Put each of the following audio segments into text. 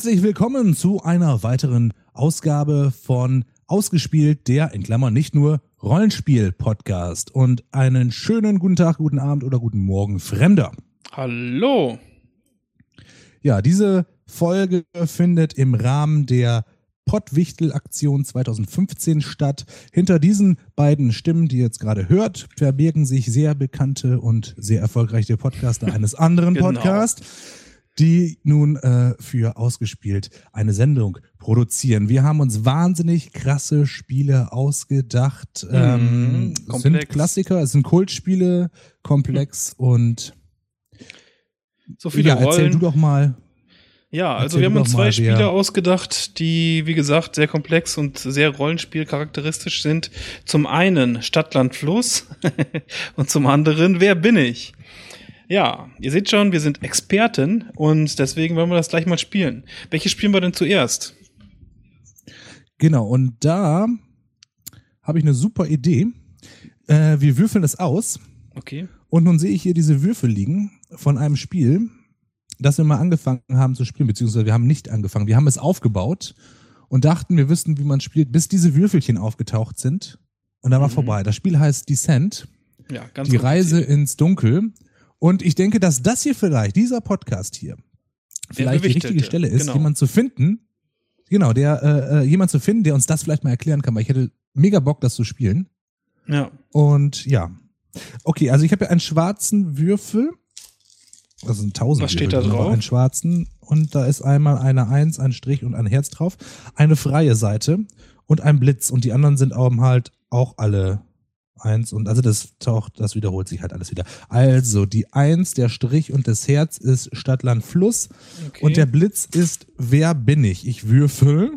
Herzlich willkommen zu einer weiteren Ausgabe von Ausgespielt, der in Klammern nicht nur Rollenspiel-Podcast. Und einen schönen guten Tag, guten Abend oder guten Morgen, Fremder. Hallo. Ja, diese Folge findet im Rahmen der Pottwichtel-Aktion 2015 statt. Hinter diesen beiden Stimmen, die ihr jetzt gerade hört, verbirgen sich sehr bekannte und sehr erfolgreiche Podcaster eines anderen Genau. Podcasts, die nun äh, für ausgespielt eine Sendung produzieren. Wir haben uns wahnsinnig krasse Spiele ausgedacht. ähm, es sind komplex. Klassiker, es sind Kultspiele, komplex und So viele ja, erzähl Rollen. du doch mal. ja, also erzähl wir haben uns mal, zwei Spiele ausgedacht, die, wie gesagt, sehr komplex und sehr Rollenspiel-charakteristisch sind. Zum einen Stadtland Fluss und zum anderen Wer bin ich? Ja, ihr seht schon, wir sind Experten und deswegen wollen wir das gleich mal spielen. Welches spielen wir denn zuerst? Genau, und da habe ich eine super Idee. Äh, wir würfeln es aus Okay. und nun sehe ich hier diese Würfel liegen von einem Spiel, das wir mal angefangen haben zu spielen, beziehungsweise wir haben nicht angefangen. Wir haben es aufgebaut und dachten, wir wüssten, wie man spielt, bis diese Würfelchen aufgetaucht sind. Und dann war Mhm. vorbei. Das Spiel heißt Descent, Ja, ganz die. Reise ins Dunkel. Und ich denke, dass das hier vielleicht, dieser Podcast hier, vielleicht die richtige Stelle ist, genau. jemand zu finden, genau, der äh, äh, jemand zu finden, der uns das vielleicht mal erklären kann, weil ich hätte mega Bock, das zu spielen. Ja. Und ja. Okay, also ich habe hier einen schwarzen Würfel. Das sind tausend Was steht da drauf? Einen schwarzen und da ist einmal eine Eins, ein Strich und ein Herz drauf. Eine freie Seite und ein Blitz und die anderen sind auch halt auch alle Eins und also das taucht, das wiederholt sich halt alles wieder. Also die Eins, der Strich und das Herz ist Stadt, Land, Fluss Okay. und der Blitz ist Wer bin ich? Ich würfel.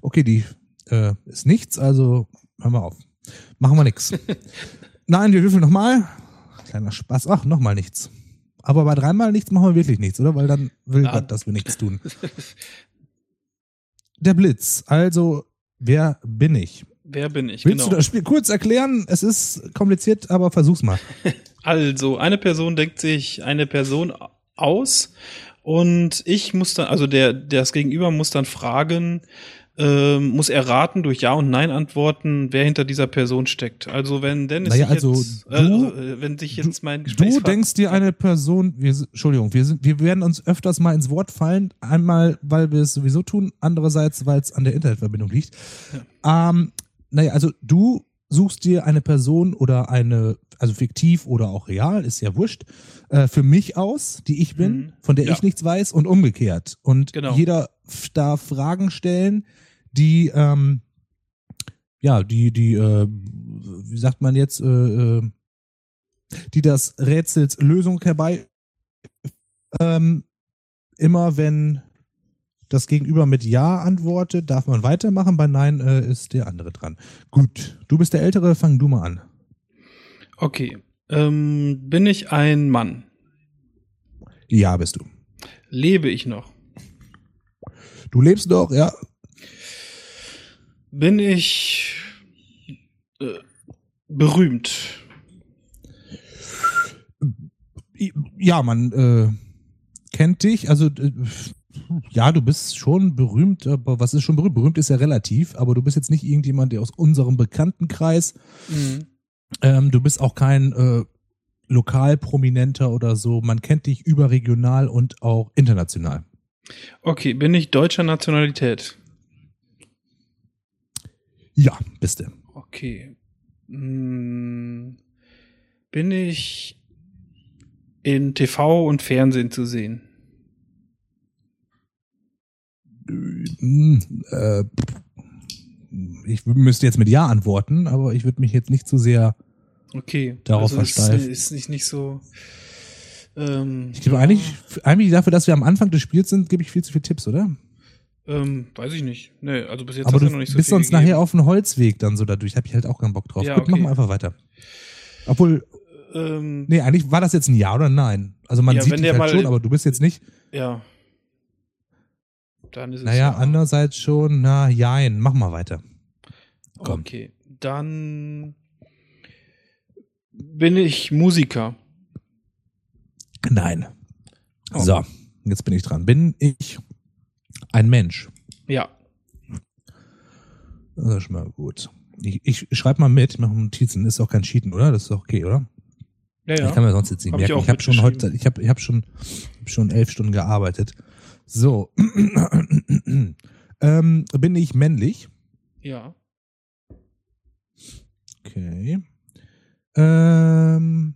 Okay, die äh, ist nichts, also hören wir auf. Machen wir nix. Nein, wir würfeln nochmal. Kleiner Spaß. Ach, nochmal nichts. Aber bei dreimal nichts machen wir wirklich nichts, oder? Weil dann will Ah. Gott, dass wir nichts tun. Der Blitz. Also, wer bin ich? Wer bin ich? Willst genau. du das Spiel kurz erklären? Es ist kompliziert, aber versuch's mal. Also, eine Person denkt sich eine Person aus und ich muss dann, also der, der das Gegenüber muss dann fragen, ähm, muss erraten durch Ja und Nein antworten, wer hinter dieser Person steckt. Also wenn Dennis Naja, also jetzt, du- äh, wenn sich jetzt mein Du Gesprächspartner denkst dir eine Person, wir, sind- Entschuldigung, wir, sind, wir werden uns öfters mal ins Wort fallen. Einmal, weil wir es sowieso tun, andererseits, weil es an der Internetverbindung liegt. Ähm, naja, also du suchst dir eine Person oder eine, also fiktiv oder auch real, ist ja wurscht, äh, für mich aus, die ich bin, Mhm. von der Ja. ich nichts weiß und umgekehrt. Und Genau. jeder darf Fragen stellen, die, ähm, ja, die, die, äh, wie sagt man jetzt, äh, äh, die das Rätsels Lösung herbei, ähm, immer wenn das Gegenüber mit Ja antwortet, darf man weitermachen, bei Nein äh, ist der andere dran. Gut, du bist der Ältere, fang du mal an. Okay. Ähm, bin ich ein Mann? Ja, bist du. Lebe ich noch? Du lebst doch, ja. Bin ich äh, berühmt? Ja, man äh, kennt dich, also äh, ja, du bist schon berühmt, aber was ist schon berühmt? Berühmt ist ja relativ, aber du bist jetzt nicht irgendjemand, der aus unserem Bekanntenkreis Mhm. Ähm, du bist auch kein äh, Lokalprominenter oder so. Man kennt dich überregional und auch international. Okay, bin ich deutscher Nationalität? Ja, bist du. Okay. Hm, bin ich in TV und Fernsehen zu sehen? Äh, ich müsste jetzt mit Ja antworten, aber ich würde mich jetzt nicht zu sehr. Okay. Darauf also ist, versteift. ist nicht, nicht so. Ähm, Ich gebe ja, eigentlich, eigentlich dafür, dass wir am Anfang des Spiels sind, gebe ich viel zu viele Tipps, oder? Ähm, weiß ich nicht. Nee, also bis jetzt aber hast du du noch nicht so bist viel sonst gegeben. nachher auf dem Holzweg dann so dadurch. Habe ich halt auch keinen Bock drauf. Ja, Gut, okay. machen wir einfach weiter. Obwohl, Ähm, nee, eigentlich war das jetzt ein Ja oder ein Nein. Also man Ja, sieht dich halt mal- schon, aber du bist jetzt nicht. ja. Dann ist es Naja, ja. andererseits schon, na, jein, mach mal weiter. komm. Okay. Dann bin ich Musiker. Nein. Oh. So, Jetzt bin ich dran. Bin ich ein Mensch? Ja. Das ist schon mal gut. Ich, ich schreibe mal mit, ich mache Notizen. Ist auch kein Cheaten, oder? Das ist doch okay, oder? Ja, ja. Ich kann mir sonst jetzt nicht Hab ich merken. auch Ich habe schon heute, ich habe ich hab schon, hab schon elf Stunden gearbeitet. So. ähm, bin ich männlich? Ja. Okay. Ähm,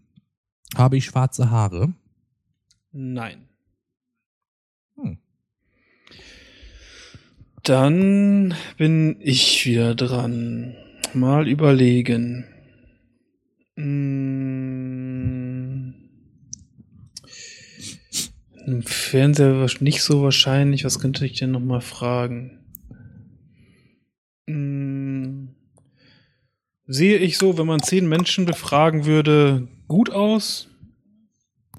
habe ich schwarze Haare? Nein. Hm. Dann bin ich wieder dran. Mal überlegen. Mm. Im Fernseher nicht so wahrscheinlich. Was könnte ich denn noch mal fragen? Mm. Sehe ich so, wenn man zehn Menschen befragen würde, gut aus?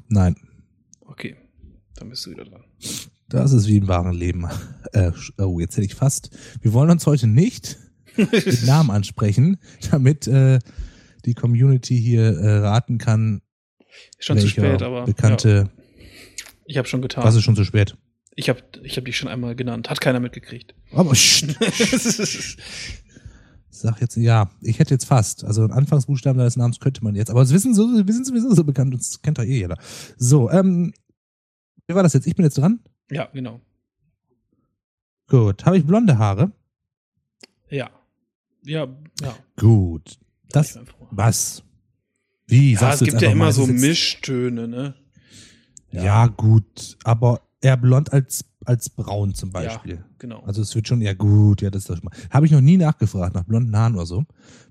Nein. Okay, dann bist du wieder dran. Das ist wie im wahren Leben. Äh, oh, jetzt hätte ich fast. Wir wollen uns heute nicht mit Namen ansprechen, damit äh, die Community hier äh, raten kann, Schon zu spät, aber bekannte. Ich habe schon getan. Was ist schon zu spät? Ich habe ich hab dich schon einmal genannt. Hat keiner mitgekriegt. Aber sag jetzt ja. Ich hätte jetzt fast. Also einen Anfangsbuchstaben deines Namens könnte man jetzt. Aber das wissen so, wir sind sowieso so bekannt. Das kennt doch eh jeder. So, ähm, wie war das jetzt? Ich bin jetzt dran. ja, genau. Gut. Habe ich blonde Haare? Ja. Ja, ja. Gut. Das. Was? Wie? ja, es gibt ja immer das so Mischtöne, ne? Ja. gut. Aber eher blond als, als braun zum Beispiel. Ja, genau. Also es wird schon eher gut, ja, das ist doch schon mal. Habe ich noch nie nachgefragt nach blonden Haaren oder so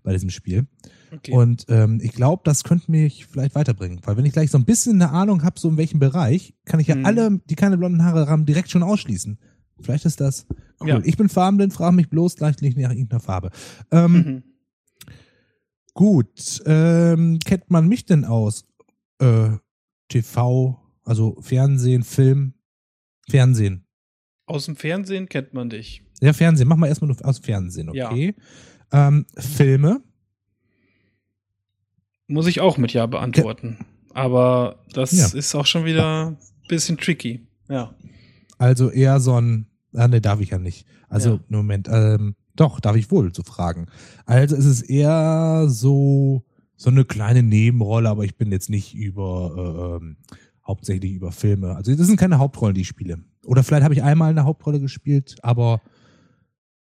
bei diesem Spiel. okay. Und ähm, ich glaube, das könnte mich vielleicht weiterbringen. Weil wenn ich gleich so ein bisschen eine Ahnung habe, so in welchem Bereich, kann ich ja Mhm. alle, die keine blonden Haare haben, direkt schon ausschließen. Vielleicht ist das cool. Ja. Ich bin farbenblind, frage mich bloß gleich nicht nach irgendeiner Farbe. Ähm, mhm. Gut, ähm, kennt man mich denn aus? Äh, TV, also Fernsehen, Film, Fernsehen. Aus dem Fernsehen kennt man dich. Ja, Fernsehen, mach mal erstmal nur aus Fernsehen, Ja. okay? Ähm, Filme, Muss ich auch mit Ja beantworten. Aber das Ja. ist auch schon wieder ein bisschen tricky. Ja. also eher so ein, ah, ne, darf ich ja nicht. Also, Ja. Moment, ähm, doch, darf ich wohl so fragen. Also es ist eher so, so eine kleine Nebenrolle, aber ich bin jetzt nicht über, äh, ähm, hauptsächlich über Filme. Also das sind keine Hauptrollen, die ich spiele. Oder vielleicht habe ich einmal eine Hauptrolle gespielt, aber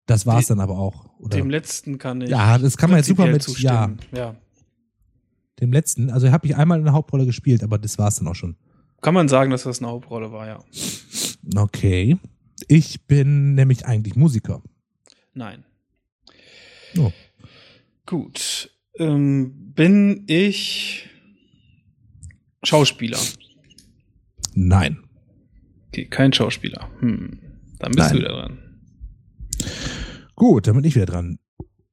das war's Die- dann aber auch. Oder Dem letzten kann ich. Ja, das kann man jetzt super mit Ja. zustimmen. ja. dem letzten. Also habe ich einmal eine Hauptrolle gespielt, aber das war's dann auch schon. Kann man sagen, dass das eine Hauptrolle war, ja. Okay. Ich bin nämlich eigentlich Musiker. Nein. Oh. Gut. Ähm, bin ich Schauspieler? Nein. Okay, kein Schauspieler. Hm. Dann bist Nein. du wieder dran. Gut, dann bin ich wieder dran.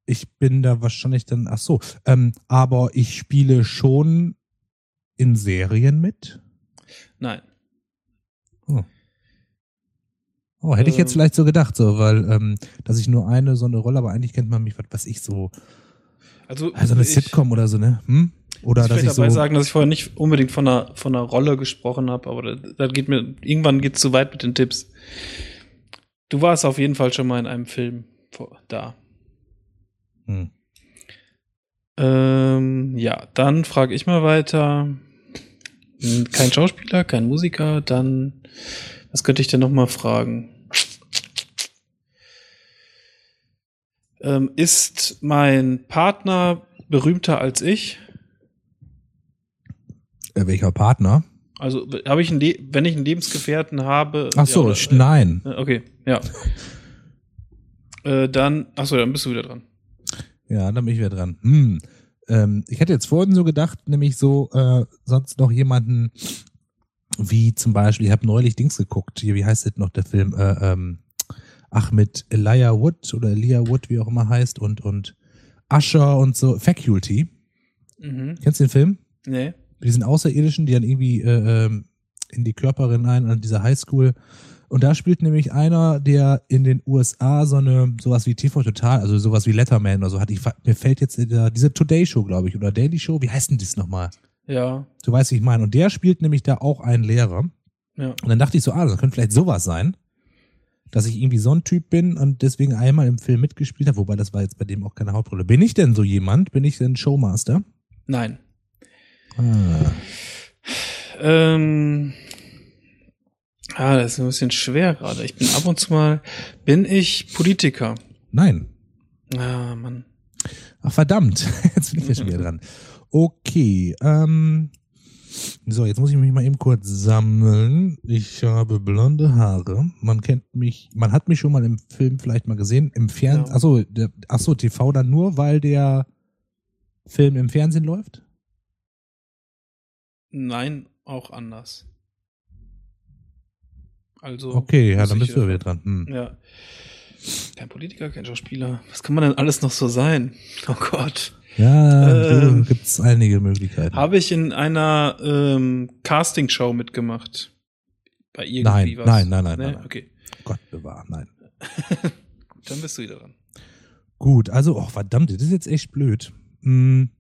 Ich bin da wahrscheinlich dann, ach so, ähm, aber ich spiele schon in Serien mit. Nein. Oh, hätte ich jetzt Ähm. vielleicht so gedacht, so, weil, ähm, dass ich nur eine so eine Rolle, aber eigentlich kennt man mich, was weiß ich, so, Also, also eine ich, Sitcom oder so, ne? Hm? Oder ich dass will ich so. dabei sagen, dass ich vorher nicht unbedingt von einer, von einer Rolle gesprochen habe, aber da, da geht mir, irgendwann geht's zu weit mit den Tipps. Du warst auf jeden Fall schon mal in einem Film da. Hm. Ähm, ja, dann frage ich mal weiter. Hm, Kein Schauspieler, kein Musiker, dann was könnte ich denn noch mal fragen? Ähm, ist mein Partner berühmter als ich? Äh, welcher Partner? Also habe ich einen Le wenn ich einen Lebensgefährten habe? Ach so, ja, oder- nein. äh, okay, ja. äh, dann, ach so, dann bist du wieder dran. Ja, dann bin ich wieder dran. Hm. Ähm, ich hätte jetzt vorhin so gedacht, nämlich so äh, sonst noch jemanden wie zum Beispiel, ich habe neulich Dings geguckt, hier, wie heißt das noch der Film? Äh, ähm, ach, mit Elijah Wood oder Elijah Wood, wie auch immer heißt, und, und Usher und so, Faculty. Mhm. Kennst du den Film? Nee. Mit diesen Außerirdischen, die dann irgendwie äh, ähm, in die Körperin ein, an dieser Highschool. Und da spielt nämlich einer, der in den USA so eine, sowas wie TV Total, also sowas wie Letterman oder so hat. Ich, mir fällt jetzt der, diese Today Show, glaube ich, oder Daily Show, wie heißt denn das nochmal? Ja. Du weißt, wie ich meine. Und der spielt nämlich da auch einen Lehrer. Ja. Und dann dachte ich so, ah, das könnte vielleicht sowas sein, dass ich irgendwie so ein Typ bin und deswegen einmal im Film mitgespielt habe, wobei das war jetzt bei dem auch keine Hauptrolle. Bin ich denn so jemand? Bin ich denn Showmaster? Nein. Ah. Ähm, ah, das ist ein bisschen schwer gerade. Ich bin ab und zu mal, bin ich Politiker? Nein. Ah, Mann. Ach verdammt, jetzt bin ich ja schon wieder dran. Okay, ähm, so, jetzt muss ich mich mal eben kurz sammeln. Ich habe blonde Haare. Man kennt mich, man hat mich schon mal im Film vielleicht mal gesehen. Im Fernsehen, Ja. achso, der, achso, TV dann nur, weil der Film im Fernsehen läuft? Nein, auch anders. Also. Okay, ja, dann bist du ja äh, wieder dran. Hm. Ja. Kein Politiker, kein Schauspieler. Was kann man denn alles noch so sein? Oh Gott. Ja, Ähm, so gibt's einige Möglichkeiten. Habe ich in einer ähm, Castingshow mitgemacht? Bei irgendwie Nein, was? nein, nein, nein, Nee? nein, nein. Okay, Gott bewahr, nein. dann bist du wieder dran. Gut, also, oh verdammt, das ist jetzt echt blöd. Hm.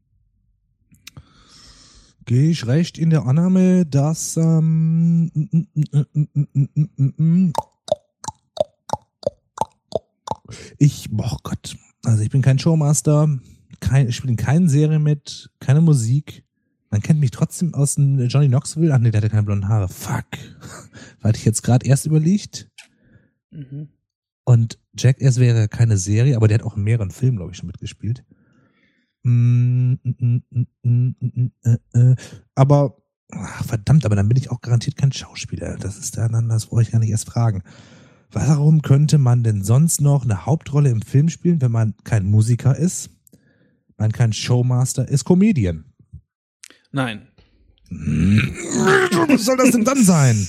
Gehe ich recht in der Annahme, dass ähm, mm, mm, mm, mm, mm, mm, mm, mm. Ich, oh Gott, also ich bin kein Showmaster, kein, ich spiele in keinen Serien mit, keine Musik. Man kennt mich trotzdem aus dem Johnny Knoxville. Ach nee, der hatte keine blonden Haare. Fuck. Hatte ich jetzt gerade erst überlegt. Mhm. Und Jackass wäre keine Serie, aber der hat auch in mehreren Filmen, glaube ich, schon mitgespielt. Mm, mm, mm, äh, äh. Aber ach, verdammt, aber dann bin ich auch garantiert kein Schauspieler. Das ist dann, das brauche ich gar nicht erst fragen. Warum könnte man denn sonst noch eine Hauptrolle im Film spielen, wenn man kein Musiker ist, man kein Showmaster ist, Comedian? Nein. Was soll das denn dann sein?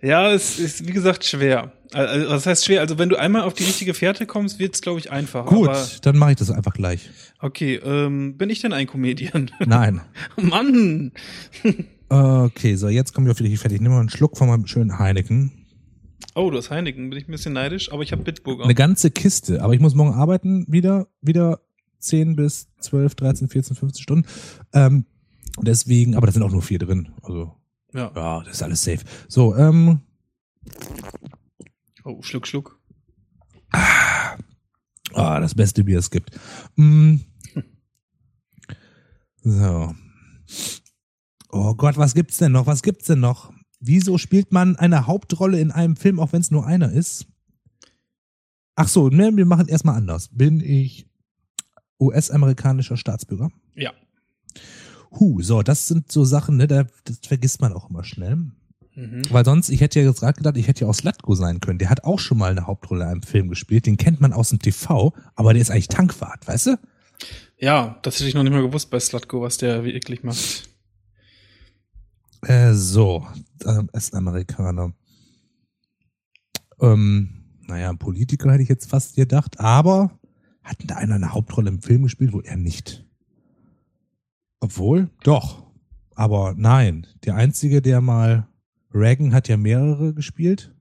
Ja, es ist wie gesagt schwer. Also, was heißt schwer? Also wenn du einmal auf die richtige Fährte kommst, wird's glaube ich einfacher. Gut, Aber, dann mache ich das einfach gleich. okay, ähm, bin ich denn ein Comedian? Nein. Mann! Okay, so jetzt kommen wir auf die fertig. Nimm mal einen Schluck von meinem schönen Heineken. Oh, du hast Heineken, bin ich ein bisschen neidisch, aber ich habe Bitburger. Eine ganze Kiste. Aber ich muss morgen arbeiten, wieder, wieder 10 bis 12, 13, 14, 15 Stunden. Ähm, deswegen, aber da sind auch nur vier drin. Also, ja. ja, das ist alles safe. So, ähm, Oh, Schluck, Schluck. ah, das beste Bier es gibt. Mm. So. Oh Gott, was gibt's denn noch? Was gibt's denn noch? Wieso spielt man eine Hauptrolle in einem Film, auch wenn es nur einer ist? Ach so, ne, wir machen erstmal anders. Bin ich US-amerikanischer Staatsbürger? Ja. Huh, so, das sind so Sachen, ne, da, das vergisst man auch immer schnell. Mhm. Weil sonst, ich hätte ja jetzt gerade gedacht, ich hätte ja aus Latko sein können. Der hat auch schon mal eine Hauptrolle in einem Film gespielt. Den kennt man aus dem TV, aber der ist eigentlich Tankwart, weißt du? Ja, das hätte ich noch nicht mal gewusst bei Slutko, was der wirklich macht. Äh, so, ähm, ist ein Amerikaner. Ähm, naja, ein Politiker hätte ich jetzt fast gedacht, aber hat da einer eine Hauptrolle im Film gespielt, wohl er nicht? Obwohl, doch. Aber nein, der einzige, der mal Reagan hat ja mehrere gespielt.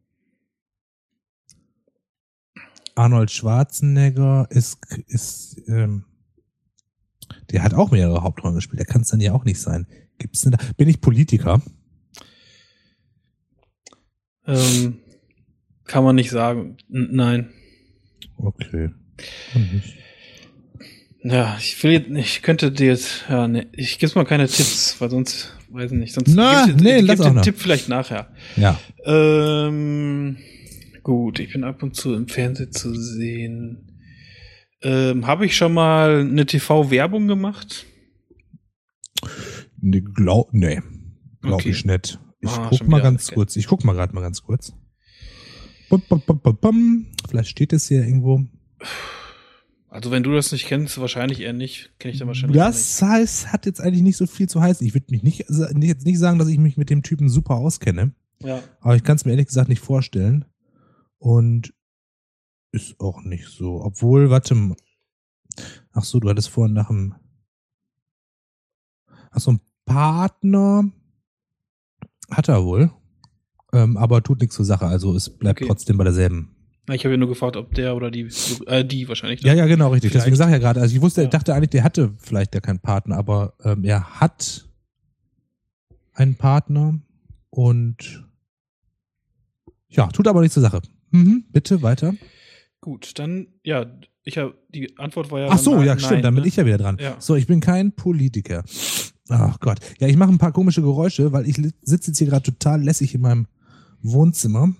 Arnold Schwarzenegger ist, ist ähm, der hat auch mehrere Hauptrollen gespielt. Der kann es dann ja auch nicht sein. Gibt's denn da? Bin ich Politiker? Ähm, kann man nicht sagen. N nein. Okay. Ja, ich will jetzt, ich könnte dir jetzt, ja, ne, ich gebe mal keine Tipps, weil sonst, weiß ich nicht, sonst Na, ich- nee, auch den noch. Tipp vielleicht nachher. Ja. Ähm, gut, ich bin ab und zu im Fernsehen zu sehen. Ähm, Habe ich schon mal eine TV-Werbung gemacht? Nee, glaub, nee. Glaub Okay. ich nicht. Ich Ah, guck mal ganz okay. kurz. Ich guck mal gerade mal ganz kurz. Bum, bum, bum, bum, bum. Vielleicht steht es hier irgendwo. Also wenn du das nicht kennst, wahrscheinlich eher nicht. Kenne ich dann wahrscheinlich Das heißt, hat jetzt eigentlich nicht so viel zu heißen. Ich würde mich nicht, jetzt nicht sagen, dass ich mich mit dem Typen super auskenne. nicht. Ja. Aber ich kann es mir ehrlich gesagt nicht vorstellen. Und ist auch nicht so. Obwohl, warte mal. Ach so, du hattest vorhin nach dem. Ach so, ein Partner hat er wohl. Ähm, aber tut nichts zur Sache. Also es bleibt Okay. trotzdem bei derselben. Ich habe ja nur gefragt, ob der oder die, äh, die wahrscheinlich. Ja, ja, genau, richtig. Vielleicht. Deswegen sage ich ja gerade. Also ich wusste, Ja. ich dachte eigentlich, der hatte vielleicht ja keinen Partner, aber ähm, er hat einen Partner und Ja, tut aber nichts zur Sache. Mhm, bitte weiter. Gut, dann, ja, ich habe, die Antwort war ja. Ach so, nein, ja, stimmt, nein, dann bin ne? ich ja wieder dran. Ja. So, ich bin kein Politiker. Ach Gott. Ja, ich mache ein paar komische Geräusche, weil ich sitze jetzt hier gerade total lässig in meinem Wohnzimmer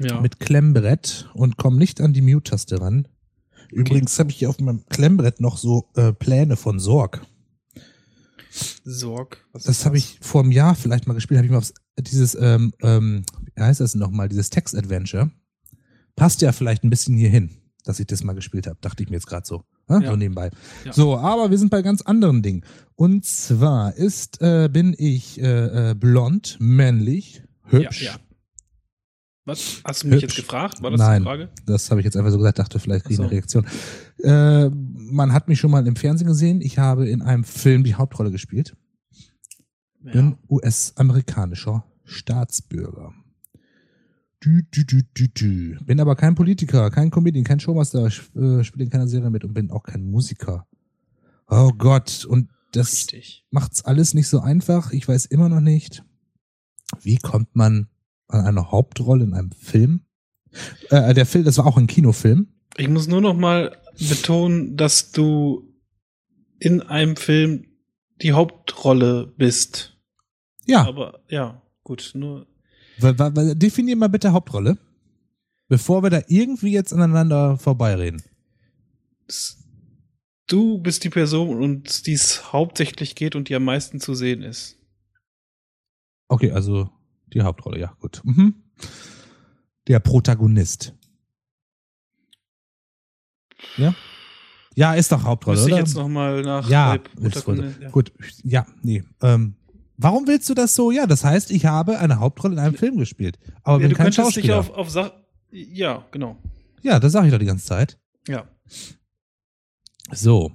Ja. mit Klemmbrett und komme nicht an die Mute-Taste ran. Übrigens habe ich hier auf meinem Klemmbrett noch so äh, Pläne von Sorg. Sorg. Was Das habe ich vor einem Jahr vielleicht mal gespielt, habe ich mal aufs, dieses, ähm, ähm, wie heißt das nochmal, dieses Text-Adventure. Passt ja vielleicht ein bisschen hier hin, dass ich das mal gespielt habe, dachte ich mir jetzt gerade so. Ne? Ja. So nebenbei. Ja. So, aber wir sind bei ganz anderen Dingen. Und zwar ist, äh, bin ich äh, äh, blond, männlich, hübsch. Ja. Was? Hast du mich Hübsch. jetzt gefragt? War das Nein. die Frage? Das habe ich jetzt einfach so gesagt, dachte, vielleicht kriege ich Ach eine so. Reaktion. Äh, man hat mich schon mal im Fernsehen gesehen. Ich habe in einem Film die Hauptrolle gespielt. bin US-amerikanischer Staatsbürger. Dü, dü, dü, dü, dü. Bin aber kein Politiker, kein Comedian, kein Showmaster, äh, spiele in keiner Serie mit und bin auch kein Musiker. Oh Gott, und das Richtig. macht's alles nicht so einfach. Ich weiß immer noch nicht, wie kommt man an eine Hauptrolle in einem Film? Äh, der Film, das war auch ein Kinofilm. Ich muss nur noch mal betonen, dass du in einem Film die Hauptrolle bist. Ja, Aber ja, gut, nur definier mal bitte Hauptrolle, bevor wir da irgendwie jetzt aneinander vorbeireden. du bist die Person, und die es hauptsächlich geht und die am meisten zu sehen ist. Okay, also die Hauptrolle, ja, gut. Mhm. Der Protagonist. Ja? Ja, ist doch Hauptrolle, Müsste ich oder? jetzt noch mal nach ja, Protagonist- ja. gut. Ja, nee. Ähm, warum willst du das so? Ja, das heißt, ich habe eine Hauptrolle in einem Film gespielt, aber Ja, bin du kein könntest dich Schauspieler. auf, auf Ja, genau. ja, das sage ich doch die ganze Zeit. Ja. So,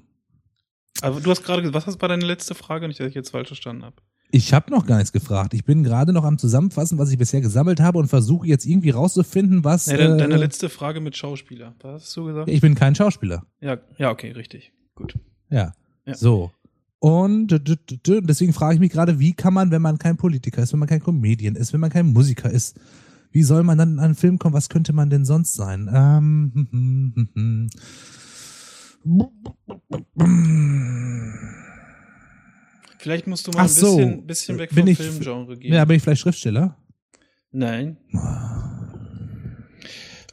Aber du hast gerade was hast war deine letzte Frage? Nicht, dass ich jetzt falsch verstanden habe. ich habe noch gar nichts gefragt. Ich bin gerade noch am Zusammenfassen, was ich bisher gesammelt habe und versuche jetzt irgendwie rauszufinden, was. Nee, deine, äh, deine letzte Frage mit Schauspieler. Was hast du gesagt? ich bin kein Schauspieler. Ja, ja, okay, richtig. Gut. Ja. Ja. So. Und deswegen frage ich mich gerade, wie kann man, wenn man kein Politiker ist, wenn man kein Comedian ist, wenn man kein Musiker ist, wie soll man dann in einen Film kommen? Was könnte man denn sonst sein? Ähm, hm, hm, hm. Vielleicht musst du mal Ach ein so. bisschen, bisschen weg Bin vom Filmgenre gehen. Ja, bin ich vielleicht Schriftsteller? Nein.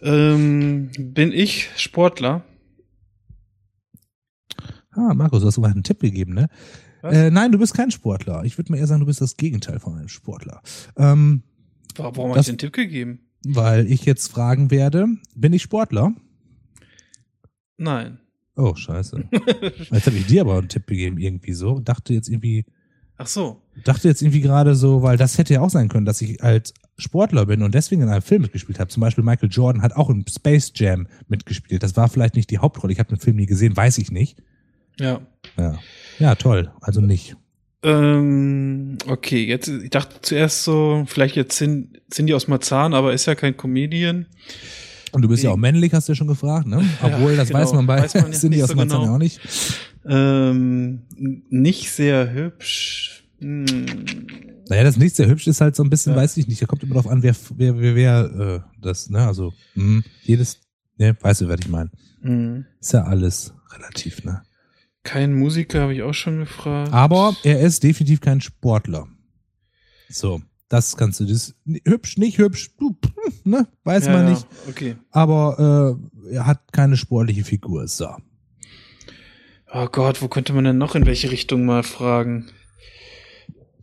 Ähm, bin ich Sportler? Ah, Markus, du hast sogar einen Tipp gegeben, ne? Äh, nein, du bist kein Sportler. Ich würde mal eher sagen, du bist das Gegenteil von einem Sportler. Ähm, Warum Das- ich den Tipp gegeben? weil ich jetzt fragen werde, bin ich Sportler? Nein. Oh, scheiße. Jetzt habe ich dir aber einen Tipp gegeben, irgendwie so. Dachte jetzt irgendwie, Ach so. dachte jetzt irgendwie gerade so, weil das hätte ja auch sein können, dass ich als Sportler bin und deswegen in einem Film mitgespielt habe. Zum Beispiel Michael Jordan hat auch in Space Jam mitgespielt. Das war vielleicht nicht die Hauptrolle. Ich habe den Film nie gesehen, weiß ich nicht. Ja. Ja, ja toll. Also nicht. Ähm, okay, jetzt, ich dachte zuerst so, vielleicht jetzt Cin- Cindy aus Marzahn, aber ist ja kein Comedian. Und du bist ja auch männlich, hast du ja schon gefragt, ne? Ja, Obwohl, das genau. weiß man bei Weiß man ja Cindy nicht aus so Marzahn genau. ja auch nicht. Ähm, nicht sehr hübsch. Hm. Naja, das nicht sehr hübsch ist halt so ein bisschen, Ja. weiß ich nicht. Da kommt immer drauf an, wer, wer, wer, wer äh, das, ne? Also, mh, jedes, ne, weißt du, was ich meine. Hm. Ist ja alles relativ, ne? Kein Musiker habe ich auch schon gefragt. Aber er ist definitiv kein Sportler. So, das kannst du, das hübsch, nicht hübsch, du, ne, weiß ja, man ja, nicht. Okay. Aber äh, er hat keine sportliche Figur. So. Oh Gott, wo könnte man denn noch in welche Richtung mal fragen?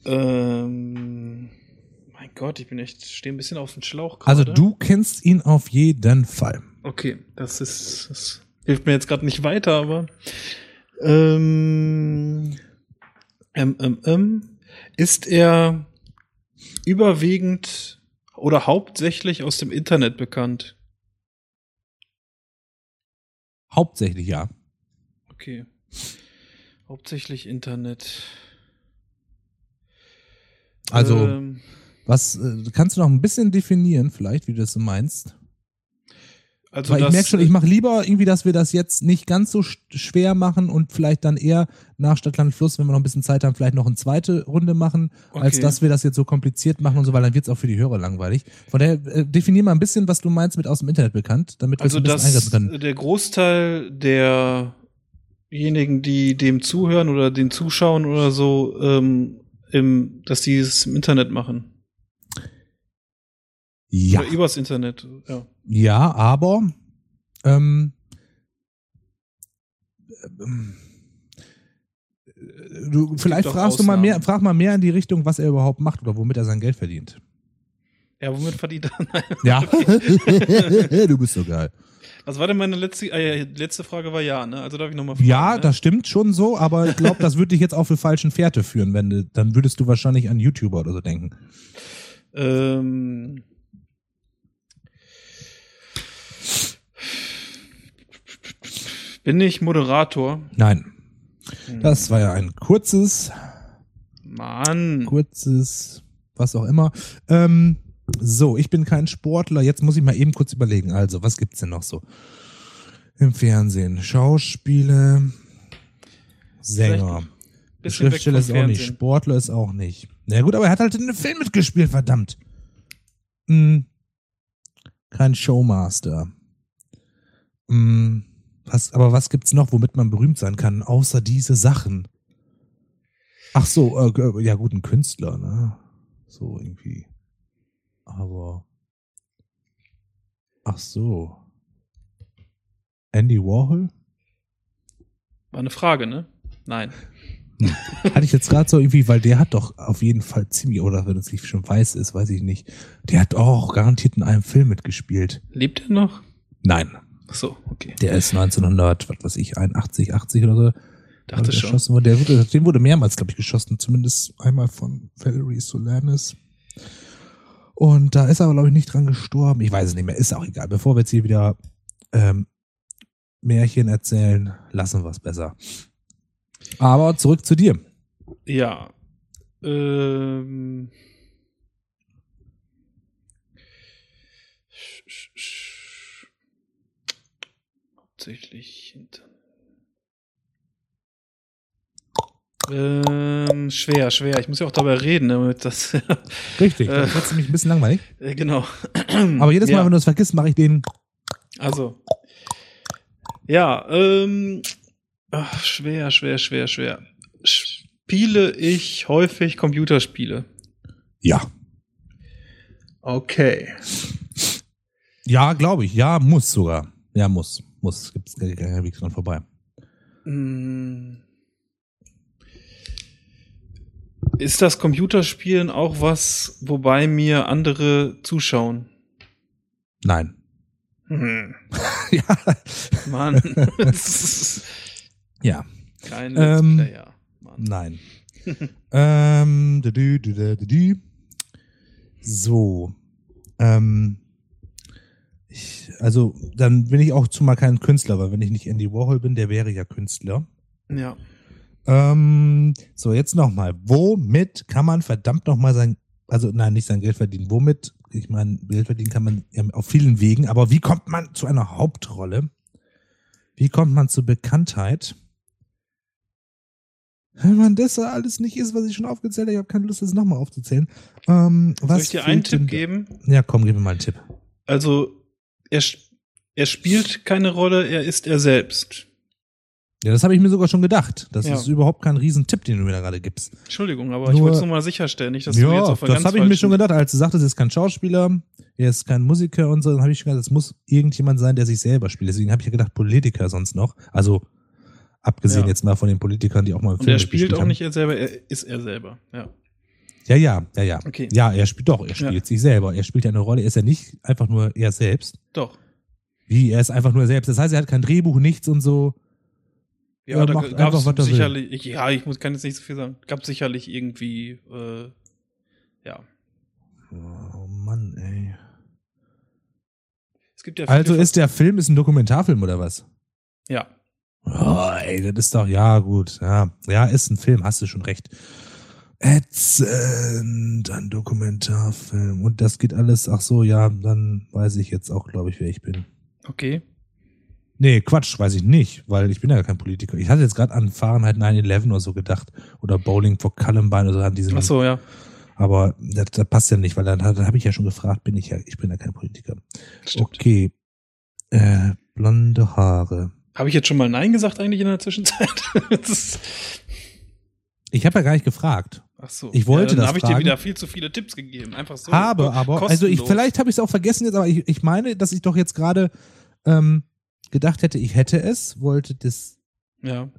Ähm, mein Gott, ich bin echt, stehe ein bisschen auf dem Schlauch gerade. Also du kennst ihn auf jeden Fall. Okay, das ist, das hilft mir jetzt gerade nicht weiter, aber ähm, ähm, ähm, ähm, ist er überwiegend oder hauptsächlich aus dem Internet bekannt? Hauptsächlich ja. Okay. Hauptsächlich Internet. Also, Ähm, was äh, kannst du noch ein bisschen definieren, vielleicht, wie du das so meinst? Also Weil ich merke schon, ich mache lieber irgendwie, dass wir das jetzt nicht ganz so sch- schwer machen und vielleicht dann eher nach Stadtland Fluss, wenn wir noch ein bisschen Zeit haben, vielleicht noch eine zweite Runde machen, als Okay. dass wir das jetzt so kompliziert machen und so, weil dann wird's auch für die Hörer langweilig. Von daher äh, definier mal ein bisschen, was du meinst mit aus dem Internet bekannt, damit wir Also es ein bisschen dass eingrenzen können. der Großteil derjenigen, die dem zuhören oder den zuschauen oder so, ähm, im, dass die es im Internet machen. Ja, Oder übers Internet, ja. Ja, aber ähm, ähm, du vielleicht auch fragst du mal Ausnahmen. mehr, frag mal mehr in die Richtung, was er überhaupt macht oder womit er sein Geld verdient. Ja, womit verdient er? Nein. Ja, du bist so geil. Was war denn meine letzte, äh, letzte Frage war ja, ne? Also darf ich nochmal fragen. Ja, ne? das stimmt schon so, aber ich glaube, das würde dich jetzt auf die falschen Fährte führen, wenn du, dann würdest du wahrscheinlich an YouTuber oder so denken. Ähm, bin ich Moderator? Nein. Das war ja ein kurzes, Mann. kurzes, was auch immer. Ähm, so, ich bin kein Sportler. Jetzt muss ich mal eben kurz überlegen. Also, was gibt's denn noch so? Im Fernsehen. Schauspiele, Sänger. Schriftsteller ist auch nicht. Fernsehen. Sportler ist auch nicht. Na gut, aber er hat halt in einem Film mitgespielt, verdammt. Hm. Kein Showmaster. Hm. Was, aber was gibt's noch, womit man berühmt sein kann, außer diese Sachen? Ach so, äh, g- ja gut, ein Künstler, ne? So irgendwie. Aber. Ach so. Andy Warhol? War eine Frage, ne? Nein. Hatte ich jetzt gerade so irgendwie, weil der hat doch auf jeden Fall ziemlich, oder wenn es nicht schon weiß ist, weiß ich nicht. Der hat auch garantiert in einem Film mitgespielt. Lebt er noch? Nein, Ach so, okay. der ist 1900, was weiß ich, 81, 80 oder so. Dachte schon. geschossen. Der wurde, den wurde mehrmals, glaube ich, geschossen, zumindest einmal von Valerie Solanas. Und da ist er aber, glaube ich, nicht dran gestorben. Ich weiß es nicht mehr, ist auch egal. Bevor wir jetzt hier wieder ähm, Märchen erzählen, lassen wir es besser. Aber zurück zu dir. Ja. Ähm. Sch- sch- sch- Hauptsächlich hinter. Ähm, schwer, schwer. Ich muss ja auch dabei reden, damit das. Richtig, das wird nämlich ein bisschen langweilig. Äh, genau. Aber jedes Mal, Ja. wenn du es vergisst, mache ich den. Also. Ja, ähm. Ach, schwer, schwer, schwer, schwer. Spiele ich häufig Computerspiele? Ja. Okay. Ja, glaube ich. Ja, muss sogar. Ja, muss. Muss. Gibt es keinen Weg dran vorbei. Mm. Ist das Computerspielen auch was, wobei mir andere zuschauen? Nein. Hm. ja. Mann. Ja. Kein Ähm, Player. Mann. Nein. ähm, du, du, du. So. Ähm, ich, also, dann bin ich auch zumal kein Künstler, weil wenn ich nicht Andy Warhol bin, der wäre ja Künstler. Ja. Ähm, so, jetzt nochmal. Womit kann man verdammt nochmal sein, also nein, nicht sein Geld verdienen. Womit, ich meine, Geld verdienen kann man ja auf vielen Wegen, aber wie kommt man zu einer Hauptrolle? Wie kommt man zur Bekanntheit? Wenn man das alles nicht ist, was ich schon aufgezählt habe, ich habe keine Lust, das nochmal aufzuzählen. Ähm, was Soll ich dir einen Tipp geben? Ja, komm, gib mir mal einen Tipp. Also, er, er spielt keine Rolle, er ist er selbst. Ja, das habe ich mir sogar schon gedacht. Das Ja. ist überhaupt kein Riesentipp, den du mir da gerade gibst. Entschuldigung, aber ich Nur- wollte es nur mal sicherstellen, nicht, dass du jetzt ja, auf das habe ich mir schon gedacht, als du sagtest, er ist kein Schauspieler, er ist kein Musiker und so, dann habe ich schon gedacht, es muss irgendjemand sein, der sich selber spielt. Deswegen habe ich ja gedacht, Politiker sonst noch. Also abgesehen Ja. jetzt mal von den Politikern, die auch mal im Und er spielt auch haben. nicht er selber, er ist er selber. Ja. Ja, ja, ja, ja. Okay. Ja, er spielt doch, er spielt Ja. sich selber. Er spielt ja eine Rolle, er ist ja nicht einfach nur er selbst. Doch. Wie, er ist einfach nur er selbst. Das heißt, er hat kein Drehbuch, nichts und so. Ja, Er da gab einfach, will. sicherlich, ich, ja, ich muss, kann jetzt nicht so viel sagen. Gab sicherlich irgendwie, äh, ja. Oh Mann, ey. Es gibt ja Also ist der Film ist ein Dokumentarfilm oder was? ja. Oh, ey, das ist doch, ja, gut. Ja, ja, ist ein Film, hast du schon recht. Ätzend, ein Dokumentarfilm. Und das geht alles, ach so, ja, dann weiß ich jetzt auch, glaube ich, wer ich bin. Okay. Nee, Quatsch, weiß ich nicht, weil ich bin ja kein Politiker. Ich hatte jetzt gerade an Fahrenheit 9-11 oder so gedacht. Oder Bowling for Columbine oder so an diesen. Ach so, ja. Aber das, das passt ja nicht, weil dann, dann habe ich ja schon gefragt, bin ich ja, ich bin ja kein Politiker. Stimmt. Okay. Äh, blonde Haare. Habe ich jetzt schon mal Nein gesagt eigentlich in der Zwischenzeit? Ich habe ja gar nicht gefragt. Ach so. Ich wollte ja, dann das habe ich dir wieder viel zu viele Tipps gegeben. Einfach so. habe aber, also ich, kostenlos. vielleicht habe ich es auch vergessen jetzt, aber ich, ich meine, dass ich doch jetzt gerade ähm, gedacht hätte, ich hätte es, wollte das Ja.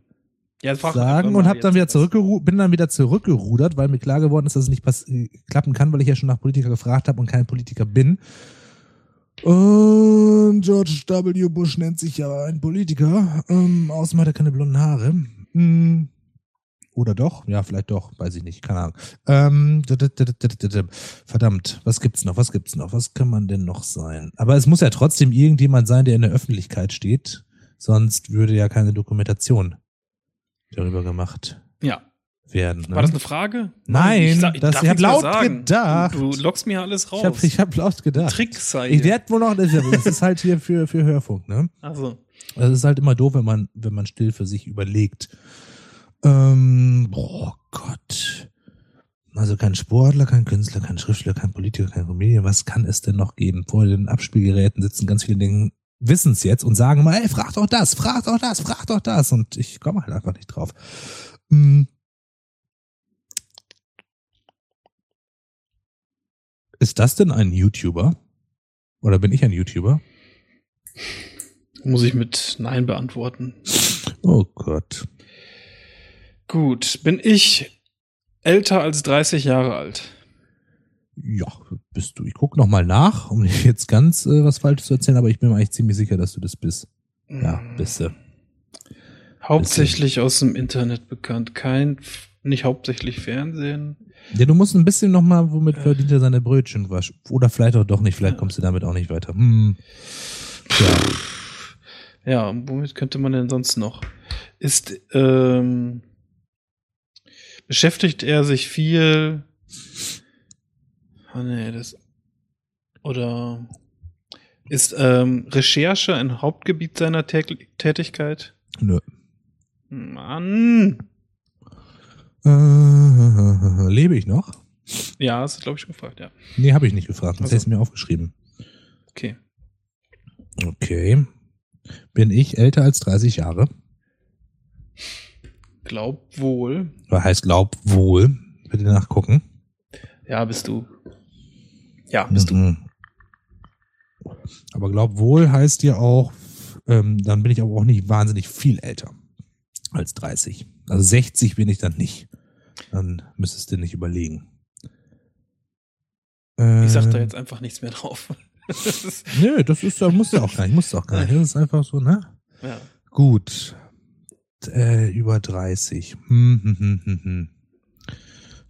Ja, frag sagen und mal hab dann wieder zurückgeru bin dann wieder zurückgerudert, weil mir klar geworden ist, dass es nicht pass klappen kann, weil ich ja schon nach Politiker gefragt habe und kein Politiker bin. Und George W. Bush nennt sich ja ein Politiker. Ähm, außerdem hat er keine blonden Haare. Hm. Oder doch? Ja, vielleicht doch. Weiß ich nicht. Keine Ahnung. Ähm, verdammt. Was gibt's noch? Was gibt's noch? Was kann man denn noch sein? Aber es muss ja trotzdem irgendjemand sein, der in der Öffentlichkeit steht. Sonst würde ja keine Dokumentation darüber gemacht Ja. werden. Ne? War das eine Frage? Nein, das- darf ich hab nichts mehr laut sagen. gedacht. Du, du lockst mir alles raus. ich habe ich hab laut gedacht. Tricks sei Ich werde wohl noch, das ist- das halt hier für, für Hörfunk, ne? Also, es ist halt immer doof, wenn man, wenn man still für sich überlegt. Ähm, boah Gott. Also kein Sportler, kein Künstler, kein Schriftsteller, kein Politiker, kein Comedian. Was kann es denn noch geben? Vor den Abspielgeräten sitzen ganz viele Dinge, wissen es jetzt und sagen mal, ey, frag doch das, frag doch das, frag doch das. Und ich komme halt einfach nicht drauf. Hm. Ist das denn ein YouTuber? Oder bin ich ein YouTuber? muss ich mit Nein beantworten. Oh Gott. Gut, bin ich älter als 30 Jahre alt? Ja, bist du. Ich guck noch mal nach, um nicht jetzt ganz äh, was Falsches zu erzählen, aber ich bin mir eigentlich ziemlich sicher, dass du das bist. Ja, Hm. bist du. Hauptsächlich aus dem Internet bekannt. Kein, nicht hauptsächlich Fernsehen. Ja, du musst ein bisschen noch mal, womit verdient er seine Brötchen? Was- Oder vielleicht auch doch nicht. Vielleicht kommst du damit auch nicht weiter. Hm. Tja. Ja, womit könnte man denn sonst noch? Ist, ähm, beschäftigt er sich viel, ah nee, das, oder ist ähm, Recherche ein Hauptgebiet seiner Tä Tätigkeit? Nö. Mann! Äh, lebe ich noch? Ja, hast du, glaube ich, schon gefragt, ja. Nee, habe ich nicht gefragt. Das Also. hätte ich mir aufgeschrieben. Okay. Okay. Bin ich älter als 30 Jahre? Glaub wohl. Oder heißt glaub wohl. Bitte nachgucken. Ja, bist du. Ja, bist du. Mhm. Aber glaub wohl heißt ja auch, ähm, dann bin ich aber auch nicht wahnsinnig viel älter als 30. Also 60 bin ich dann nicht. Dann müsstest du nicht überlegen. Äh, Ich sag da jetzt einfach nichts mehr drauf. Nö, das ist, da musst du auch gar nicht, musst du auch gar nicht. Das ist einfach so, ne? ja. Gut. Äh, über 30. Hm, hm, hm, hm, hm.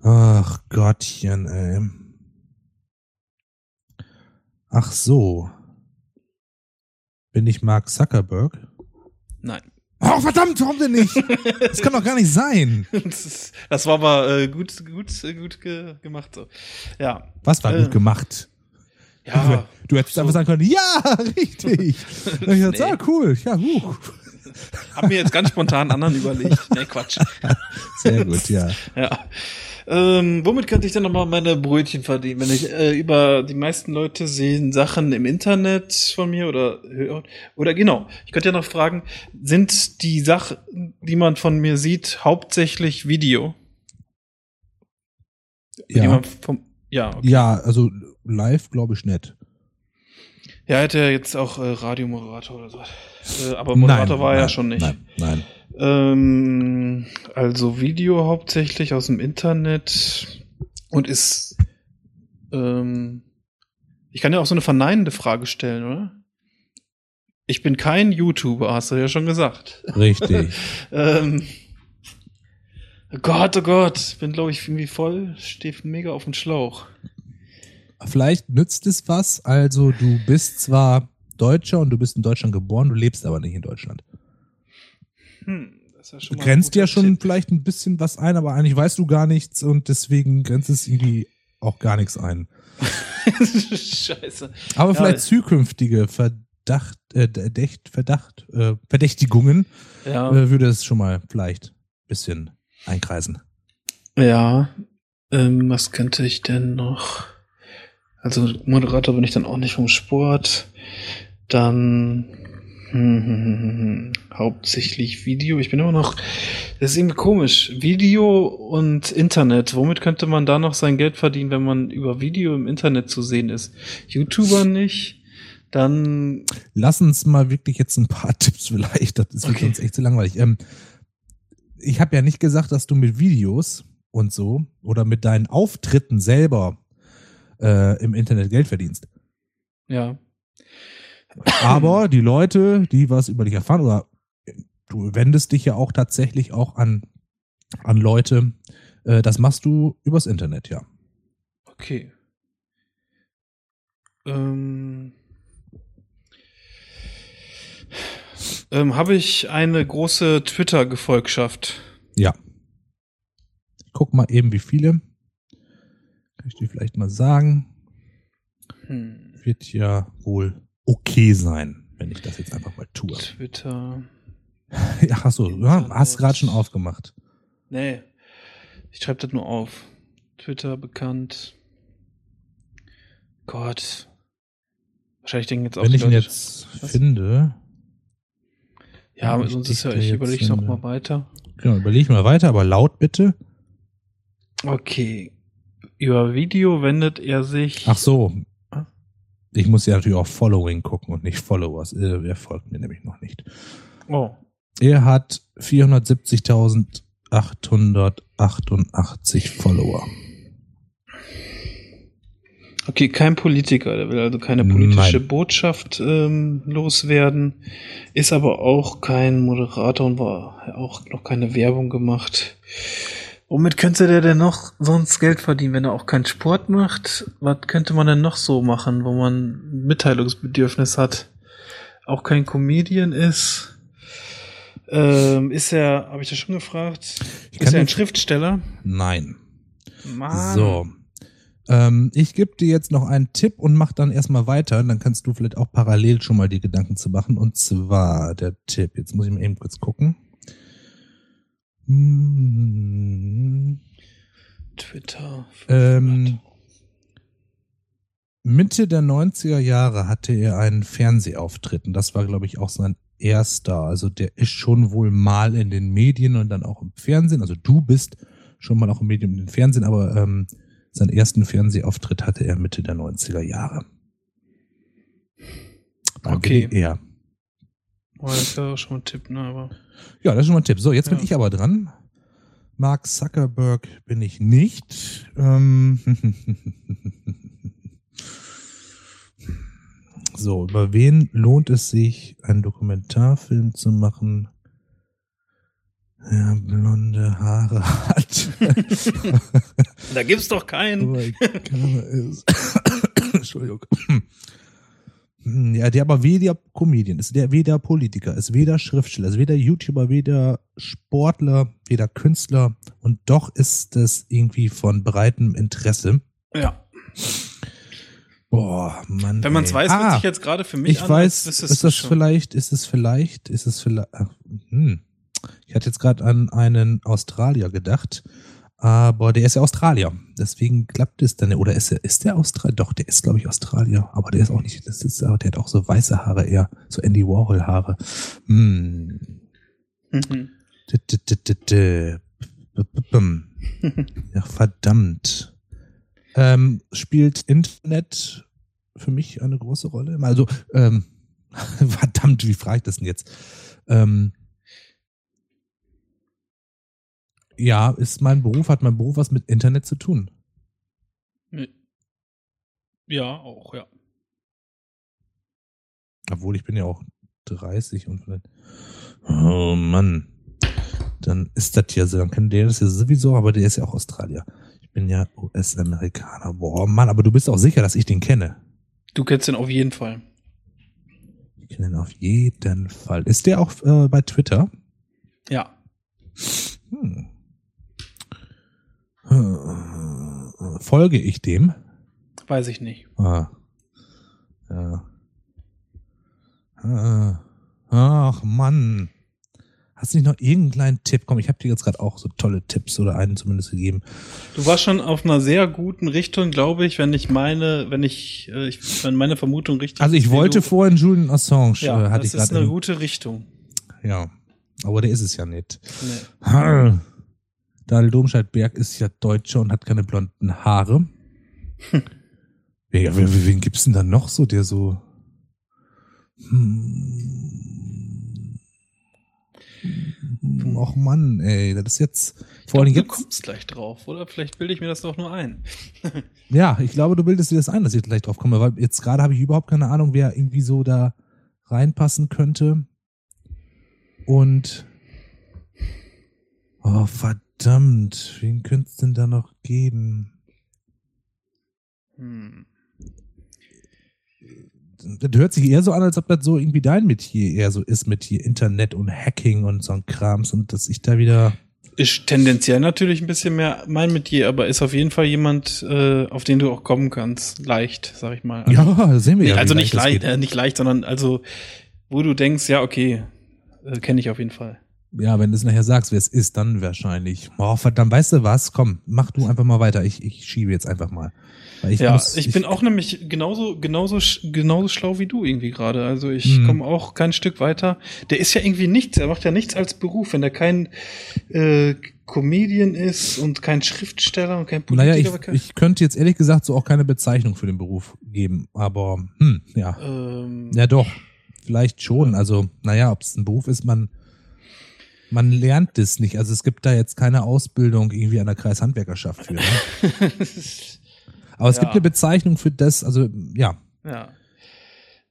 Ach Gottchen, ey. Ach so. Bin ich Mark Zuckerberg? Nein. Oh, verdammt, warum denn nicht? Das kann doch gar nicht sein. Das, war aber äh, gut, gut, äh, gut ge gemacht. So. Ja. Was war Äh, gut gemacht? Ja. Du hättest so. einfach sagen können, ja, richtig. Und ich dachte, Nee. ah, cool, ja, uh. Hab mir jetzt ganz spontan einen anderen überlegt. Nee, Quatsch. Sehr gut, ja. Ja. Ähm, womit könnte ich denn nochmal meine Brötchen verdienen? Wenn ich äh, über die meisten Leute sehen Sachen im Internet von mir oder hören. Oder genau, ich könnte ja noch fragen, sind die Sachen, die man von mir sieht, hauptsächlich Video? Ja, vom, ja, okay. ja also live glaube ich nicht. Ja, hätte er jetzt auch äh, Radiomoderator oder so. Äh, aber Moderator Nein, war er ja schon nicht. Nein, nein. Ähm, also Video hauptsächlich aus dem Internet und ist. Ähm, ich kann ja auch so eine verneinende Frage stellen, oder? Ich bin kein YouTuber, hast du ja schon gesagt. Richtig. Ähm, Gott, oh Gott, bin glaube ich irgendwie voll, stehe mega auf dem Schlauch. Vielleicht nützt es was. Also du bist zwar Deutscher und du bist in Deutschland geboren, du lebst aber nicht in Deutschland. Hm, das ist ja Du schon ein grenzt ja schon Tipp. vielleicht ein bisschen was ein, aber eigentlich weißt du gar nichts und deswegen grenzt es irgendwie auch gar nichts ein. Scheiße. Aber Ja, vielleicht zukünftige Verdacht, äh, Verdacht, Verdacht äh, Verdächtigungen Ja. äh, würde es schon mal vielleicht ein bisschen einkreisen. Ja, ähm, was könnte ich denn noch? Also Moderator bin ich dann auch nicht vom Sport. Dann hm, hm, hm, hm, hm, hauptsächlich Video. Ich bin immer noch. Das ist irgendwie komisch. Video und Internet. Womit könnte man da noch sein Geld verdienen, wenn man über Video im Internet zu sehen ist? YouTuber nicht. Dann Lass uns mal wirklich jetzt ein paar Tipps vielleicht. Das ist Okay. sonst echt zu langweilig. Ähm, ich habe ja nicht gesagt, dass du mit Videos und so oder mit deinen Auftritten selber äh, im Internet Geld verdienst. ja. Aber die Leute, die was über dich erfahren, oder du wendest dich ja auch tatsächlich auch an, an Leute, äh, das machst du übers Internet, ja. Okay. Ähm, ähm, Habe ich eine große Twitter-Gefolgschaft? Ja. Ich guck mal eben, wie viele. Ich dir vielleicht mal sagen. Hm. Wird ja wohl okay sein, wenn ich das jetzt einfach mal tue. Twitter. Ja, ach so, ja, hast gerade schon aufgemacht. Nee. Ich schreibe das nur auf. Twitter bekannt. Gott. Wahrscheinlich denken jetzt auch Wenn ich ihn jetzt Was? finde, Ja, aber sonst ist ja, ich überlege noch mal weiter. genau, überleg mal weiter, aber laut bitte. Okay. Über Video wendet er sich. Ach so. Ah. Ich muss ja natürlich auch Following gucken und nicht Followers. Äh, Er folgt mir nämlich noch nicht. Oh. Er hat 470.888 Follower. Okay, kein Politiker, der will also keine politische Botschaft ähm, loswerden, ist aber auch kein Moderator und war auch noch keine Werbung gemacht. Womit könnte der denn noch sonst Geld verdienen, wenn er auch keinen Sport macht? Was könnte man denn noch so machen, wo man Mitteilungsbedürfnis hat? Auch kein Comedian ist. Ähm, ist er, habe ich das schon gefragt? Ich Ist er ein Schriftsteller? Nein. Mann. So. Ähm, ich gebe dir jetzt noch einen Tipp und mach dann erstmal weiter. Dann kannst du vielleicht auch parallel schon mal die Gedanken zu machen. Und zwar der Tipp. Jetzt muss ich mal eben kurz gucken. Hm, Twitter. Ähm, Mitte der 90er Jahre hatte er einen Fernsehauftritt und das war, glaube ich, auch sein erster. Also der ist schon wohl mal in den Medien und dann auch im Fernsehen. Also du bist schon mal auch im Medium und im Fernsehen, aber ähm, seinen ersten Fernsehauftritt hatte er Mitte der 90er Jahre. Bei Okay. WDR. Oh, das auch schon ein Tipp, ne? Aber Ja, das ist schon mal ein Tipp. So, jetzt bin Ja. ich aber dran. Mark Zuckerberg bin ich nicht. Ähm so, über wen lohnt es sich, einen Dokumentarfilm zu machen? Ja, blonde Haare hat. da gibt's doch keinen. Entschuldigung. Ja, der aber weder Comedian ist, der weder Politiker ist, weder Schriftsteller, ist weder YouTuber, weder Sportler, weder Künstler und doch ist das irgendwie von breitem Interesse. Ja. Boah, Mann. Wenn man es weiß, ah, wird sich jetzt gerade für mich ich an, weiß, ist du das schon. vielleicht, ist es vielleicht, ist es vielleicht, ach, hm. ich hatte jetzt gerade an einen Australier gedacht, aber der ist ja Australier, deswegen klappt es dann, oder ist er, ist der Australier? Doch, der ist glaube ich Australier, aber der ist auch nicht, das ist, der hat auch so weiße Haare eher, so Andy Warhol Haare. Hm. Mhm. Ja, verdammt. Ähm, spielt Internet für mich eine große Rolle? Also, ähm, verdammt, wie frage ich das denn jetzt? Ähm, ja, ist mein Beruf, hat mein Beruf was mit Internet zu tun? Ja, auch, ja. Obwohl, ich bin ja auch 30 und vielleicht. Oh Mann. Dann ist das ja so, dann kann der das ja sowieso, aber der ist ja auch Australier. Ich bin ja US-Amerikaner. Boah, Mann, aber du bist auch sicher, dass ich den kenne. Du kennst den auf jeden Fall. Ich kenne ihn auf jeden Fall. Ist der auch äh, bei Twitter? Ja. Hm. Folge ich dem? Weiß ich nicht. Ah. Ja. Äh, ach Mann. Hast du nicht noch irgendeinen kleinen Tipp? Komm, ich habe dir jetzt gerade auch so tolle Tipps oder einen zumindest gegeben. Du warst schon auf einer sehr guten Richtung, glaube ich, wenn ich meine, wenn ich, äh, ich wenn meine Vermutung richtig Also ich ist, wollte du, vorhin Julian Assange, ja, äh, hatte das ich ist gerade. eine im- gute Richtung. Ja, aber der ist es ja nicht. Nee. Hm. Daniel Domscheit-Berg ist ja Deutscher und hat keine blonden Haare. Ja, wen, wen gibt's denn da noch so, der so. Hm. Och Mann, ey, das ist jetzt. Vor allem du jetzt. kommst gleich drauf, oder? Vielleicht bilde ich mir das doch nur ein. Ja, ich glaube, du bildest dir das ein, dass ich gleich drauf komme, weil jetzt gerade habe ich überhaupt keine Ahnung, wer irgendwie so da reinpassen könnte. Und. Oh, verdammt, wen könnte es denn da noch geben? Hm. Das hört sich eher so an, als ob das so irgendwie dein Metier eher so ist mit hier Internet und Hacking und so ein Krams und dass ich da wieder. Ist tendenziell natürlich ein bisschen mehr mein Metier, aber ist auf jeden Fall jemand, äh, auf den du auch kommen kannst. Leicht, sag ich mal. Ja, das sehen wir Nee, ja. also nicht leicht, äh, nicht leicht, sondern also, wo du denkst, ja, okay, äh, kenne ich auf jeden Fall. Ja, wenn du es nachher sagst, wer es ist, dann wahrscheinlich. Oh, verdammt, weißt du was? Komm, mach du einfach mal weiter. Ich, ich schiebe jetzt einfach mal. Ich ja, muss, ich, bin auch nämlich genauso, genauso, genauso schlau wie du irgendwie gerade. Also ich Mhm. komme auch kein Stück weiter. Der ist ja irgendwie nichts, er macht ja nichts als Beruf. Wenn der kein äh, Comedian ist und kein Schriftsteller und kein Politiker, Naja, ich, kein, ich könnte jetzt ehrlich gesagt so auch keine Bezeichnung für den Beruf geben, aber hm, ja. ähm, Ja doch, vielleicht schon. Also, naja, ob es ein Beruf ist, man, man lernt es nicht. Also es gibt da jetzt keine Ausbildung irgendwie an der Kreishandwerkerschaft für. Ne? Aber es Ja. gibt eine Bezeichnung für das, also ja. ja.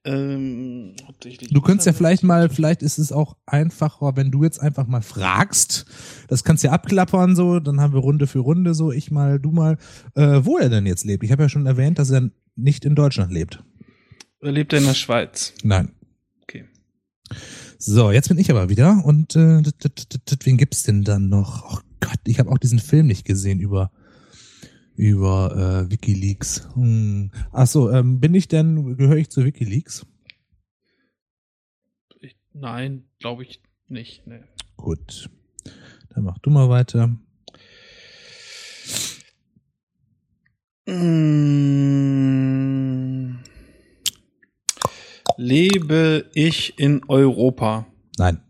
Ähm, hauptsächlich Du könntest ja vielleicht mal, vielleicht ist es auch einfacher, wenn du jetzt einfach mal fragst. Das kannst du ja abklappern so, dann haben wir Runde für Runde so, ich mal, du mal, äh, wo er denn jetzt lebt. Ich habe ja schon erwähnt, dass er nicht in Deutschland lebt. Oder lebt er in der Schweiz? Nein. Okay. So, jetzt bin ich aber wieder und äh, wen gibt's denn dann noch? Oh Gott, ich habe auch diesen Film nicht gesehen über über äh, WikiLeaks. Hm. Ach so, ähm, bin ich denn gehöre ich zu WikiLeaks? Ich, nein, glaube ich nicht. Nee. Gut, dann mach du mal weiter. Mm. Lebe ich in Europa? Nein.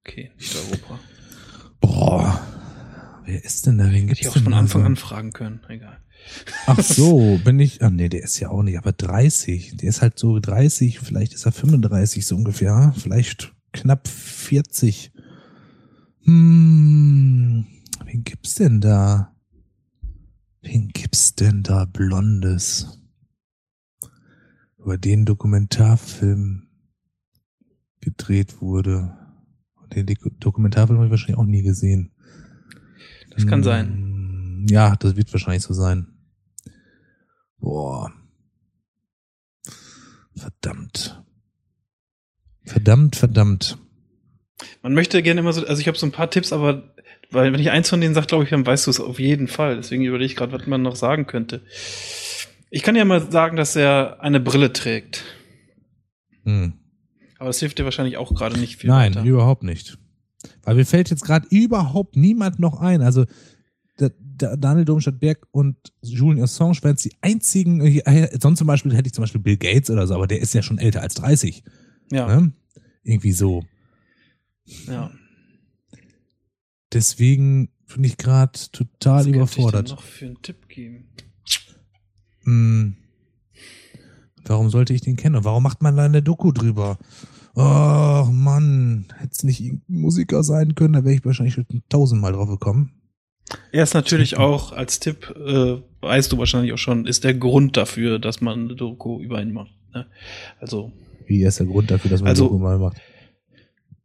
Okay, nicht Europa. Boah, wer ist denn da? Wen Hätte gibt's ich auch denn von Anfang an fragen können. Egal. Ach so, bin ich. Ah nee, der ist ja auch nicht, aber 30. Der ist halt so 30, vielleicht ist er 35 so ungefähr, vielleicht knapp 40. Hm, wen gibt's denn da? Wen gibt's denn da Blondes? Über den Dokumentarfilm gedreht wurde. Und Den Dokumentarfilm habe ich wahrscheinlich auch nie gesehen. Das kann sein. sein. Ja, das wird wahrscheinlich so sein. Boah. Verdammt. Verdammt, verdammt. Man möchte gerne immer so, also ich habe so ein paar Tipps, aber weil wenn ich eins von denen sage, glaube ich, dann weißt du es auf jeden Fall. Deswegen überlege ich gerade, was man noch sagen könnte. Ich kann ja mal sagen, dass er eine Brille trägt. Hm. Aber das hilft dir wahrscheinlich auch gerade nicht viel Nein, weiter. überhaupt nicht. Weil mir fällt jetzt gerade überhaupt niemand noch ein. Also da, da, Daniel Domstadt-Berg und Julian Assange wären die einzigen, äh, sonst zum Beispiel hätte ich zum Beispiel Bill Gates oder so, aber der ist ja schon älter als 30. Ja, Ne? Irgendwie so. ja. Deswegen bin ich gerade total Was überfordert. Ich denn noch für einen Tipp geben? Hm. Warum sollte ich den kennen? Und warum macht man da eine Doku drüber? Oh Mann, hätte es nicht irgendein Musiker sein können, da wäre ich wahrscheinlich schon tausendmal drauf gekommen. Er ist natürlich auch als Tipp, äh, weißt du wahrscheinlich auch schon, ist der Grund dafür, dass man eine Doku über ihn macht. Ne? Also Wie ist der Grund dafür, dass man Also- eine Doku mal macht?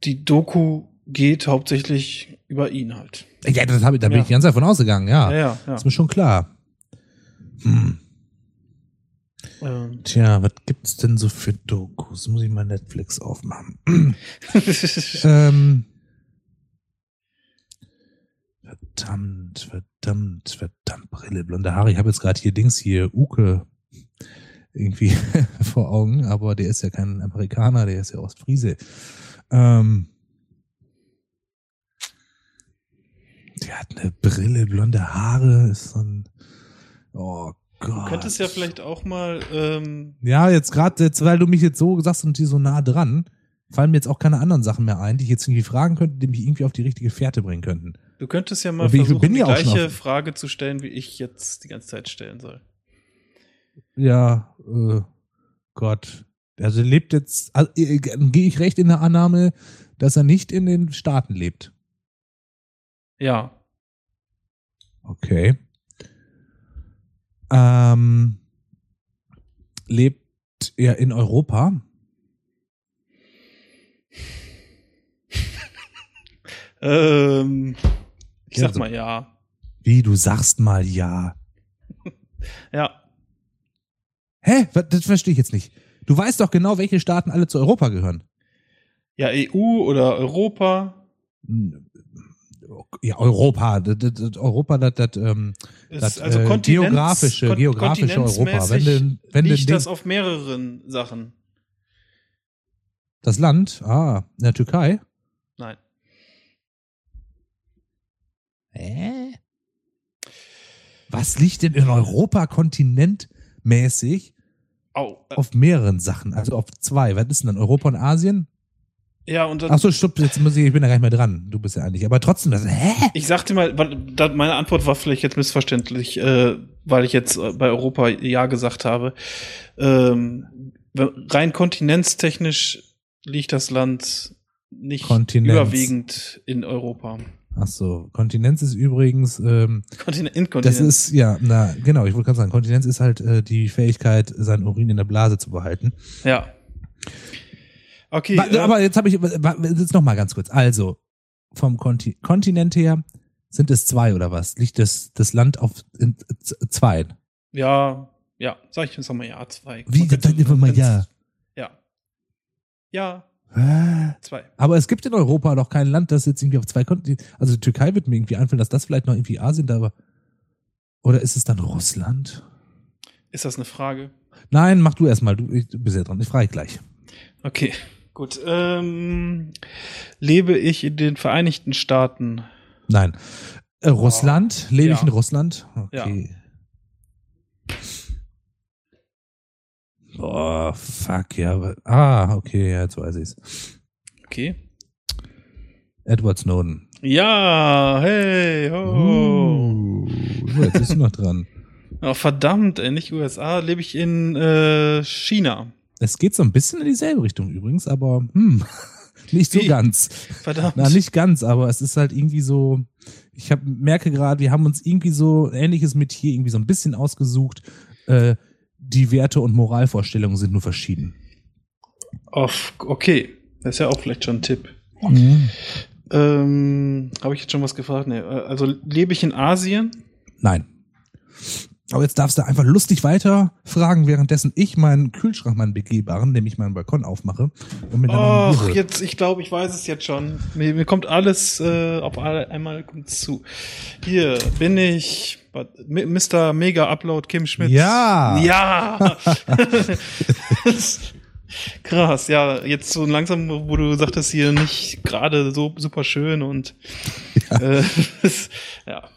die Doku geht hauptsächlich über ihn halt. Ja, das hab ich, da bin Ja. ich ganz davon ausgegangen, ja. Ja, ja. ja. Ist mir schon klar. Hm. Ähm. Tja, was gibt's denn so für Dokus? Muss ich mal Netflix aufmachen. ähm. Verdammt, verdammt, verdammt, Brille, blonde Haare. Ich habe jetzt gerade hier Dings hier, Uke. irgendwie vor Augen, aber der ist ja kein Amerikaner, der ist ja Ostfriese. Ähm, der hat eine Brille, blonde Haare, ist so ein, oh Gott. Du könntest ja vielleicht auch mal, ähm, Ja, jetzt gerade, jetzt, weil du mich jetzt so sagst und die so nah dran, fallen mir jetzt auch keine anderen Sachen mehr ein, die ich jetzt irgendwie fragen könnte, die mich irgendwie auf die richtige Fährte bringen könnten. du könntest ja mal ich versuchen, bin die ja gleiche Frage zu stellen, wie ich jetzt die ganze Zeit stellen soll. Ja, äh, Gott. Also er lebt jetzt, also, äh, gehe ich recht in der Annahme, dass er nicht in den Staaten lebt. Ja. Okay. Ähm, lebt er in Europa? Ähm, ich sag mal ja. Wie, du sagst mal ja. Ja. Hä? Das verstehe ich jetzt nicht. Du weißt doch genau, welche Staaten alle zu Europa gehören. Ja, EU oder Europa. Ja, Europa. Das, das, Europa, das, das, Ist das also äh, geografische, kon- geografische Europa. Wenn du, wenn du liegt den- das auf mehreren Sachen. das Land, ah, in der Türkei. Nein. Hä? Was liegt denn in Europa kontinentmäßig Au. Äh, auf mehreren Sachen? Also auf zwei. Was ist denn dann? Europa und Asien? Ja, und dann, Ach so, stopp, jetzt muss ich, ich bin da gar nicht mehr dran. Du bist ja eigentlich. Aber trotzdem, das, hä? ich sagte mal, meine Antwort war vielleicht jetzt missverständlich, äh, weil ich jetzt äh, bei Europa ja gesagt habe. Ähm, rein kontinentstechnisch liegt das Land nicht Kontinenz. überwiegend in Europa. Ach so, Kontinenz ist übrigens, ähm, Kontinent, Inkontinenz. das ist, ja, na, genau, ich wollte gerade sagen, Kontinenz ist halt äh, die Fähigkeit, seinen Urin in der Blase zu behalten. ja. Okay, Wa- äh, aber jetzt habe ich, jetzt noch mal ganz kurz. Also, vom Konti Kontinent her sind es zwei oder was? Liegt das, das Land auf in, zwei? ja, ja, sag ich jetzt nochmal ja, zwei. Wie, Und sag einfach mal ja. Ja. Ja, Hä? zwei. Aber es gibt in Europa noch kein Land, das jetzt irgendwie auf zwei Kontinenten. Also die Türkei wird mir irgendwie einfallen, dass das vielleicht noch irgendwie Asien da war. Oder ist es dann Russland? Ist das eine Frage? Nein, mach du erstmal. Du, du bist ja dran. Ich frage gleich. Okay, gut. Ähm, lebe ich in den Vereinigten Staaten? Nein. Äh, Russland? Lebe ich Ja. in Russland? Okay. Boah, fuck, ja. aber- Ah, okay, ja, jetzt weiß ich's. Okay. Edward Snowden. Ja, hey, ho. Uh, jetzt bist du noch dran. Oh, verdammt, ey, nicht USA, lebe ich in äh, China. Es geht so ein bisschen in dieselbe Richtung übrigens, aber hm, nicht so Wie? ganz. Verdammt. Na, nicht ganz, aber es ist halt irgendwie so, ich hab, merke gerade, wir haben uns irgendwie so ein ähnliches mit hier irgendwie so ein bisschen ausgesucht. Äh, die Werte und Moralvorstellungen sind nur verschieden. Oh, okay, das ist ja auch vielleicht schon ein Tipp. Mhm. Ähm, Habe ich jetzt schon was gefragt? Nee, äh, also lebe ich in Asien? Nein. Aber jetzt darfst du einfach lustig weiter fragen, währenddessen ich meinen Kühlschrank, meinen begehbaren, nämlich meinen Balkon aufmache und ein Och, jetzt, ich glaube, ich weiß es jetzt schon. Mir, mir kommt alles äh, auf alle, einmal kommt's zu. Hier bin ich, Mr. Mega Upload Kim Schmidt. Ja. Ja. Krass, ja, jetzt so langsam, wo du sagtest hier nicht gerade so super schön und ja. Äh, ja.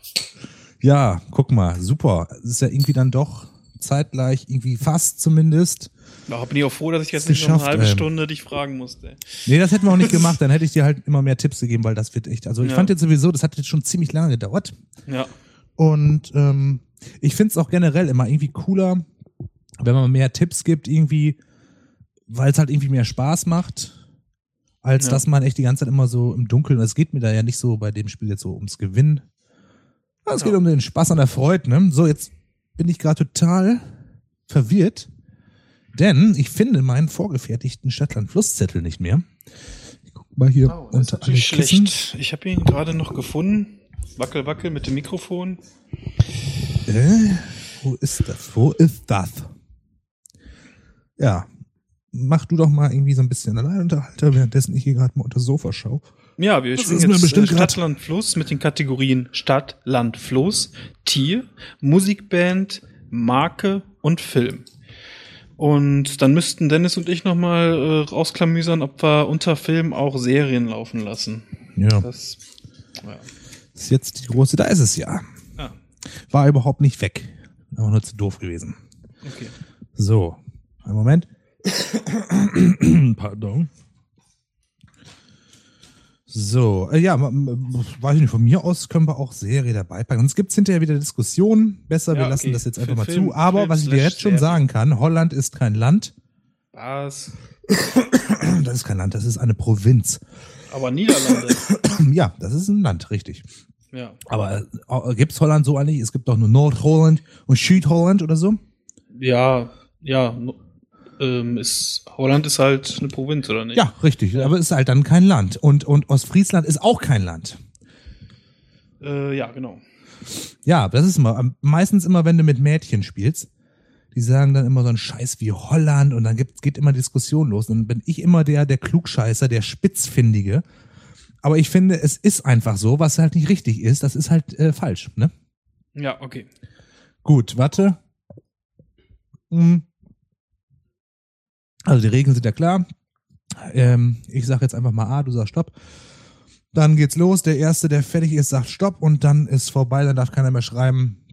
Ja, guck mal, super. Es ist ja irgendwie dann doch zeitgleich, irgendwie fast zumindest. Da bin ich auch froh, dass ich jetzt nicht noch eine halbe ähm. Stunde dich fragen musste. Nee, das hätten wir auch nicht gemacht, dann hätte ich dir halt immer mehr Tipps gegeben, weil das wird echt. Also ich Ja. fand jetzt sowieso, das hat jetzt schon ziemlich lange gedauert. Ja. Und ähm, ich find's auch generell immer irgendwie cooler, wenn man mehr Tipps gibt, irgendwie, weil es halt irgendwie mehr Spaß macht, als Ja. dass man echt die ganze Zeit immer so im Dunkeln. Es geht mir da ja nicht so bei dem Spiel jetzt so ums Gewinnen. Es geht um den Spaß an der Freude, ne? So, jetzt bin ich gerade total verwirrt, denn ich finde meinen vorgefertigten Stadtland-Flusszettel nicht mehr. Ich guck mal hier Oh, unter alle Kissen. schlecht. Ich habe ihn gerade noch gefunden. Wackel, wackel mit dem Mikrofon. Äh, wo ist das? Wo ist das? Ja, mach du doch mal irgendwie so ein bisschen Alleinunterhalter, währenddessen ich hier gerade mal unter das Sofa schaue. Ja, wir Das spielen jetzt bestimmt äh, grad- Stadt, Land, Fluss mit den Kategorien Stadt, Land, Fluss, Tier, Musikband, Marke und Film. Und dann müssten Dennis und ich nochmal äh, rausklamüsern, ob wir unter Film auch Serien laufen lassen. Ja. Das, ja. Ist jetzt die große, da ist es ja. Ah, War überhaupt nicht weg. Aber nur zu doof gewesen. okay. So, einen Moment. Pardon. So, äh, ja, weiß ich nicht, von mir aus können wir auch Serie dabei packen. Sonst gibt's hinterher wieder Diskussionen. Besser, wir Ja, lassen okay. das jetzt Für einfach mal Film- zu. Aber Film was ich dir jetzt schon sagen kann, Holland ist kein Land. Was? Das ist kein Land, das ist eine Provinz. Aber Niederlande. Ja, das ist ein Land, richtig. ja. Aber äh, gibt's Holland so eigentlich? Es gibt doch nur Nordholland und Südholland oder so. Ja, ja. Ähm, ist, Holland ist halt eine Provinz, oder nicht? Ja, richtig. Aber es ist halt dann kein Land. Und, und Ostfriesland ist auch kein Land. Äh, ja, genau. Ja, das ist immer, meistens immer, wenn du mit Mädchen spielst, die sagen dann immer so einen Scheiß wie Holland und dann gibt, geht immer Diskussion los. Und dann bin ich immer der, der Klugscheißer, der Spitzfindige. Aber ich finde, es ist einfach so, was halt nicht richtig ist, das ist halt äh, falsch, ne? Ja, okay. Gut, warte. Hm. Also die Regeln sind ja klar. Ähm, ich sag jetzt einfach mal A, du sagst Stopp. Dann geht's los. Der Erste, der fertig ist, sagt Stopp und dann ist vorbei. Dann darf keiner mehr schreiben.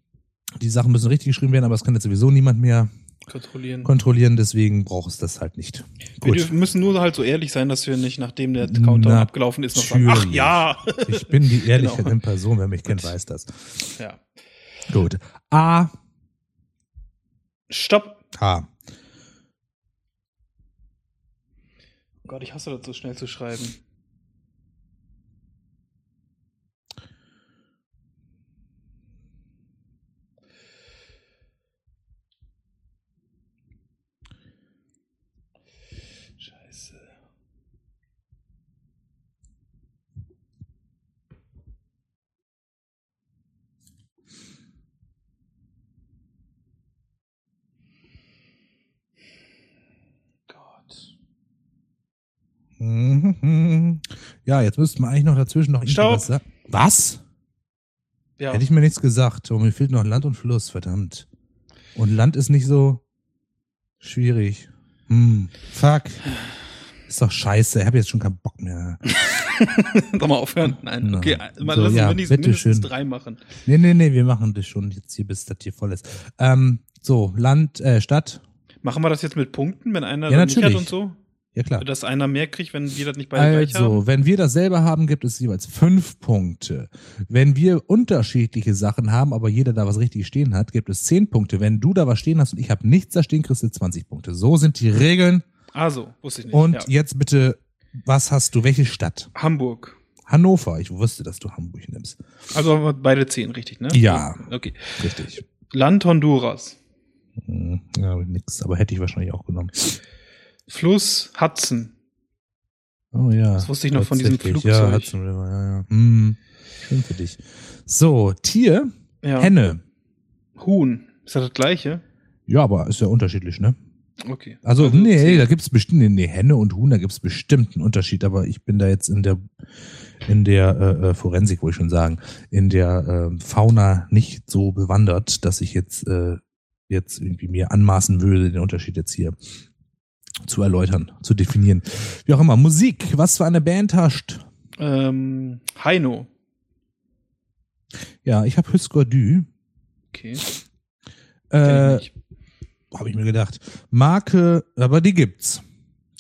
Die Sachen müssen richtig geschrieben werden, aber es kann jetzt sowieso niemand mehr Kontrollieren. kontrollieren. Deswegen braucht es das halt nicht. wir Gut. müssen nur halt so ehrlich sein, dass wir nicht, nachdem der Countdown Na, abgelaufen ist, noch sagen, ach ja. Ich bin die Ehrlichkeit Genau. Person. Wer mich kennt, weiß das. ja. Gut. A, Stopp. H. Gott, ich hasse das so schnell zu schreiben. Ja, jetzt müssten wir eigentlich noch dazwischen noch irgendwas sagen. Was? Ja. Hätte ich mir nichts gesagt. Oh, mir fehlt noch Land und Fluss, verdammt. Und Land ist nicht so schwierig. Hm, fuck. Ist doch scheiße. Ich habe jetzt schon keinen Bock mehr. Doch mal aufhören. Nein, Na. okay. Mal So, lassen ja, wir mindestens bitteschön. drei machen. Nee, nee, nee, wir machen das schon jetzt hier, bis das hier voll ist. Ähm, so, Land, äh, Stadt. Machen wir das jetzt mit Punkten, wenn einer Ja, nicht hat und so? Ja, klar. Dass einer mehr kriegt, wenn wir das nicht beide gleich Also, haben? wenn wir dasselbe haben, gibt es jeweils fünf Punkte. Wenn wir unterschiedliche Sachen haben, aber jeder da was richtig stehen hat, gibt es zehn Punkte. Wenn du da was stehen hast und ich habe nichts da stehen, kriegst du 20 Punkte. So sind die Regeln. Also, wusste ich nicht. Und ja. jetzt bitte, was hast du? Welche Stadt? Hamburg. Hannover. Ich wusste, dass du Hamburg nimmst. Also haben wir beide zehn, richtig, ne? Ja. Okay. Richtig. Land Honduras. Hm, Ja, nix, aber hätte ich wahrscheinlich auch genommen. Fluss Hudson. Oh ja. Das wusste ich noch von diesem. Flugzeug. Ja, Hudson River, ja, ja. Hm, schön für dich. So, Tier, Ja. Henne. Huhn. Ist das das gleiche? Ja, aber ist ja unterschiedlich, ne? Okay. Also, nee, zehn. da gibt's bestimmt, nee, nee, Henne und Huhn, da gibt's bestimmt einen Unterschied, aber ich bin da jetzt in der, in der äh, äh, Forensik, wollte ich schon sagen, in der äh, Fauna nicht so bewandert, dass ich jetzt, äh, jetzt irgendwie mir anmaßen würde, den Unterschied jetzt hier zu erläutern, zu definieren. Wie auch immer, Musik, was für eine Band hast? Ähm, Heino. Ja, ich habe Husker Du. Okay. Äh, habe ich mir gedacht. Marke, aber die gibt's.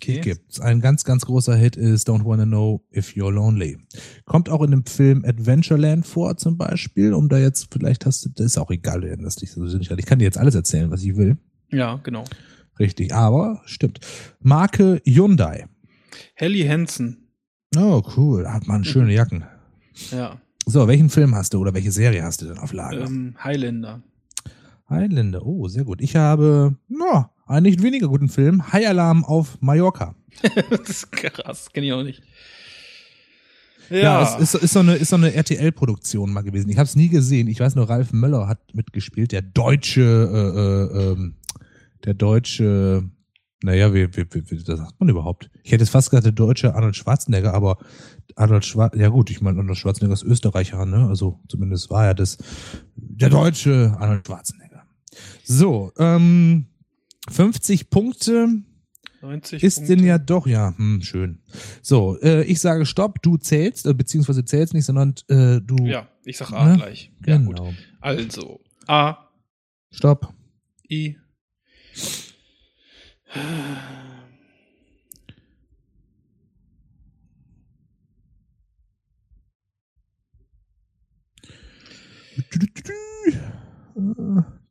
Die Okay. gibt's. Ein ganz, ganz großer Hit ist Don't Wanna Know If You're Lonely. Kommt auch in dem Film Adventureland vor zum Beispiel, um da jetzt, vielleicht hast du, das ist auch egal, das nicht so sinnig Ich kann dir jetzt alles erzählen, was ich will. Ja, genau. Richtig, aber stimmt. Marke Hyundai. Helly Hansen. Oh, cool. Hat man schöne Jacken. Ja. So, welchen Film hast du oder welche Serie hast du denn auf Lager? Ähm, Highlander. Highlander. Oh, sehr gut. Ich habe, no, einen nicht weniger guten Film. High Alarm auf Mallorca. das ist krass. Kenn ich auch nicht. Ja, es ist, ist, so eine, ist so eine RTL-Produktion mal gewesen. Ich habe es nie gesehen. Ich weiß nur, Ralf Möller hat mitgespielt, der deutsche, äh, äh, ähm, der deutsche, naja, wie, wie, wie, wie das sagt man überhaupt? Ich hätte jetzt fast gesagt, der deutsche Arnold Schwarzenegger, aber Arnold Schwarzenegger, ja gut, ich meine, Arnold Schwarzenegger ist Österreicher, ne? Also zumindest war er das, der deutsche Arnold Schwarzenegger. So, ähm, 50 Punkte 90 ist Punkte. denn ja doch, ja, hm, schön. So, äh, ich sage Stopp, du zählst, äh, beziehungsweise zählst nicht, sondern äh, du. Ja, ich sag A Ne? gleich. Ja, gut. genau. Also, A, Stopp. I.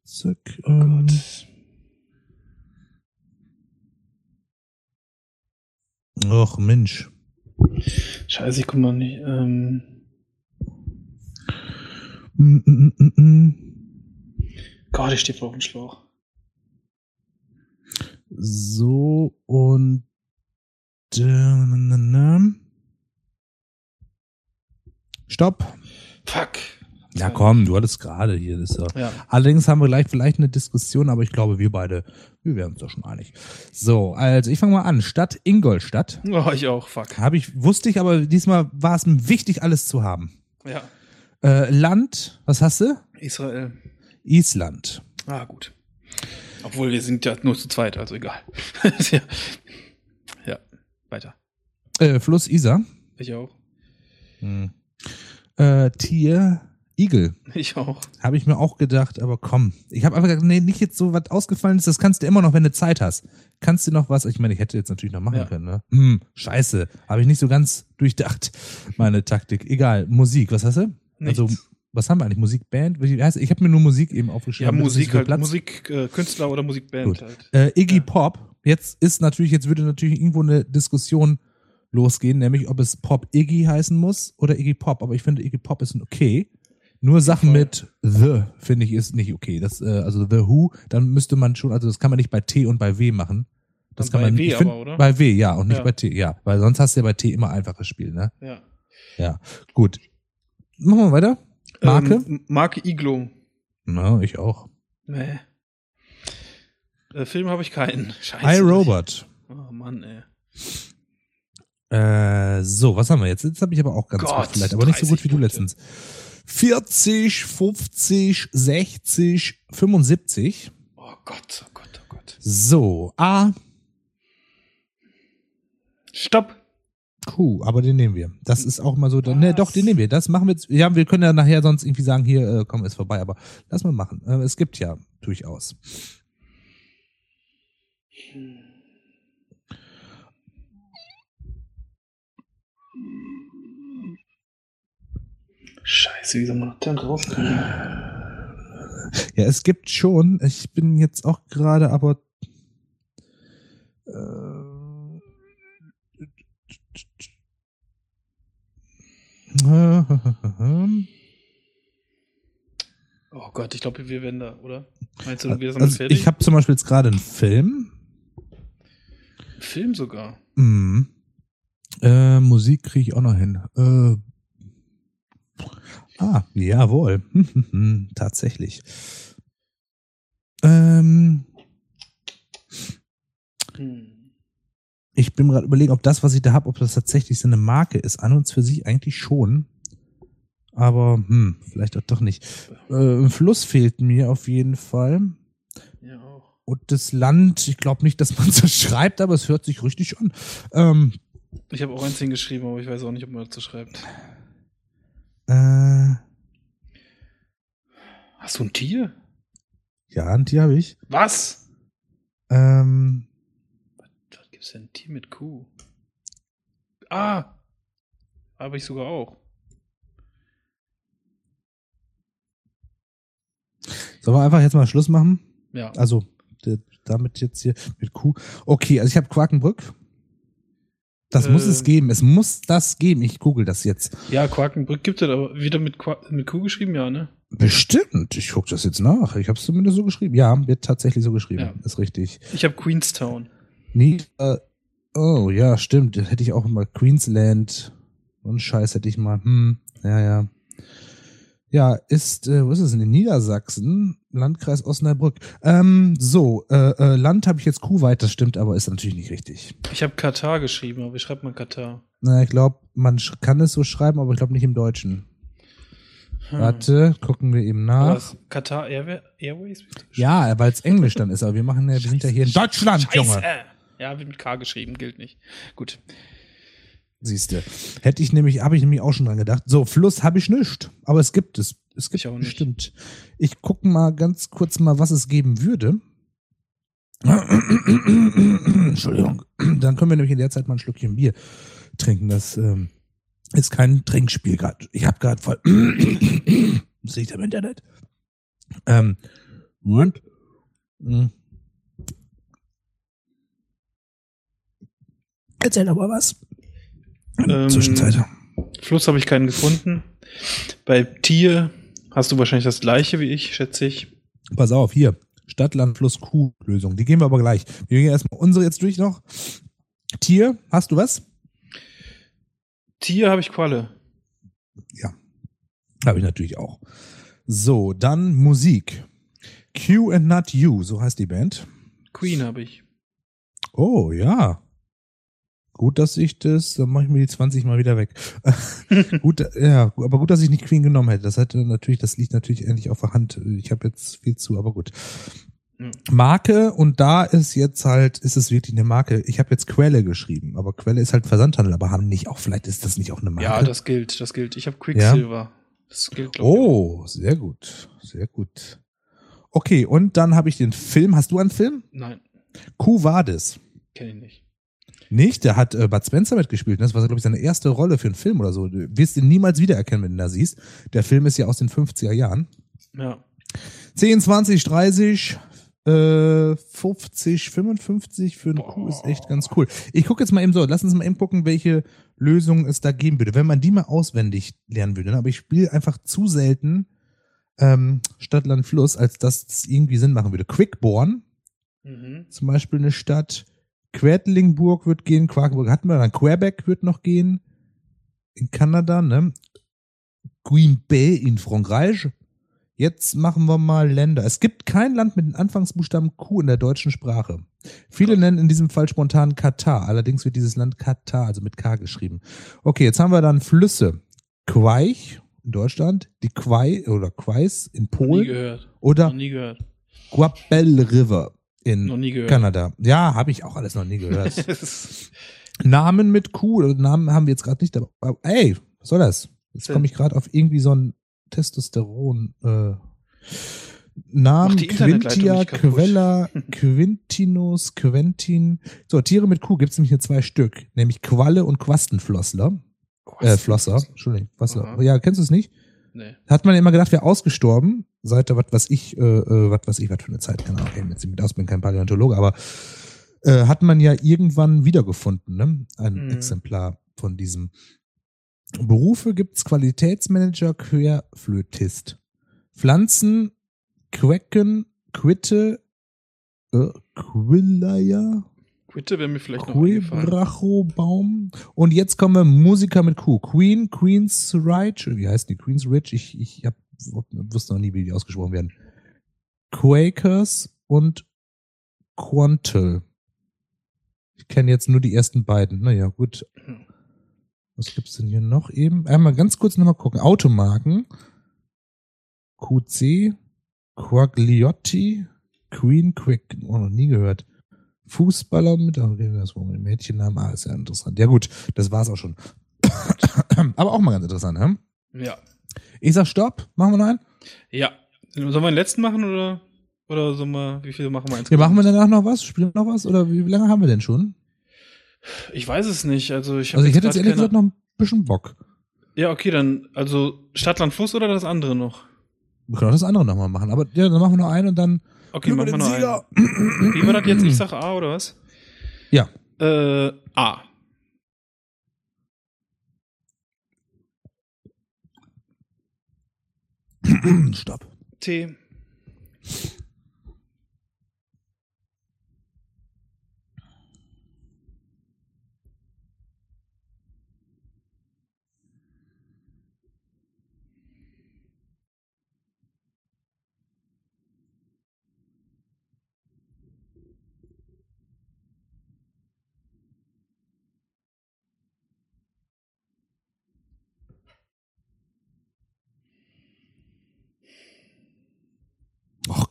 Zack. Oh ähm, Gott. Och, Mensch. Scheiße, ich guck mal nicht. Ähm, Mm, mm, mm, mm. Gott, ich stehe auf dem Schlauch. So und äh, na, na, na. Stopp. Fuck. Ja, komm, du hattest gerade hier. Das ja. Ja. Allerdings haben wir gleich vielleicht eine Diskussion, aber ich glaube, wir beide, wir wären uns doch schon einig. So, also ich fange mal an. Stadt Ingolstadt. Oh, ich auch, fuck. Habe ich, wusste ich, aber diesmal war es mir wichtig, alles zu haben. Ja. Äh, Land, was hast du? Israel. Island. Ah, gut. Obwohl, wir sind ja nur zu zweit, also egal. ja. ja, weiter. Äh, Fluss Isar. Ich auch. Hm. Äh, Tier Igel. Ich auch. Habe ich mir auch gedacht, aber komm. Ich habe einfach gesagt, nee, nicht jetzt so was ausgefallen ist, das kannst du immer noch, wenn du Zeit hast. Kannst du noch was? Ich meine, ich hätte jetzt natürlich noch machen Ja. können, ne? Hm, scheiße. Habe ich nicht so ganz durchdacht, meine Taktik. Egal. Musik, was hast du? Also, Nichts. Was haben wir eigentlich? Musikband? Wie heißt, ich habe mir nur Musik eben Ja, aufgeschrieben. nicht Musik halt, Platz- Musik, äh, oder Musikband halt. Äh, Iggy Ja. Pop. Jetzt ist natürlich, jetzt würde natürlich irgendwo eine Diskussion losgehen, nämlich ob es Pop Iggy heißen muss oder Iggy Pop. Aber ich finde Iggy Pop ist ein okay. Nur Sachen mit The finde ich ist nicht okay. Das, äh, also The Who, dann müsste man schon, also das kann man nicht bei T und bei W machen. Das Dann kann bei man W find, aber, oder? Bei W, ja, und nicht Ja. bei T, ja. Weil sonst hast du ja bei T immer einfaches Spiel, ne? Ja. Ja. Gut. Machen wir weiter. Marke? Ähm, Marke Iglo. Na, ich auch. Nee. Äh, Film habe ich keinen. Scheiße. iRobot. Oh Mann, ey. Äh, so, was haben wir jetzt? Jetzt habe ich aber auch ganz Gott, gut vielleicht, aber nicht so gut 30 wie du letztens. 40, 50, 60, 75. Oh Gott, oh Gott, oh Gott. So, A, Stopp. Q, aber den nehmen wir. Das ist auch mal so, ne, doch, den nehmen wir. Das machen wir jetzt. Ja, wir können ja nachher sonst irgendwie sagen, hier, äh, komm, ist vorbei, aber lass mal machen. Äh, es gibt ja durchaus. Scheiße, wie soll man denn rauskriegen? Ja, es gibt schon. Ich bin jetzt auch gerade, aber. Äh, Oh Gott, ich glaube, wir werden da, oder? Meinst du, wir sind also fertig? ich habe zum Beispiel jetzt gerade einen Film. Film sogar. Mhm. Äh, Musik kriege ich auch noch hin. Äh, ah, jawohl. Tatsächlich. Ähm, Hm. Ich bin gerade überlegen, ob das, was ich da habe, ob das tatsächlich so eine Marke ist. An und für sich eigentlich schon. Aber hm, vielleicht auch doch nicht. Äh, ein Fluss fehlt mir auf jeden Fall. Ja, auch. Und das Land, ich glaube nicht, dass man es so schreibt, aber es hört sich richtig an. Ähm, Ich habe auch eins hingeschrieben, aber ich weiß auch nicht, ob man dazu schreibt. äh, Hast du ein Tier? ja, ein Tier habe ich. Was? Ähm, Gibt's denn ein Tier mit Kuh? Ah! Habe ich sogar auch. sollen wir einfach jetzt mal Schluss machen? Ja. Also, damit jetzt hier mit Q. Okay, also ich habe Quakenbrück. Das muss Äh. es geben. Es muss das geben. Ich google das jetzt. Ja, Quakenbrück gibt es aber wieder mit, Qua mit Kuh geschrieben, ja, ne? Bestimmt. Ich gucke das jetzt nach. Ich habe es zumindest so geschrieben. Ja, wird tatsächlich so geschrieben. Ja. Ist richtig. Ich habe Queenstown. Nie, äh, oh, ja, stimmt. Hätte ich auch mal Queensland. So einen Scheiß hätte ich mal. Hm, ja, ja. Ja, ist, äh, wo ist es denn? In Niedersachsen, Landkreis Osnabrück. Ähm, so, äh, äh, Land habe ich jetzt Kuwait, das stimmt, aber ist natürlich nicht richtig. Ich habe Katar geschrieben, aber wie schreibt man Katar? Na, ich glaube, man kann es so schreiben, aber ich glaube nicht im Deutschen. Warte, gucken wir eben nach. Airwa- Airways? Ja, weil es Englisch dann ist, aber wir machen ja, wir sind ja hier in Deutschland, Scheiße. Junge. Ja, wird mit K geschrieben, gilt nicht. Gut. Siehste. Hätte ich nämlich, habe ich nämlich auch schon dran gedacht. So, Fluss habe ich nicht, aber es gibt es. Es gibt Ich auch nicht. bestimmt. Ich gucke mal ganz kurz mal, was es geben würde. Entschuldigung. Dann können wir nämlich in der Zeit mal ein Schlückchen Bier trinken. Das ähm, ist kein Trinkspiel gerade. Ich habe gerade voll. das liegt am Internet. Ähm, Moment. Hm. Erzähl doch mal was. Ähm, Zwischenzeit. Fluss habe ich keinen gefunden. Bei Tier hast du wahrscheinlich das gleiche wie ich, schätze ich. Pass auf, hier. Stadt, Land, Fluss, Kuh Lösung. Die gehen wir aber gleich. Wir gehen erstmal unsere jetzt durch noch. Tier, hast du was? Tier habe ich Qualle. Habe ich natürlich auch. So, dann Musik. Q and Not You, so heißt die Band. Queen habe ich. Oh, ja. Gut, dass ich das, dann mache ich mir die 20 mal wieder weg. gut, ja, aber gut, dass ich nicht Queen genommen hätte. Das hätte natürlich, das liegt natürlich endlich auf der Hand. Ich habe jetzt viel zu, aber gut. Hm. Marke und da ist jetzt halt, ist es wirklich eine Marke. Ich habe jetzt Quelle geschrieben, aber Quelle ist halt Versandhandel, aber haben nicht auch, vielleicht ist das nicht auch eine Marke. Ja, das gilt, das gilt. Ich habe Quicksilver. Das gilt, Oh, sehr gut, sehr gut. Okay, und dann habe ich den Film. Hast du einen Film? ich. Nein, Q Vadis. kenne ich nicht. Nicht, der hat äh, Bud Spencer mitgespielt. ne? Das war, glaube ich, seine erste Rolle für einen Film oder so. Du wirst ihn niemals wiedererkennen, wenn du ihn da siehst. Der Film ist ja aus den 50er Jahren. Ja. 10, 20, 30, äh, 50, 55 für einen Q ist echt ganz cool. Ich gucke jetzt mal eben so, lass uns mal eben gucken, welche Lösung es da geben würde. Wenn man die mal auswendig lernen würde, ne? aber ich spiele einfach zu selten ähm, Stadt, Land, Fluss, als dass es irgendwie Sinn machen würde. Quickborn, Mhm. zum Beispiel eine Stadt. Quedlinburg wird gehen, Quakenburg hatten wir, dann Quebec wird noch gehen. In Kanada, ne? Green Bay in Frankreich. Jetzt machen wir mal Länder. Es gibt kein Land mit dem Anfangsbuchstaben Q in der deutschen Sprache. Viele nennen in diesem Fall spontan Katar. Allerdings wird dieses Land Katar, also mit K geschrieben. Okay, jetzt haben wir dann Flüsse. Queich in Deutschland, die Quai oder Quais in Noch nie Polen gehört. Noch oder nie gehört. Guapel River in. Kanada. Ja, habe ich auch alles noch nie gehört. Namen mit Q, Namen haben wir jetzt gerade nicht dabei. Aber, Ey, was soll das? Jetzt komme ich gerade auf irgendwie so ein Testosteron. Äh, Namen Quintia. Quella, Quintinus, Quentin. So, Tiere mit Q gibt es nämlich hier zwei Stück, nämlich Qualle und Quastenflossler. Äh, Flosser, Entschuldigung. Aha. Ja, kennst du es nicht? Nee. Hat man immer gedacht, wäre ausgestorben, seit was was ich, äh, äh, was weiß ich, was für eine Zeit, keine Ahnung, jetzt mit aus, bin kein Paläontologe, aber äh, hat man ja irgendwann wiedergefunden, ne? Ein Mhm. Exemplar von diesem. Berufe gibt's Qualitätsmanager, Querflötist. Pflanzen, Quecken, Quitte, äh, Quillaya, Quitte wäre mir vielleicht noch. Quebracho-Baum. Und jetzt kommen wir Musiker mit Q. Queen, Queen's Ridge, wie heißt die? Queen's Ridge? Ich, ich hab, wusste noch nie, wie die ausgesprochen werden. Quakers und Quantel. Ich kenne jetzt nur die ersten beiden. Naja, gut. Was gibt's denn hier noch eben? Einmal ganz kurz nochmal gucken. Automarken. QC, Quagliotti, Queen Quick, oh, noch nie gehört. Fußballer mit, das war mit Mädchennamen, ah, ist ja interessant. Ja gut, das war's auch schon. Aber auch mal ganz interessant, ne? Ja. Ich sag Stopp, machen wir noch einen? Ja. Sollen wir den letzten machen oder, oder sollen wir, wie viele machen wir Ja, insgesamt? machen wir danach noch was? Spielen wir noch was? Oder wie lange haben wir denn schon? Ich weiß es nicht. Also ich, Also ich hätte jetzt ehrlich keine- gesagt noch ein bisschen Bock. Ja, okay, dann, also Stadt, Land, Fluss oder das andere noch? Wir können auch das andere nochmal machen. Aber ja, dann machen wir noch einen und dann Okay, machen wir noch einen. einen. Wie war das jetzt? Ich sag A oder was? Ja. Äh, A. Stopp. T.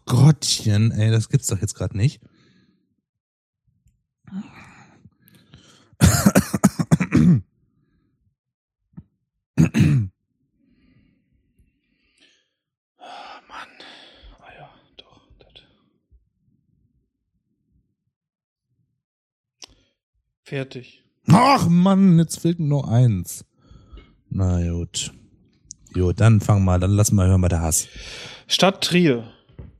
Gottchen, ey, das gibt's doch jetzt gerade nicht. Mann. Ah ja, doch. Das. Fertig. Ach Mann, jetzt fehlt nur eins. Na gut. Gut, dann fang mal, dann lass mal hören bei der Hass. Stadt Trier.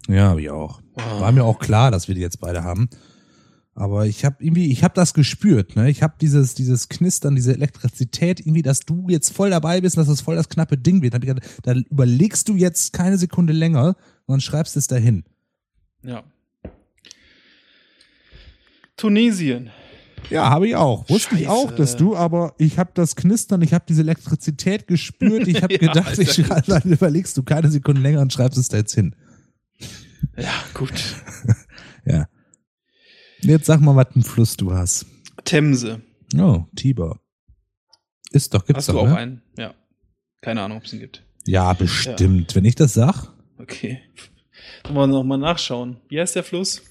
Ja, hab ich auch. War mir auch klar, dass wir die jetzt beide haben. Aber ich habe irgendwie, ich habe das gespürt, ne? Ich habe dieses, dieses Knistern, diese Elektrizität, irgendwie, dass du jetzt voll dabei bist, dass das voll das knappe Ding wird. Ich Da überlegst du jetzt keine Sekunde länger, sondern schreibst es dahin. Ja. Tunesien. Ja, habe ich auch. Wusste ich Scheiße. auch, dass du, aber ich habe das Knistern, ich habe diese Elektrizität gespürt. Ich habe Ja, gedacht, ich Alter. schreibe, dann überlegst du keine Sekunde länger und schreibst es da jetzt hin. Ja, gut. Ja. Jetzt sag mal, was für einen Fluss du hast. Themse. Oh, Tiber. Ist doch, gibt's Hast du doch, auch ne? einen? Ja. Keine Ahnung, ob es ihn gibt. Ja, bestimmt. Wenn ich das sag, Okay. Wollen wir noch mal nachschauen. Wie heißt der Fluss?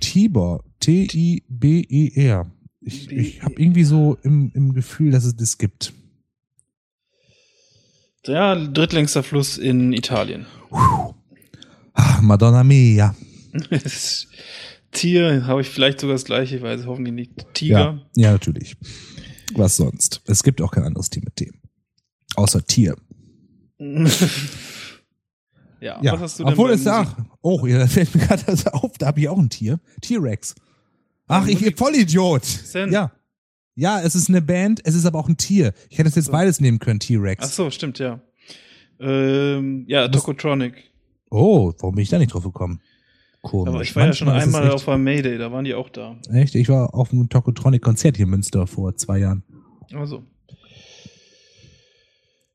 Tiber. T-I-B-E-R. Ich, ich habe irgendwie so im, im Gefühl, dass es das gibt. Der drittlängster Fluss in Italien. Ah, Madonna mia. Tier habe ich vielleicht sogar das gleiche, ich weiß es hoffentlich nicht. Tiger. Ja, ja, natürlich. Was sonst? Es gibt auch kein anderes Tier mit T. Außer Tier. Ja, Ja, was hast du denn obwohl es ach, oh, ja, da fällt mir gerade das auf, da habe ich auch ein Tier. T-Rex. Ach, ich Musik- Vollidiot. denn? Ja. Ja, es ist eine Band, es ist aber auch ein Tier. Ich hätte es jetzt beides nehmen können, T-Rex. Ach so, stimmt, ja. Ähm, ja, Tokotronic. Oh, warum bin ich da nicht drauf gekommen? Komisch. Aber ich war ja schon einmal echt- auf einem Mayday, da waren die auch da. Echt? Ich war auf einem Tokotronic-Konzert hier in Münster vor zwei Jahren. Also.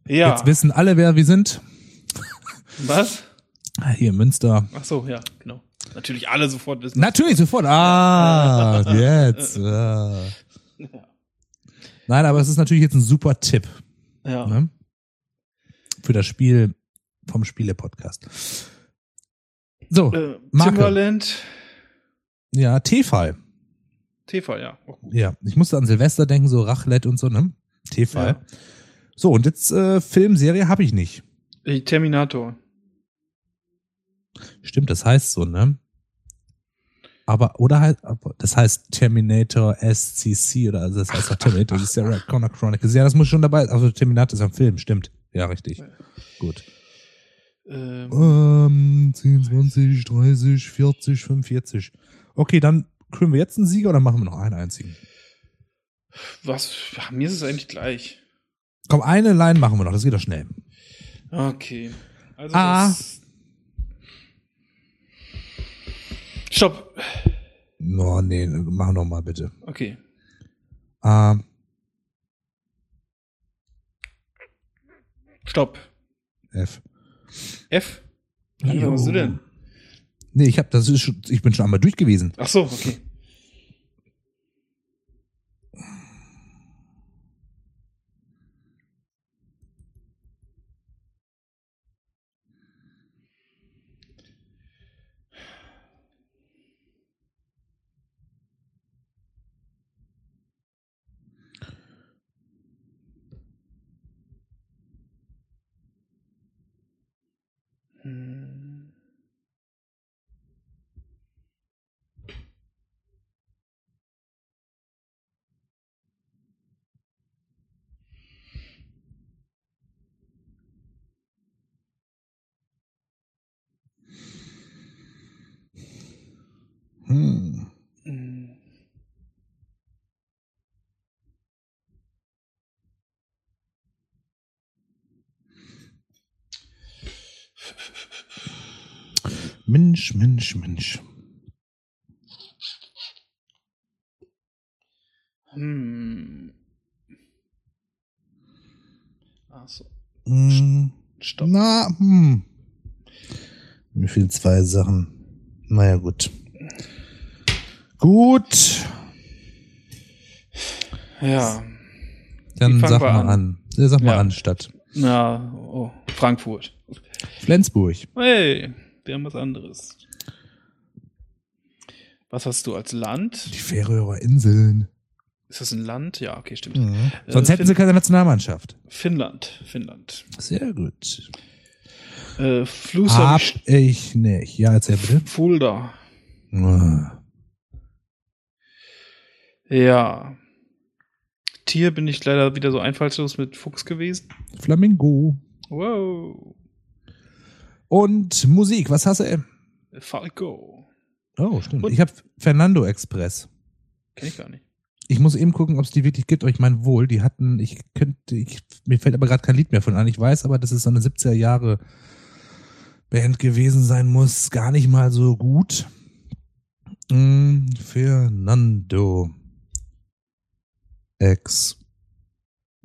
Ja. Jetzt wissen alle, wer wir sind. Was? Hier in Münster. Ach so, ja, genau. Natürlich alle sofort wissen. Natürlich, sofort. Ah, jetzt. Ah. Nein, aber es ist natürlich jetzt ein super Tipp Ja. ne? für das Spiel vom Spiele-Podcast. So, Äh, Marke. Timberland. ja, T-Fall. TV, ja. Auch. Ja, ich musste an Silvester denken, so Raclette und so, ne? T-Fall. Ja. So, und jetzt äh, Filmserie habe ich nicht. Äh, Terminator. Stimmt, das heißt so, ne? Aber, oder halt, das heißt Terminator SCC oder also das heißt doch Terminator, das ist ja Connor Chronicles. Ja, das muss schon dabei, also Terminator ist ein Film, stimmt. Ja, richtig. Gut. Ähm, Ähm, 10, 20, 30, 40, 45. Okay, dann können wir jetzt einen Sieger oder machen wir noch einen einzigen? was? Mir ist es eigentlich gleich. Komm, eine Line machen wir noch, das geht doch schnell. Okay. Also Ah. Stopp. Oh, nee, mach noch mal bitte. Okay. Ah, Stopp. F. F? Was hast du denn? Nee, ich hab, das ist schon, ich bin schon einmal durch gewesen. Ach so, okay. Mensch, Mensch, Mensch. Hm. Ach so. Hm. Stopp. Na, hm. Mir fehlen zwei Sachen. Naja, gut. Gut. Ja. Dann sag mal an? an. Ja, sag mal Ja. an, Stadt. Na, oh, Frankfurt. Flensburg. Hey, wir haben was anderes. Was hast du als Land? Die Färöer Inseln. Ist das ein Land? Ja, okay, stimmt. Mhm. Sonst Äh, hätten sie keine Nationalmannschaft. Finnland. Finnland. Sehr gut. Äh, Fluss hab ich. ich nicht. Ja, erzähl bitte. Fulda. Ah. Ja. Tier bin ich leider wieder so einfallslos mit Fuchs gewesen. Flamingo. Wow. Und Musik, was hast du? Falco. Oh, stimmt. Und- Ich habe Fernando Express. Kenn ich gar nicht. Ich muss eben gucken, ob es die wirklich gibt. Aber ich meine wohl, die hatten, ich könnte, ich, mir fällt aber gerade kein Lied mehr von an. Ich weiß aber, dass es so eine 70er Jahre Band gewesen sein muss. Gar nicht mal so gut. Mm, Fernando Ex.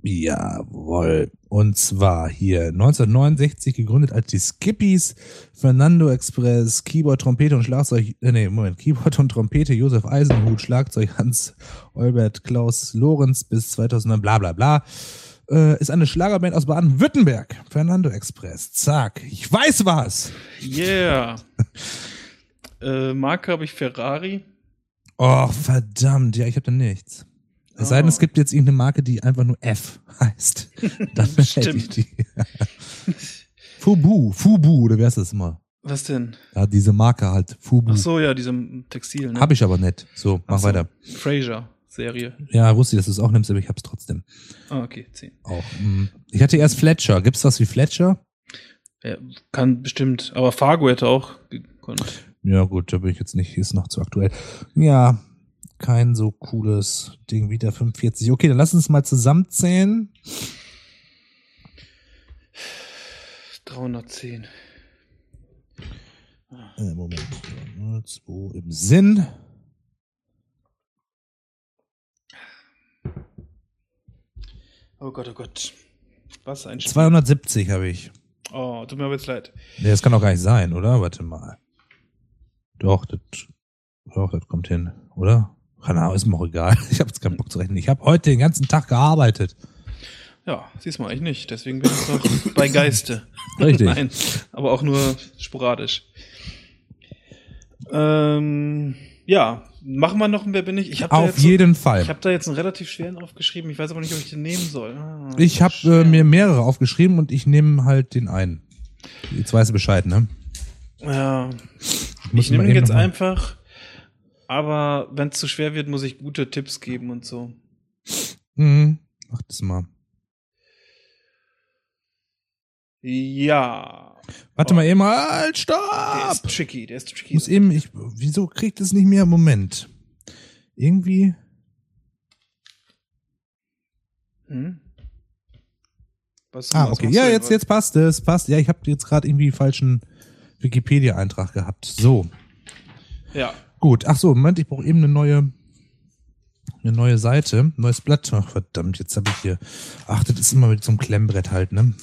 Jawohl. Und zwar hier 1969 gegründet als die Skippies, Fernando Express, Keyboard, Trompete und Schlagzeug, äh, nee, Moment, Keyboard und Trompete, Josef Eisenhut, Schlagzeug Hans Olbert Klaus Lorenz bis 2009, bla bla bla. Äh, ist eine Schlagerband aus Baden-Württemberg. Fernando Express. Zack. Ich weiß was. Yeah. äh, Marke habe ich Ferrari. Oh, verdammt. Ja, ich habe da nichts. Es sei denn, Oh. es gibt jetzt irgendeine Marke, die einfach nur F heißt. Dann hätte ich die. Fubu, Fubu, oder wer ist das immer? Was denn? Ja, diese Marke halt, Fubu. Ach so, ja, diesem Textil, ne? Hab ich aber nicht. So, mach Ach so. weiter. Fraser-Serie. Ja, wusste ich, dass du es auch nimmst, aber ich hab's trotzdem Ah, okay, 10. auch. Mhm. Ich hatte erst Fletcher. Gibt's was wie Fletcher? Ja, kann bestimmt. Aber Fargo hätte auch gekonnt. Ja, gut, da bin ich jetzt nicht, ist noch zu aktuell. Ja, kein so cooles Ding wie der 45. Okay, dann lass uns mal zusammenzählen. 310. Äh, Moment. 0, 2 im Sinn. Oh Gott, oh Gott. Was ein Spiel. 270 habe ich. Oh, tut mir aber jetzt leid. Nee, das kann doch gar nicht sein, oder? Warte mal. Doch, das, doch, das kommt hin, oder? Keine Ahnung, ist mir auch egal. Ich habe jetzt keinen Bock zu rechnen. Ich habe heute den ganzen Tag gearbeitet. Ja, siehst mal, ich nicht. Deswegen bin ich noch bei Geiste. Richtig. Nein, aber auch nur sporadisch. Ähm, ja, machen wir noch ein Wer bin ich? Ich habe da, Auf jetzt so- jeden Fall. ich hab da jetzt einen relativ schweren aufgeschrieben. Ich weiß aber nicht, ob ich den nehmen soll. Ah, Ich habe äh, mir mehrere aufgeschrieben und ich nehme halt den einen. Jetzt weißt du Bescheid, ne? Ja, muss ich nehme jetzt einfach. Aber wenn es zu schwer wird, muss ich gute Tipps geben und so. Mhm. Mach das mal. Ja. Warte Oh. mal eben. Halt, Der stopp! ist tricky, der ist tricky. muss eben, ich, wieso kriegt es nicht mehr? Moment. Irgendwie. Hm? Was, Ah, was okay. Ja, jetzt, jetzt passt es. Passt. Ja, ich habe jetzt gerade irgendwie falschen Wikipedia-Eintrag gehabt. So. Ja. Gut. Ach so, Moment, ich brauche eben eine neue, eine neue Seite, neues Blatt. Ach, verdammt, jetzt habe ich hier. Ach, das ist immer mit so einem Klemmbrett halt, ne?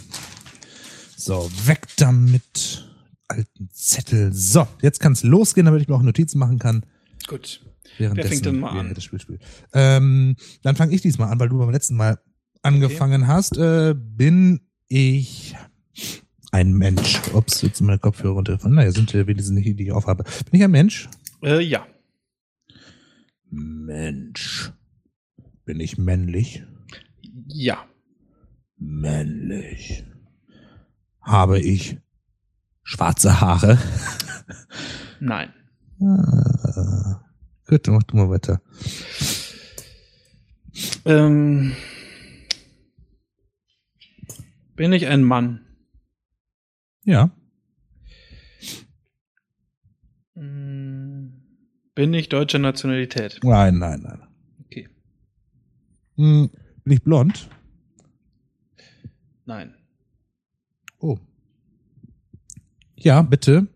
So, weg damit. Alten Zettel. So, jetzt kann es losgehen, damit ich mir auch Notizen machen kann. Gut. Währenddessen fängt denn mal wir an? Das Spiel spielen. Ähm, dann fange ich diesmal an, weil du beim letzten Mal angefangen hast. Äh, bin ich ein Mensch? Ups, jetzt meine Kopfhörer runtergefallen. Naja, sind äh, wenigstens nicht, die ich aufhabe. Bin ich ein Mensch? Äh, ja. Mensch. Bin ich männlich? Ja. Männlich. Habe ich schwarze Haare? Nein. Ah, gut, dann mach du mal weiter. Ähm, bin ich ein Mann? Ja. Hm, Bin ich deutscher Nationalität? Nein, nein, nein. Okay. Hm, bin ich blond? Nein. Oh. Ja, bitte.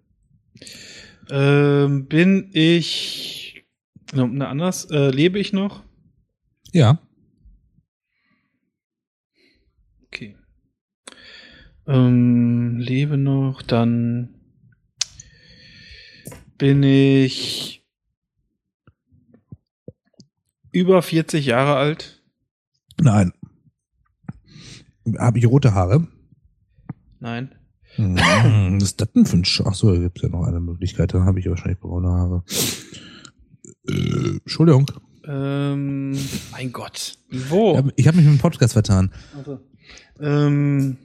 Ähm, bin ich. Ne, anders. Äh, lebe ich noch? Ja. Okay. Ähm, lebe noch, dann bin ich über 40 Jahre alt. Nein. Habe ich rote Haare? Nein. Hm, Was ist das denn für ein Sch Ach so, da gibt es ja noch eine Möglichkeit. Dann habe ich wahrscheinlich braune Haare. Äh, Entschuldigung. Ähm, mein Gott. Wo? Ich habe mich mit dem Podcast vertan. Also, ähm,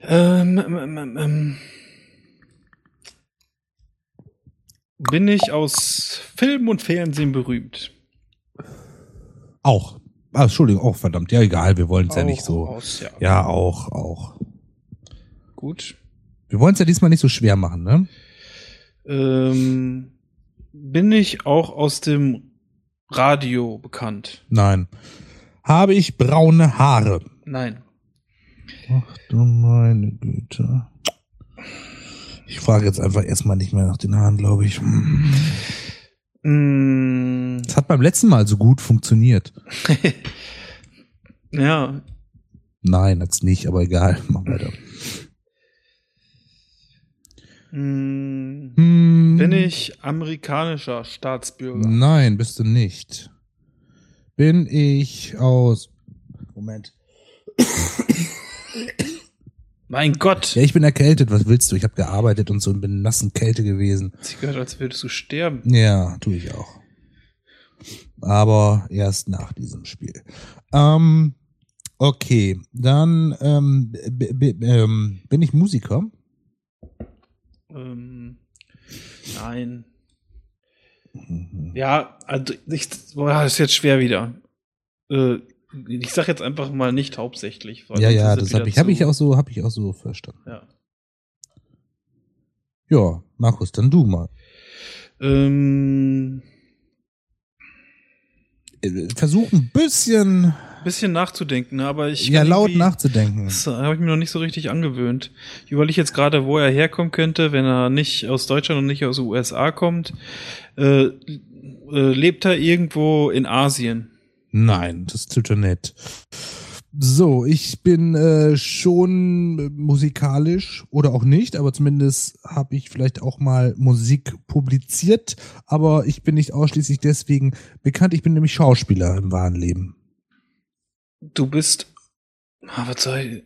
ähm, ähm, ähm, ähm, bin ich aus Film und Fernsehen berühmt? Auch. Ah, Entschuldigung, auch verdammt. Ja, egal, wir wollen es ja nicht so. Aus, ja. Ja, auch, auch. Gut. Wir wollen es ja diesmal nicht so schwer machen, ne? Ähm, bin ich auch aus dem Radio bekannt? Nein. Habe ich braune Haare? Nein. Ach du meine Güte. Ich frage jetzt einfach erstmal nicht mehr nach den Haaren, glaube ich. Mm, Das hat beim letzten Mal so gut funktioniert. ja. Nein, hat's nicht, aber egal. Mach weiter. Mm, Hm. bin ich amerikanischer Staatsbürger? Nein, bist du nicht. Bin ich aus. Moment. Mein Gott. Ja, ich bin erkältet. Was willst du? Ich habe gearbeitet und so und bin in nassen Kälte gewesen. Sie gehört, als würdest du sterben. Ja, tue ich auch. Aber erst nach diesem Spiel. Ähm, okay, dann ähm, ähm, bin ich Musiker. Ähm, nein. Mhm. Ja, also ich, boah, das ist jetzt schwer wieder. Äh, ich sag jetzt einfach mal nicht hauptsächlich. weil Ja, ja, das habe ich, hab ich auch so, habe ich auch so verstanden. Ja. Ja, Markus, dann du mal. Ähm, Äh, Versuch ein bisschen bisschen nachzudenken, aber ich. ja laut nachzudenken. Das habe ich mir noch nicht so richtig angewöhnt. Ich überlege jetzt gerade, wo er herkommen könnte, wenn er nicht aus Deutschland und nicht aus den USA kommt. Äh, äh, lebt er irgendwo in Asien? Nein, das tut er nicht. So, ich bin äh, schon musikalisch oder auch nicht, aber zumindest habe ich vielleicht auch mal Musik publiziert, aber ich bin nicht ausschließlich deswegen bekannt. Ich bin nämlich Schauspieler im wahren Leben. Du bist. Ah, was soll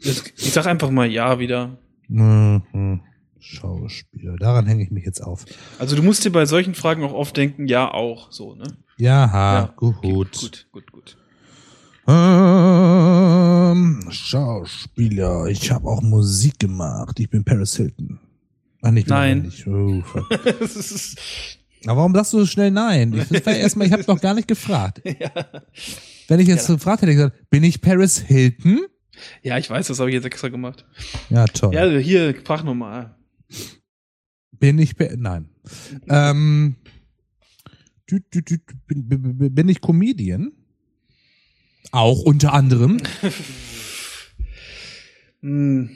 ich? Ich sag einfach mal ja wieder. Mhm. Schauspieler, daran hänge ich mich jetzt auf. Also du musst dir bei solchen Fragen auch oft denken, ja auch, so, ne? Jaha, gut. okay, gut, gut, gut. Ähm, Schauspieler, ich habe auch Musik gemacht. Ich bin Paris Hilton. Ach, nicht, Nein. aber Nicht. Oh, Aber warum sagst du so schnell nein? Ich erstmal, ich habe noch gar nicht gefragt. ja. Wenn ich jetzt Ja. gefragt hätte, hätte ich gesagt, bin ich Paris Hilton? ja, ich weiß, das habe ich jetzt extra gemacht. Ja, toll. Ja, hier, frag nochmal. Bin ich nein. ähm, bin, ich Comedian? Auch unter anderem. Hm.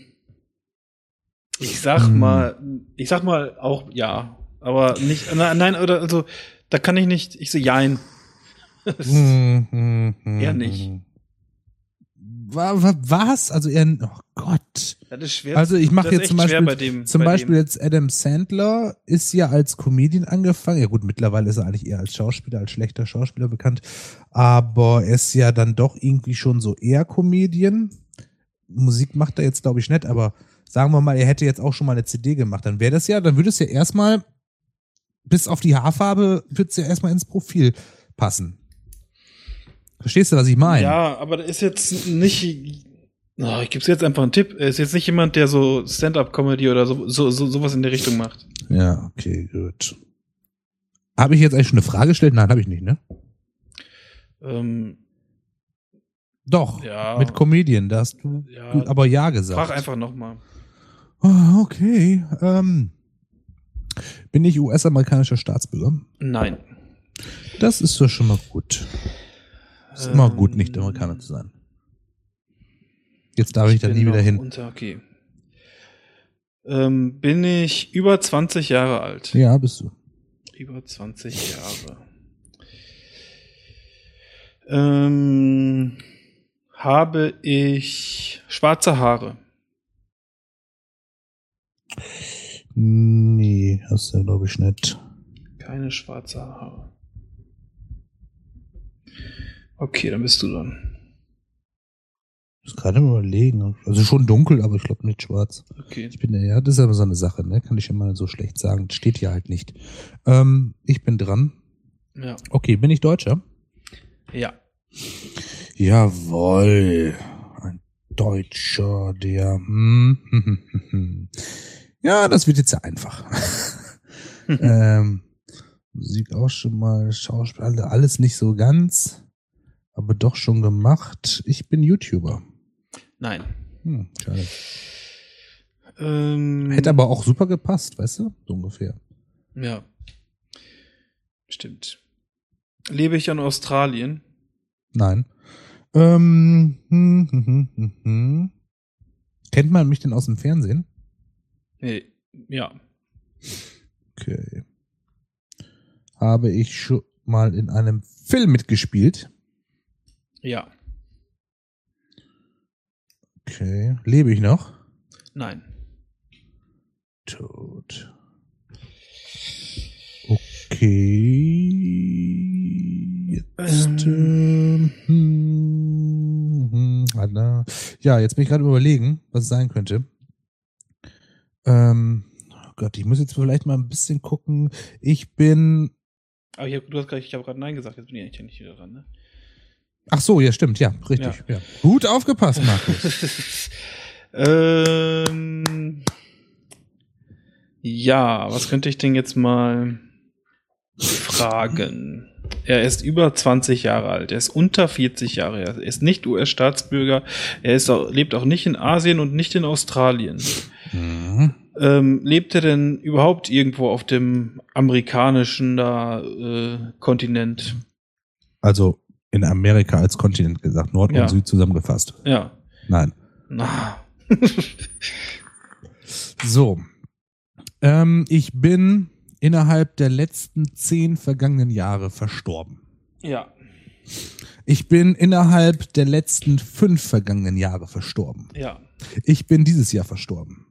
Ich sag Hm. mal, ich sag mal auch ja, aber nicht, nein, nein, oder also, da kann ich nicht, ich sehe jein. Hm, Eher nicht. Wa- wa- Was? Also eher, oh Gott. Das ist schwer. Also ich mache jetzt zum Beispiel, bei dem, zum bei Beispiel Dem. jetzt Adam Sandler ist ja als Comedian angefangen. Ja gut, mittlerweile ist er eigentlich eher als Schauspieler, als schlechter Schauspieler bekannt. Aber er ist ja dann doch irgendwie schon so eher Comedian. Musik macht er jetzt glaube ich nicht, aber sagen wir mal, er hätte jetzt auch schon mal eine CD gemacht, dann wäre das ja, dann würde es ja erstmal bis auf die Haarfarbe würde es ja erstmal ins Profil passen. Verstehst du, was ich meine? Ja, aber das ist jetzt nicht. Oh, ich gebe jetzt einfach einen Tipp. Er ist jetzt nicht jemand, der so Stand-up-Comedy oder so, so, so sowas in der Richtung macht. Ja, okay, gut. Habe ich jetzt eigentlich schon eine Frage gestellt? Nein, habe ich nicht, ne? Ähm, Doch, Ja. mit Comedian, da hast du, Ja. aber ja gesagt. frag einfach nochmal. Ah, okay. Ähm, bin ich US-amerikanischer Staatsbürger? Nein. Das ist doch schon mal gut. Ist immer Ähm, gut, nicht Amerikaner zu sein. Jetzt darf ich, da bin nie wieder hin. Unter, okay. Ähm, bin ich über 20 Jahre alt? Ja, bist du. Über 20 Jahre. Ähm, habe ich schwarze Haare? Nee, hast du, glaube ich, nicht. Keine schwarze Haare. Okay, dann bist du dran. Ist gerade im überlegen. Also schon dunkel, aber ich glaube nicht schwarz. Okay. Ich bin ja, das ist aber so eine Sache, ne? Kann ich ja mal so schlecht sagen. Steht hier halt nicht. Ähm, ich bin dran. Ja. Okay, bin ich Deutscher? Ja. Jawoll. Ein Deutscher, der. Hm, hm, hm. Ja, das wird jetzt sehr einfach. ähm, Musik auch schon mal, Schauspiel, alle- alles nicht so ganz, aber doch schon gemacht. Ich bin YouTuber. Nein. Hm, schade. Ähm, Hätte aber auch super gepasst, weißt du? So ungefähr. Ja. Stimmt. Lebe ich in Australien? Nein. Ähm, hm, hm, hm, hm, hm. Kennt man mich denn aus dem Fernsehen? Nee. Ja. Okay. Habe ich schon mal in einem Film mitgespielt? Ja. Okay. Lebe ich noch? Nein. Tot. Okay. Jetzt, ähm, hm, hm, warte. ja, jetzt bin ich gerade überlegen, was es sein könnte. Ähm, oh Gott, ich muss jetzt vielleicht mal ein bisschen gucken. Ich bin, Aber hab, ich habe gerade Nein gesagt, jetzt bin ich eigentlich nicht wieder dran, ne? Ach so, ja, stimmt, ja, richtig. Ja. Gut aufgepasst, Markus. ähm, ja, was könnte ich denn jetzt mal fragen? Er ist über 20 Jahre alt, er ist unter 40 Jahre alt, er ist nicht US-Staatsbürger, er ist auch, lebt auch nicht in Asien und nicht in Australien. Mhm. Ähm, lebt er denn überhaupt irgendwo auf dem amerikanischen da, äh, Kontinent? Also in Amerika als Kontinent gesagt, Nord Ja. und Süd zusammengefasst. Ja. Nein. Na. So. Ähm, ich bin innerhalb der letzten zehn vergangenen Jahre verstorben. ja. Ich bin innerhalb der letzten fünf vergangenen Jahre verstorben. Ja. Ich bin dieses Jahr verstorben.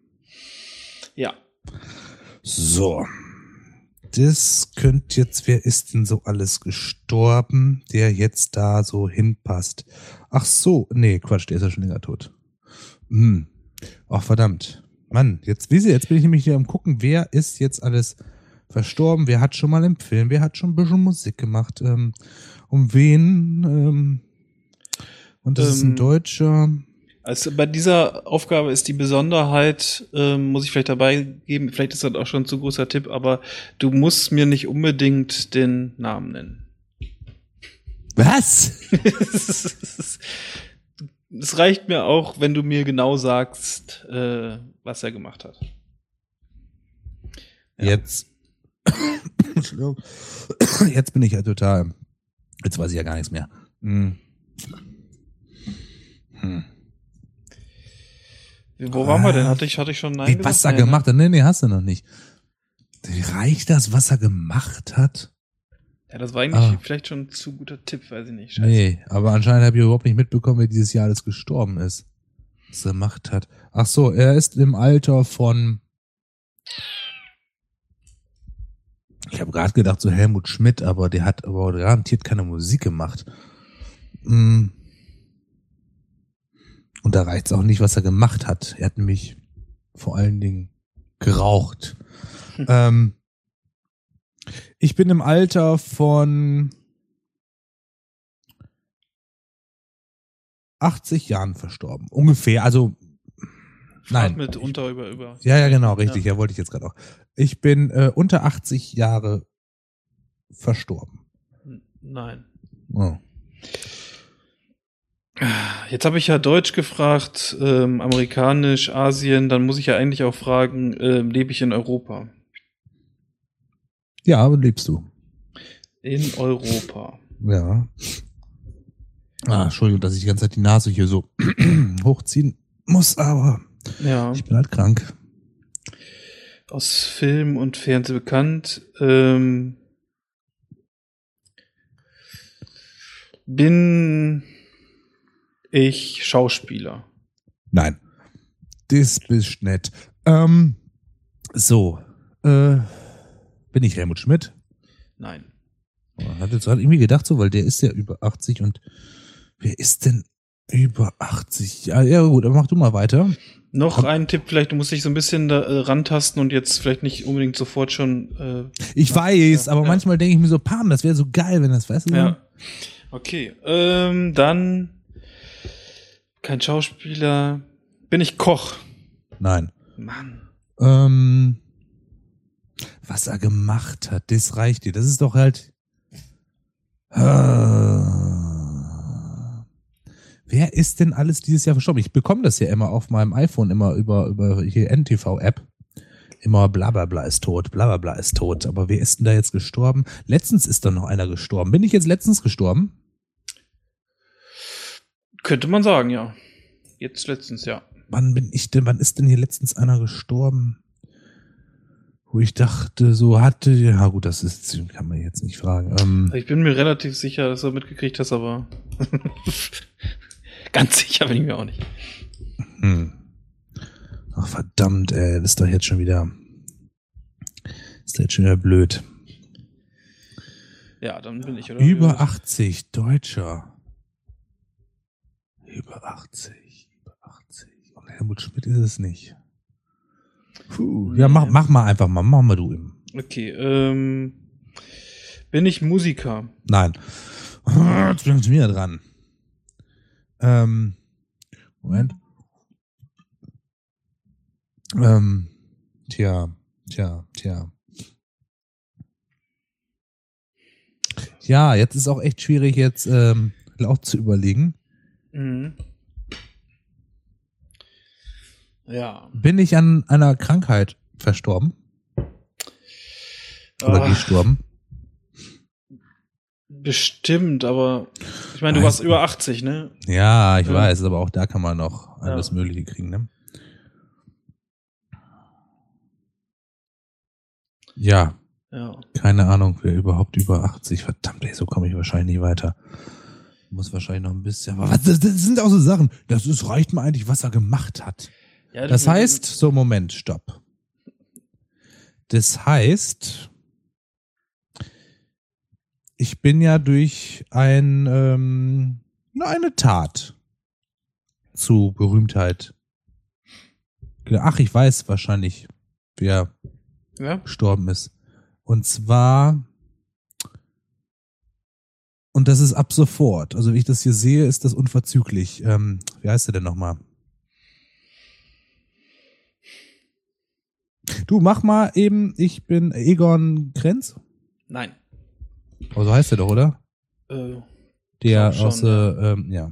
Ja. So. Das könnte jetzt, wer ist denn so alles gestorben, der jetzt da so hinpasst? Ach so, nee, Quatsch, der ist ja schon länger tot. Hm. Ach, verdammt. Mann, jetzt, wie Sie, jetzt bin ich nämlich hier am gucken, wer ist jetzt alles verstorben, wer hat schon mal im Film, wer hat schon ein bisschen Musik gemacht, ähm, um wen, ähm, und das ist ein Ähm, Deutscher. Also bei dieser Aufgabe ist die Besonderheit, ähm, muss ich vielleicht dabei geben, vielleicht ist das auch schon ein zu großer Tipp, aber du musst mir nicht unbedingt den Namen nennen. Was? Es reicht mir auch, wenn du mir genau sagst, äh, was er gemacht hat. Ja. Jetzt. Jetzt bin ich ja total. Jetzt weiß ich ja gar nichts mehr. Hm. Hm. Wo waren wir denn? Hatte ich, hatte ich schon Nein gesagt? was er Nein, ne? gemacht hat? Nee, nee, hast du noch nicht. Reicht das, was er gemacht hat? Ja, das war eigentlich Ah. vielleicht schon ein zu guter Tipp, weiß ich nicht. Scheiße. Nee, aber anscheinend habe ich überhaupt nicht mitbekommen, wer dieses Jahr alles gestorben ist. Was er gemacht hat. Ach so, er ist im Alter von. Ich habe gerade gedacht, so Helmut Schmidt, aber der hat aber garantiert keine Musik gemacht. Mm. Und da reicht's auch nicht, was er gemacht hat. Er hat nämlich vor allen Dingen geraucht. Hm. ähm, ich bin im Alter von 80 Jahren verstorben. Ungefähr, also nein. Mit unter, über, über. Ja, ja, genau, richtig. Ja, wollte ich jetzt gerade auch. Ich bin äh, unter 80 Jahre verstorben. Nein. Oh. Jetzt habe ich ja Deutsch gefragt, ähm, amerikanisch, Asien, dann muss ich ja eigentlich auch fragen, ähm, lebe ich in Europa? Ja, lebst du. In Europa. Ja. Ah, Entschuldigung, dass ich die ganze Zeit die Nase hier so hochziehen muss, aber Ja, ich bin halt krank. aus Film und Fernsehen bekannt. Ähm, bin ich Schauspieler? Nein. Das bist nett. Ähm, so. Äh, bin ich Helmut Schmidt? Nein. Man hat jetzt gerade irgendwie gedacht so, weil der ist ja über 80 und wer ist denn Über 80. Ja, ja gut, aber mach du mal weiter. Noch ein Tipp, vielleicht du musst dich so ein bisschen da, äh, rantasten und jetzt vielleicht nicht unbedingt sofort schon. Äh, Ich weiß, ja, aber ja. manchmal denke ich mir so, Pam, das wäre so geil, wenn das, weißt du? ja. Okay. Ähm, dann kein Schauspieler. Bin ich Koch? Nein. Mann. Ähm, was er gemacht hat, das reicht dir. Das ist doch halt. Ah. Wer ist denn alles dieses Jahr verstorben? Ich bekomme das ja immer auf meinem iPhone, immer über, über hier NTV-App. Immer bla bla bla ist tot, bla bla bla ist tot. Aber wer ist denn da jetzt gestorben? Letztens ist da noch einer gestorben. Bin ich jetzt letztens gestorben? Könnte man sagen, ja. Jetzt letztens, ja. Wann bin ich denn, wann ist denn hier letztens einer gestorben? Wo ich dachte, so hatte, ja gut, das ist, kann man jetzt nicht fragen. Ähm, Ich bin mir relativ sicher, dass du mitgekriegt hast, aber ganz sicher bin ich mir auch nicht. hm. Ach verdammt, ey, das ist doch jetzt schon wieder, ist doch jetzt schon wieder blöd. Ja, dann bin ich, oder? Über 80, Deutscher. Über 80, über 80. Und Helmut Schmidt ist es nicht. Puh. Ja, mach, mach mal einfach mal, mach mal du ihm. Okay, ähm, bin ich Musiker? Nein. Jetzt bin ich wieder dran. Ähm, Moment. Ähm, tja, tja, tja. Ja, jetzt ist auch echt schwierig, jetzt ähm, laut zu überlegen. Mhm. Ja. Bin ich an einer Krankheit verstorben? Oder Ah, gestorben? bestimmt, aber ich meine, du warst über 80, ne? Ja, ich Ja. weiß, aber auch da kann man noch alles Ja. Mögliche kriegen, ne? Ja, Ja. keine Ahnung, wer überhaupt über 80. Verdammt, ey, so komme ich wahrscheinlich nicht weiter. Muss wahrscheinlich noch ein bisschen. Aber was, das, das sind auch so Sachen. Das ist, reicht mir eigentlich, was er gemacht hat. ja Das du- heißt, so Moment, stopp. Das heißt, ich bin ja durch ein, ähm, eine Tat zu Berühmtheit. Ach, ich weiß wahrscheinlich, wer Ja? gestorben ist. Und zwar, und das ist ab sofort. Also wie ich das hier sehe, ist das unverzüglich. Ähm, wie heißt der denn nochmal? Du, mach mal eben, ich bin Egon Krenz. Nein. Oh, so heißt der doch, oder? Äh, Der aus, äh, ähm, ja.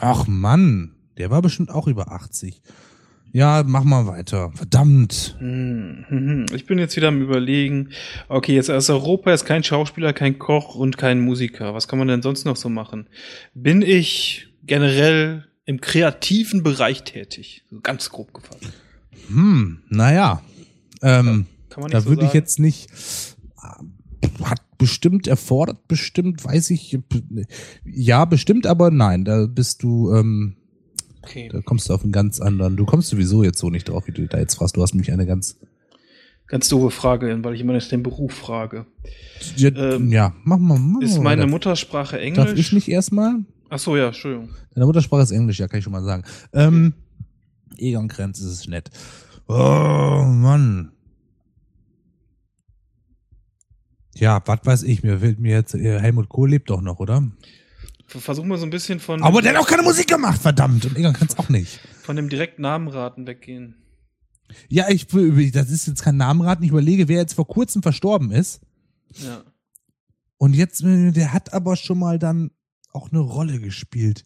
Ach Mann, der war bestimmt auch über 80. Ja, mach mal weiter. Verdammt. hm, hm, hm. ich bin jetzt wieder am überlegen. Okay, jetzt aus Europa ist kein Schauspieler, kein Koch und kein Musiker. Was kann man denn sonst noch so machen? Bin ich generell im kreativen Bereich tätig? So ganz grob gefasst. Hm, naja. Ähm, nicht da so würde ich jetzt nicht, äh, hat bestimmt erfordert, bestimmt, weiß ich, ja, bestimmt, aber nein, da bist du, ähm, Okay. da kommst du auf einen ganz anderen, du kommst sowieso jetzt so nicht drauf, wie du da jetzt fragst, du hast mich eine ganz, Ganz doofe Frage, weil ich immer nach dem Beruf frage. ja, Ähm, ja mach mal, mach Ist meine. Muttersprache Englisch? Darf ich nicht erstmal? Ach so, ja, Entschuldigung. Deine Muttersprache ist Englisch, ja, kann ich schon mal sagen. Ähm, Egon Krenz ist es nett. Oh, Mann. Ja, was weiß ich, mir fällt mir jetzt, äh, Helmut Kohl lebt doch noch, oder? Versuchen wir so ein bisschen von, Aber der hat auch keine Musik gemacht, verdammt. Und Egon Krenz auch nicht. von dem direkten Namenraten weggehen. Ja, ich, das ist jetzt kein Namenraten. Ich überlege, wer jetzt vor kurzem verstorben ist. Ja. Und jetzt, der hat aber schon mal dann auch eine Rolle gespielt.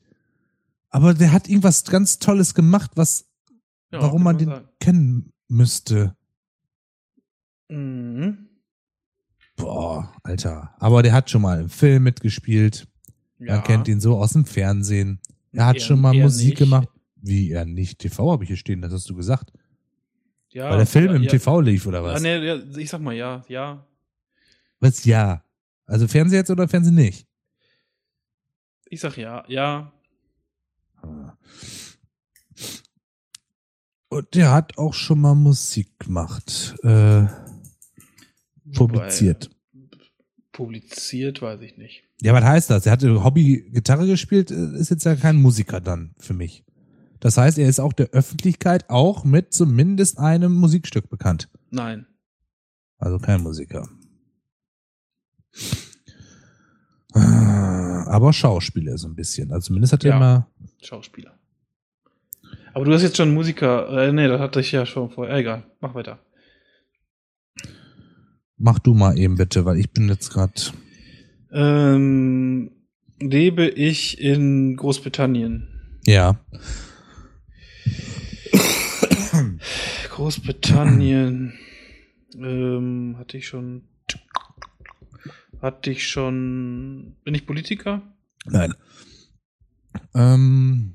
Aber der hat irgendwas ganz Tolles gemacht, was, ja warum man kann den sagen. kennen müsste. Mhm. Boah, Alter. Aber der hat schon mal im Film mitgespielt. Ja. Man kennt ihn so aus dem Fernsehen. Er hat Eher- schon mal Musik nicht. gemacht. Wie er nicht? TV habe ich hier stehen, das hast du gesagt. Ja, Weil der Film ja, im ja. TV lief, oder Ah, was? nee, ja, ich sag mal ja, ja. Was? Ja. Also Fernsehen jetzt oder Fernsehen nicht? Ich sag ja, ja. Und der hat auch schon mal Musik gemacht. Äh, publiziert. Publiziert, weiß ich nicht. Ja, was heißt das? Er hatte Hobby Gitarre gespielt, äh, ist jetzt ja kein Musiker dann für mich. Das heißt, er ist auch der Öffentlichkeit auch mit zumindest einem Musikstück bekannt. Nein. Also kein Musiker. Ah, Aber Schauspieler so ein bisschen. Also zumindest hat er Ja. immer. Schauspieler. Aber du hast jetzt schon Musiker. Äh, nee, das hatte ich ja schon vorher. Egal, mach weiter. Mach du mal eben bitte, weil ich bin jetzt gerade. Ähm, lebe ich in Großbritannien? Ja. Großbritannien. ähm, hatte ich schon. Hatte ich schon. Bin ich Politiker? Nein. Ähm.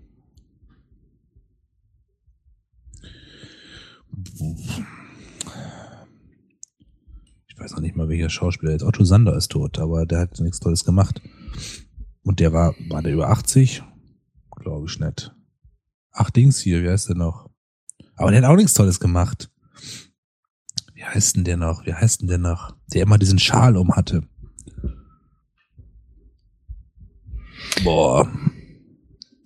Ich weiß noch nicht mal, welcher Schauspieler jetzt. Otto Sander ist tot, aber der hat nichts Tolles gemacht. Und der war, war der über 80? Glaube ich nicht. Ach, Dings hier, wie heißt der noch? Aber der hat auch nichts Tolles gemacht. Wie heißt denn der noch? Wie heißt denn der noch? Der immer diesen Schal um hatte. Boah.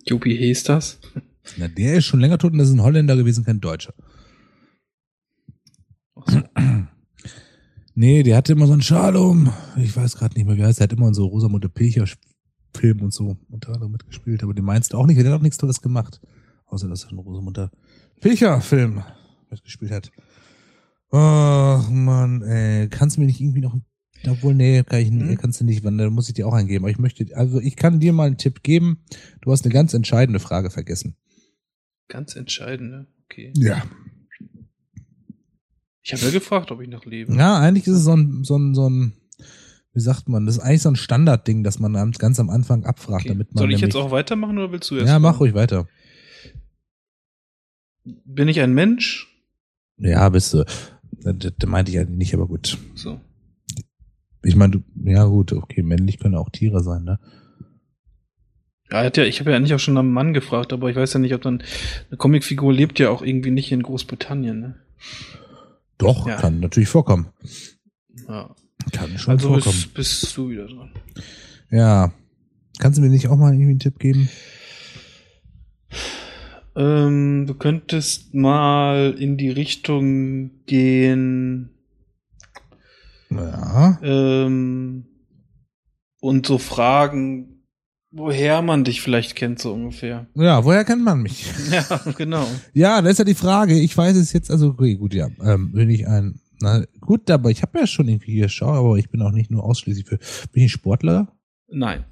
Juppie hieß das? Na, der ist schon länger tot und das ist ein Holländer gewesen, kein Deutscher. Ach so. Nee, der hatte immer so einen Schal um. Ich weiß gerade nicht mehr, wie heißt. Der hat immer in so Rosamunde Pilcher Film und so unter anderem mitgespielt. Aber den meinst du auch nicht, der hat auch nichts Tolles gemacht. Außer, dass er in Rosamunde Pilcher Film mitgespielt hat. Ach, Mann, ey. Kannst du mir nicht irgendwie noch, obwohl, nee, kann ich, Hm? kannst du nicht, wann, dann muss ich dir auch eingeben. Aber ich möchte, also ich kann dir mal einen Tipp geben. Du hast eine ganz entscheidende Frage vergessen. Ganz entscheidend, ne? Okay. Ja. Ich habe ja gefragt, ob ich noch lebe. Ja, eigentlich ist es so ein, so ein, so ein, wie sagt man, das ist eigentlich so ein Standardding, dass man ganz am Anfang abfragt, Okay. damit man. Soll ich jetzt auch weitermachen oder willst du erst? Ja, mach ruhig weiter. Bin ich ein Mensch? Ja, bist du. Das, das meinte ich eigentlich nicht, aber gut. So. Ich meine, du, ja gut, okay, männlich können auch Tiere sein, ne? Ja, ja, ich habe ja eigentlich auch schon nach einem Mann gefragt, aber ich weiß ja nicht, ob dann eine Comicfigur lebt ja auch irgendwie nicht in Großbritannien, ne? Doch, Ja. kann natürlich vorkommen. Ja. Kann schon Also vorkommen. bist, bist du wieder dran. Ja. Kannst du mir nicht auch mal irgendwie einen Tipp geben? Ähm, du könntest mal in die Richtung gehen Ja. ähm, und so fragen, woher man dich vielleicht kennt, so ungefähr. Ja, woher kennt man mich? Ja, genau. Ja, das ist ja die Frage. Ich weiß es jetzt, also okay, gut, ja. Ähm, bin ich ein, na gut, aber ich habe ja schon irgendwie geschaut, aber ich bin auch nicht nur ausschließlich für, bin ich Sportler? Nein.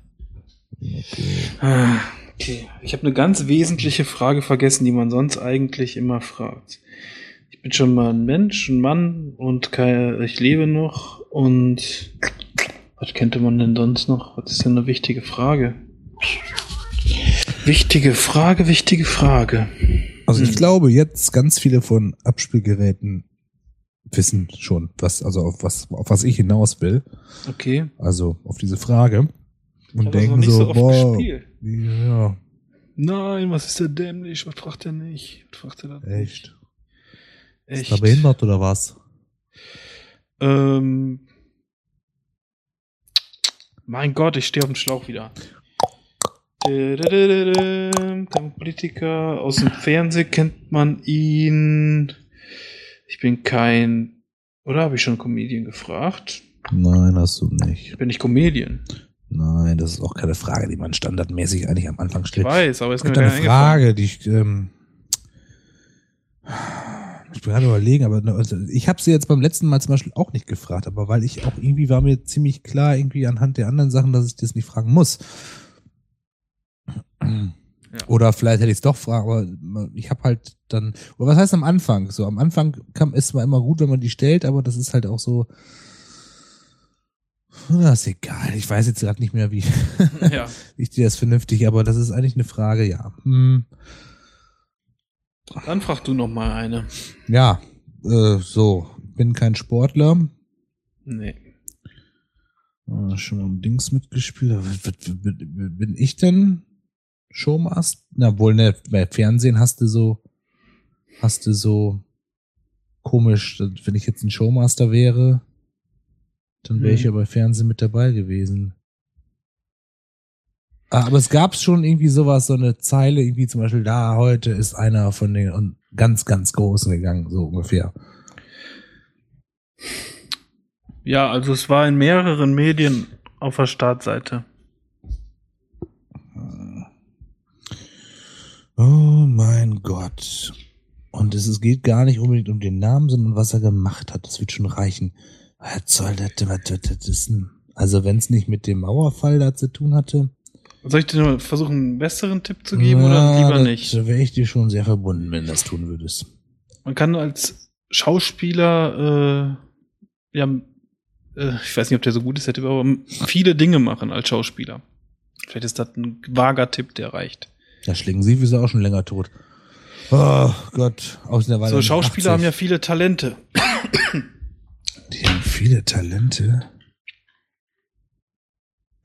Okay. Ah, Okay. Ich habe eine ganz wesentliche Frage vergessen, die man sonst eigentlich immer fragt. Ich bin schon mal ein Mensch, ein Mann und kein, ich lebe noch und was könnte man denn sonst noch? Was ist denn eine wichtige Frage? Wichtige Frage, wichtige Frage. Also ich Hm. glaube, jetzt ganz viele von Abspielgeräten wissen schon, was, also auf was, auf was ich hinaus will. Okay. Also auf diese Frage. Und denken so, so boah, ja, Nein, was ist der dämlich? Was fragt er nicht? Was fragt er da nicht? echt. Ist Echt. er behindert oder was? Ähm, mein Gott, ich stehe auf dem Schlauch wieder. Der Politiker aus dem Fernsehen kennt man ihn. Ich bin kein. Oder habe ich schon Comedian gefragt? Nein, hast du nicht. Bin ich Comedian? Nein, das ist auch keine Frage, die man standardmäßig eigentlich am Anfang Ich stellt. weiß, aber es ist eine Frage, die ich, ähm, ich bin gerade überlegen, aber ich habe sie jetzt beim letzten Mal zum Beispiel auch nicht gefragt, aber weil ich auch irgendwie war mir ziemlich klar irgendwie anhand der anderen Sachen, dass ich das nicht fragen muss. Oder vielleicht hätte ich es doch fragen, aber ich habe halt dann, oder was heißt am Anfang? So am Anfang kam ist zwar immer gut, wenn man die stellt, aber das ist halt auch so, das ist egal. Ich weiß jetzt gerade nicht mehr, wie. Ja. ich dir das vernünftig, aber das ist eigentlich eine Frage, ja. Hm. Dann frag du noch mal eine. Ja, äh, so, bin kein Sportler. Nee. Äh, schon mal im Dings mitgespielt. Was- was- bin ich denn Showmaster? Na wohl, ne, bei Fernsehen hast du so, hast du so komisch, wenn ich jetzt ein Showmaster wäre. Dann wäre ich Hm. ja bei Fernsehen mit dabei gewesen. Aber es gab schon irgendwie sowas, so eine Zeile, irgendwie zum Beispiel, da heute ist einer von den und ganz, ganz Großen gegangen, so ungefähr. Ja, also es war in mehreren Medien auf der Startseite. Oh mein Gott. Und es, es geht gar nicht unbedingt um den Namen, sondern was er gemacht hat. Das wird schon reichen. Was soll das, was, was, das denn? Also wenn es nicht mit dem Mauerfall da zu tun hatte. Soll ich dir nur versuchen, einen besseren Tipp zu geben ja, oder lieber nicht? Da wäre ich dir schon sehr verbunden, wenn du das tun würdest. Man kann als Schauspieler, äh, ja, äh, ich weiß nicht, ob der so gut ist, der Tipp, aber viele Dinge machen als Schauspieler. Vielleicht ist das ein vager Tipp, der reicht. Ja, Schlingensief ist ja auch schon länger tot. Oh Gott, aus der So, Schauspieler haben ja viele Talente. Die haben viele Talente.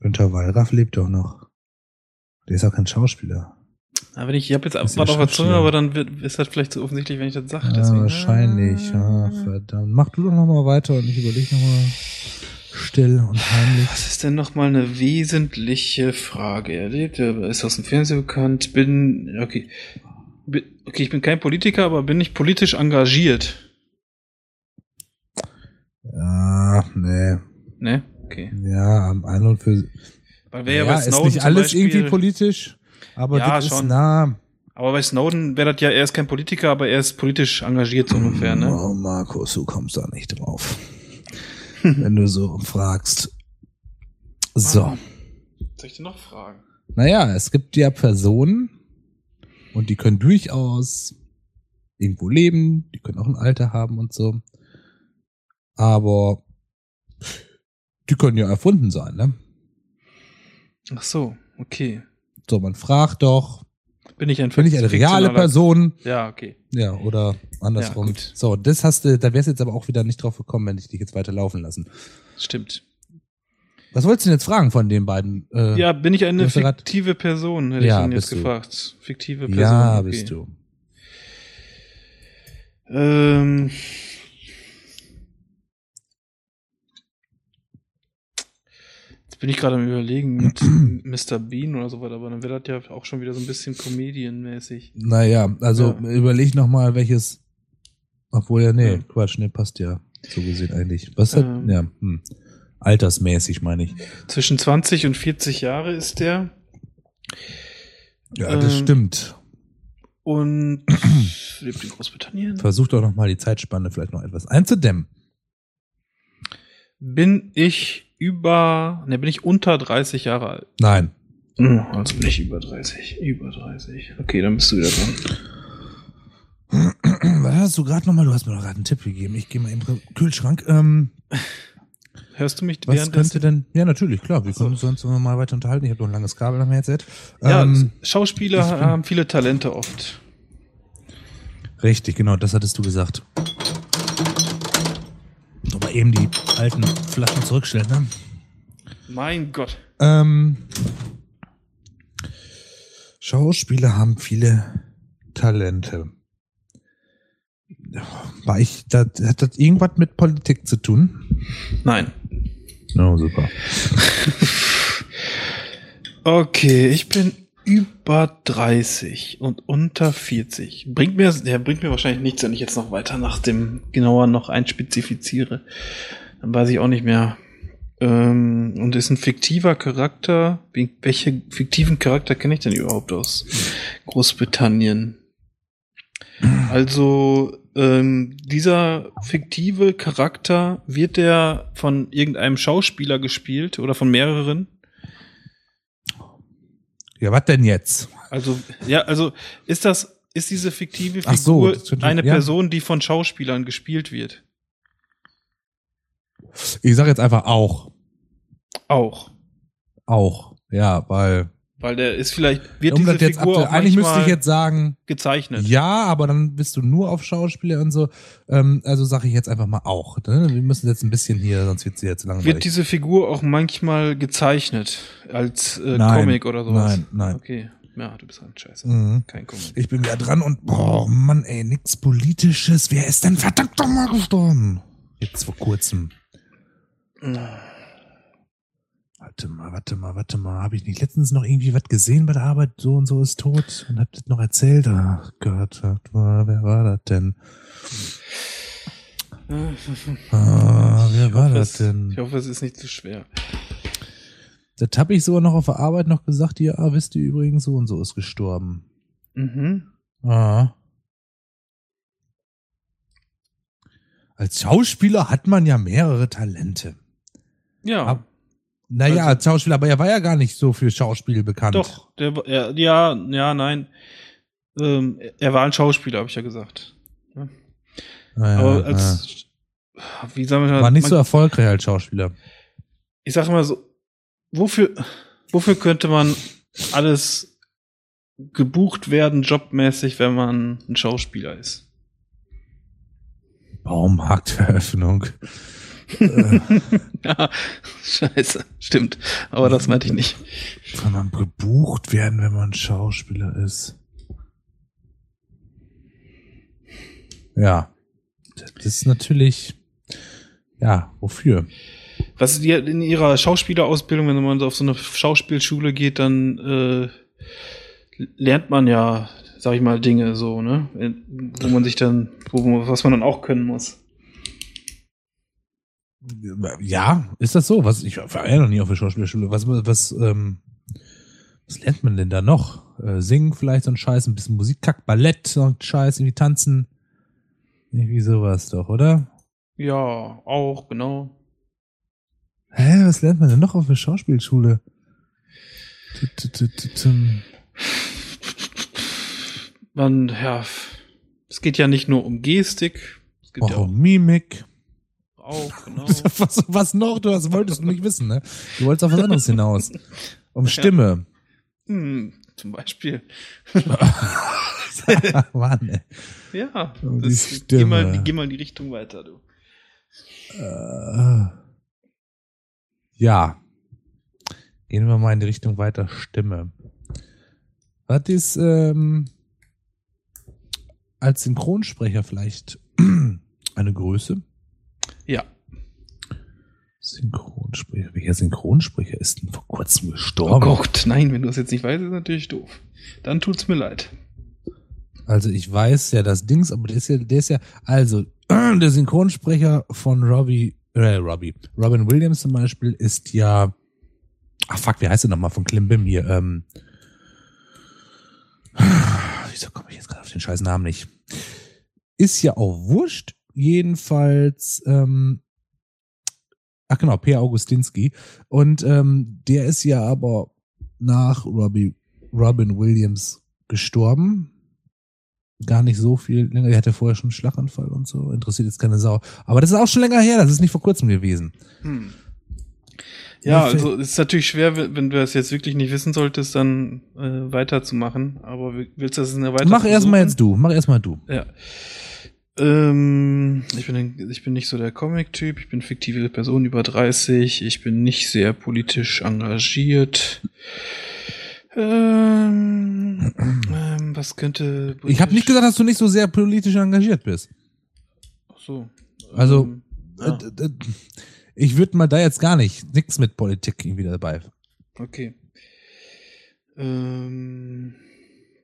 Günter Wallraff lebt doch noch. Der ist auch kein Schauspieler. Aber wenn ich, ich habe jetzt was ja auf der Zunge, Schauspieler. aber dann wird, ist das vielleicht so offensichtlich, wenn ich das sage. Deswegen- wahrscheinlich. Ah, verdammt. Mach du doch noch mal weiter und ich überlege noch mal still und heimlich. Was ist denn noch mal eine wesentliche Frage? Er lebt, er ist aus dem Fernsehen bekannt, bin, okay. Bin, okay, ich bin kein Politiker, aber bin ich politisch engagiert? Ja, nee. Ne? Okay. Ja, am ein und für Weil wäre ja, ja, bei ist Snowden nicht zum alles Beispiel, irgendwie politisch, aber Ja, das ist schon. nah. Aber bei Snowden wäre das ja, er ist kein Politiker, aber er ist politisch engagiert so ungefähr, ne? Oh, Markus, du kommst da nicht drauf. wenn du so fragst. So. Soll ich dir noch fragen? Naja, es gibt ja Personen und die können durchaus irgendwo leben, die können auch ein Alter haben und so. Aber die können ja erfunden sein, ne? Ach so, okay. So, man fragt doch, Bin ich ein bin ich eine reale Person? Ja, okay. Ja, oder andersrum. Ja, so, das hast du, da wärst du jetzt aber auch wieder nicht drauf gekommen, wenn ich dich jetzt weiter laufen lassen. Stimmt. Was wolltest du denn jetzt fragen von den beiden? Äh, Ja, bin ich eine grad- fiktive Person, hätte Ja, ich ihn jetzt du. gefragt. Fiktive Person. ja okay. bist du. Ähm, jetzt bin ich gerade am überlegen mit Mr. Bean oder so weiter, aber dann wäre das ja auch schon wieder so ein bisschen comedianmäßig. Naja, also Ja. überleg noch mal, welches. Obwohl ja, nee, Ja. Quatsch, nee, passt ja. So gesehen eigentlich. Was hat, Ähm. ja, hm. Altersmäßig meine ich. Zwischen 20 und 40 Jahre ist der Ja, das Ähm. stimmt. und lebt in Großbritannien. Versuch doch noch mal die Zeitspanne vielleicht noch etwas einzudämmen. Bin ich über, ne, bin ich unter 30 Jahre alt? Nein. Hm, Also bin ich über 30. Über 30. Okay, dann bist du wieder dran. Was hast du gerade noch mal? Du hast mir doch gerade einen Tipp gegeben. Ich gehe mal im Kühlschrank. Ähm, Hörst du mich was währenddessen? könnte denn? Ja, natürlich, klar. Wir können uns sonst mal weiter unterhalten. Ich habe noch ein langes Kabel am Headset. Ja, Ähm, Schauspieler haben viele Talente oft. Richtig, genau, das hattest du gesagt. Aber eben die alten Flaschen zurückstellen, ne? Mein Gott. Ähm, Schauspieler haben viele Talente. War ich, das, hat das irgendwas mit Politik zu tun? Nein. No, super. Okay, ich bin über 30 und unter 40. Bringt mir, der bringt mir wahrscheinlich nichts, wenn ich jetzt noch weiter nach dem genauer noch einspezifiziere. Dann weiß ich auch nicht mehr. Ähm, und ist ein fiktiver Charakter. Welche fiktiven Charakter kenne ich denn überhaupt aus Großbritannien? Also, ähm, dieser fiktive Charakter, wird der von irgendeinem Schauspieler gespielt oder von mehreren? Ja, was denn jetzt? Also, ja, also ist das, ist diese fiktive so, Figur könnte- eine ja. Person, die von Schauspielern gespielt wird? Ich sag jetzt einfach auch. Auch. Auch. Ja, weil. Weil der ist vielleicht, wird um diese jetzt Figur eigentlich müsste ich jetzt sagen, gezeichnet. ja, aber dann bist du nur auf Schauspieler und so. Ähm, also sage ich jetzt einfach mal auch. Ne? Wir müssen jetzt ein bisschen hier, sonst wird sie jetzt langweilig. Wird diese Figur auch manchmal gezeichnet als äh, Nein. Comic oder sowas? Nein, nein. Okay. Ja, du bist ein Scheiße. Mhm. Kein Comic. Ich bin wieder dran und boah, Mann, ey, nix Politisches. Wer ist denn verdammt doch mal gestorben? Jetzt vor kurzem. Warte mal, warte mal, warte mal. Habe ich nicht letztens noch irgendwie was gesehen bei der Arbeit? So und so ist tot und habt das noch erzählt? Ach Gott, warte mal, wer war das denn? Ah, wer Ich war hoffe, das denn? Ich hoffe, es ist nicht zu schwer. Das habe ich sogar noch auf der Arbeit noch gesagt, ja, wisst ihr übrigens, so und so ist gestorben. Mhm. Ah. Als Schauspieler hat man ja mehrere Talente. Ja, Ab- Naja, Also- als Schauspieler, aber er war ja gar nicht so für Schauspiel bekannt. doch. Der, er, ja, ja, nein. Ähm, er war ein Schauspieler, habe ich ja gesagt. Naja, Aber als, wie sagen wir ja. war nicht man- so erfolgreich als Schauspieler. ich sage mal so, wofür, wofür könnte man alles gebucht werden, jobmäßig, wenn man ein Schauspieler ist? Baumarkteröffnung. ja, scheiße, stimmt. Aber das meinte ich nicht. Kann man gebucht werden, wenn man Schauspieler ist? Ja. Das ist natürlich, ja, wofür? Was ist die in ihrer Schauspielerausbildung, wenn man so auf so eine Schauspielschule geht, dann äh, lernt man ja, sag ich mal, Dinge so, ne? Wo man sich dann, wo, was man dann auch können muss. Ja, ist das so? Was, ich war ja noch nie auf der Schauspielschule. Was, was, ähm, was lernt man denn da noch? Äh, singen vielleicht so ein Scheiß, ein bisschen Musik, Kack, Ballett, so ein Scheiß, irgendwie tanzen. Irgendwie sowas doch, oder? Ja, auch, genau. Hä, was lernt man denn noch auf der Schauspielschule? Man, ja, es geht ja nicht nur um Gestik, es geht ja Oh, auch, Mimik. Auch genau. Was, was noch? Du hast, wolltest du nicht wissen, ne? Du wolltest auf was anderes hinaus. Um Stimme. hm, zum Beispiel. Mann, ey. Ja, die das, geh, Stimme. mal, geh mal in die Richtung weiter, du. Äh, ja. Gehen wir mal in die Richtung weiter Stimme. Was ist ähm, als Synchronsprecher vielleicht eine Größe? Ja. Synchronsprecher. Welcher Synchronsprecher ist denn vor kurzem Oh gestorben? Gott, nein, wenn du es jetzt nicht weißt, ist natürlich doof. Dann tut's mir leid. Also ich weiß ja das Dings, aber der ist ja, der ist ja, also der Synchronsprecher von Robbie, äh, Robbie, Robin Williams zum Beispiel ist ja, ach fuck, wie heißt der nochmal von Klimbim hier? Ähm, wieso komme ich jetzt gerade auf den scheiß Namen nicht? Ist ja auch wurscht, jedenfalls, ähm, ach genau, Peer Augustinski und ähm, der ist ja aber nach Robbie, Robin Williams gestorben gar nicht so viel länger. Der hatte vorher schon einen Schlaganfall und so. Interessiert jetzt keine Sau. Aber das ist auch schon länger her. Das ist nicht vor kurzem gewesen. Hm. Ja, also es ist natürlich schwer, wenn du das jetzt wirklich nicht wissen solltest, dann äh, weiterzumachen. Aber wi- willst du das in der weiter Mach erstmal jetzt du. Mach erstmal du. Ja. Ähm, ich, bin, ich bin nicht so der Comic-Typ, ich bin fiktive Person über 30, ich bin nicht sehr politisch engagiert. Ähm, ähm, was könnte. Ich habe nicht gesagt, dass du nicht so sehr politisch engagiert bist. Ach so. Also, Ähm, ja, Äh, d- Ich würde mal da jetzt gar nicht, nix mit Politik irgendwie dabei. okay. Ähm,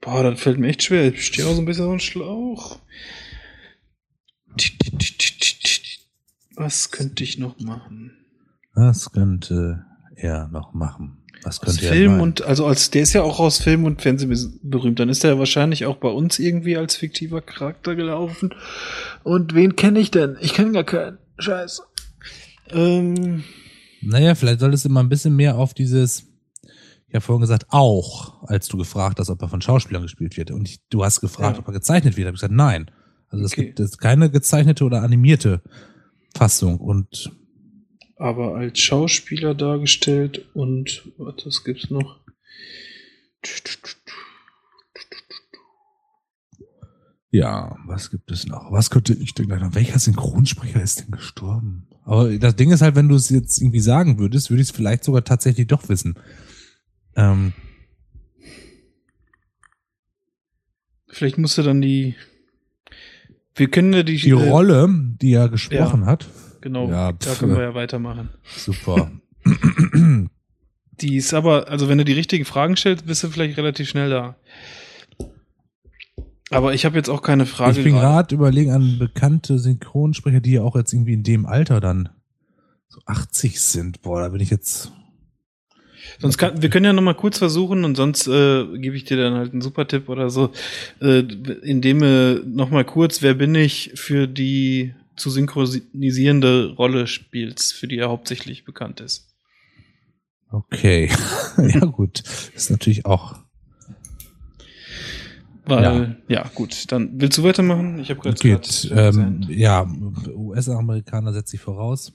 boah, das fällt mir echt schwer. Ich stehe auch so ein bisschen auf dem Schlauch. Was könnte ich noch machen? Was könnte er noch machen? Was Aus könnte er Film sein? und, also als, der ist ja auch aus Film und Fernsehen berühmt. Dann ist er ja wahrscheinlich auch bei uns irgendwie als fiktiver Charakter gelaufen. Und wen kenne ich denn? Ich kenne gar keinen. Scheiße. Ähm, Naja, vielleicht solltest du mal ein bisschen mehr auf dieses, ich habe vorhin gesagt, auch, als du gefragt hast, ob er von Schauspielern gespielt wird. Und ich, du hast gefragt, Ja. ob er gezeichnet wird. Hab ich gesagt, nein. Also es Okay. gibt jetzt keine gezeichnete oder animierte Fassung. Und aber als Schauspieler dargestellt und was gibt's noch? ja, was gibt es noch? Was könnte ich denn noch? Welcher Synchronsprecher ist denn gestorben? Aber das Ding ist halt, wenn du es jetzt irgendwie sagen würdest, würde ich es vielleicht sogar tatsächlich doch wissen. Ähm, Vielleicht musste dann die. Wir können ja die. die äh, Rolle, die er gesprochen hat, genau. Ja, da können wir ja weitermachen. Super. Die ist aber, also wenn du die richtigen Fragen stellst, bist du vielleicht relativ schnell da. Aber ich habe jetzt auch keine Frage. ich bin gerade überlegen an bekannte Synchronsprecher, die ja auch jetzt irgendwie in dem Alter dann so 80 sind. Boah, da bin ich jetzt. Sonst kann, wir können ja noch mal kurz versuchen und sonst äh, gebe ich dir dann halt einen super Tipp oder so, äh, indem du noch mal kurz, wer bin ich für die zu synchronisierende Rolle spielst, für die er hauptsächlich bekannt ist. Okay. ja, gut. Ist natürlich auch. Weil, ja, gut, dann willst du weitermachen? Ich habe gerade Geht. Ähm, ja, US-Amerikaner setzt sich voraus.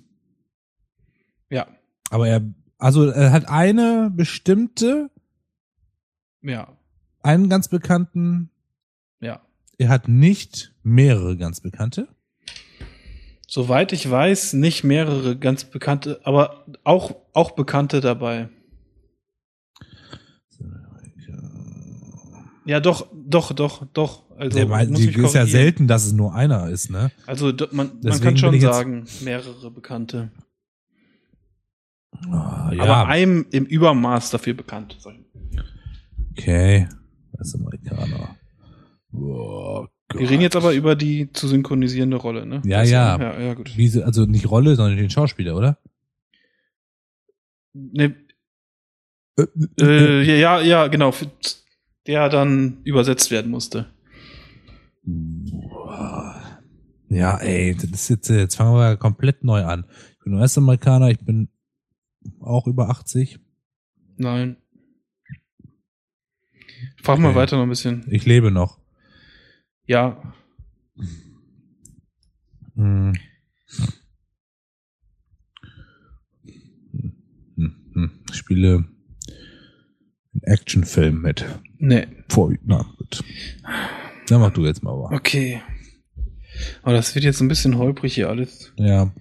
Ja, Aber er, also er hat eine bestimmte, ja, einen ganz bekannten, ja. er hat nicht mehrere ganz bekannte. Soweit ich weiß, nicht mehrere ganz bekannte, aber auch, auch bekannte dabei. Ja, doch, doch, doch, doch. Also, Der meint, muss die ist ja selten, dass es nur einer ist, ne? Also man, man kann schon sagen, mehrere Bekannte. Ah, ja, Aber einem im Übermaß dafür bekannt. okay. Das ist Amerikaner. Oh, Wir reden jetzt aber über die zu synchronisierende Rolle, ne? Ja, ja. Ja, ja, gut. Wie, also nicht Rolle, sondern den Schauspieler, oder? Ne, äh, ja, ja, ja, genau. Der dann übersetzt werden musste. Ja, ey, das ist jetzt, jetzt fangen wir komplett neu an. Ich bin US-Amerikaner, ich bin auch über 80. Nein. Frag mal Okay. weiter noch ein bisschen. Ich lebe noch. Ja, Hm. Hm, hm. Ich spiele einen Actionfilm mit. ne. Vor, na gut. Dann mach du jetzt mal. Okay. Aber das wird jetzt ein bisschen holprig hier alles. Ja.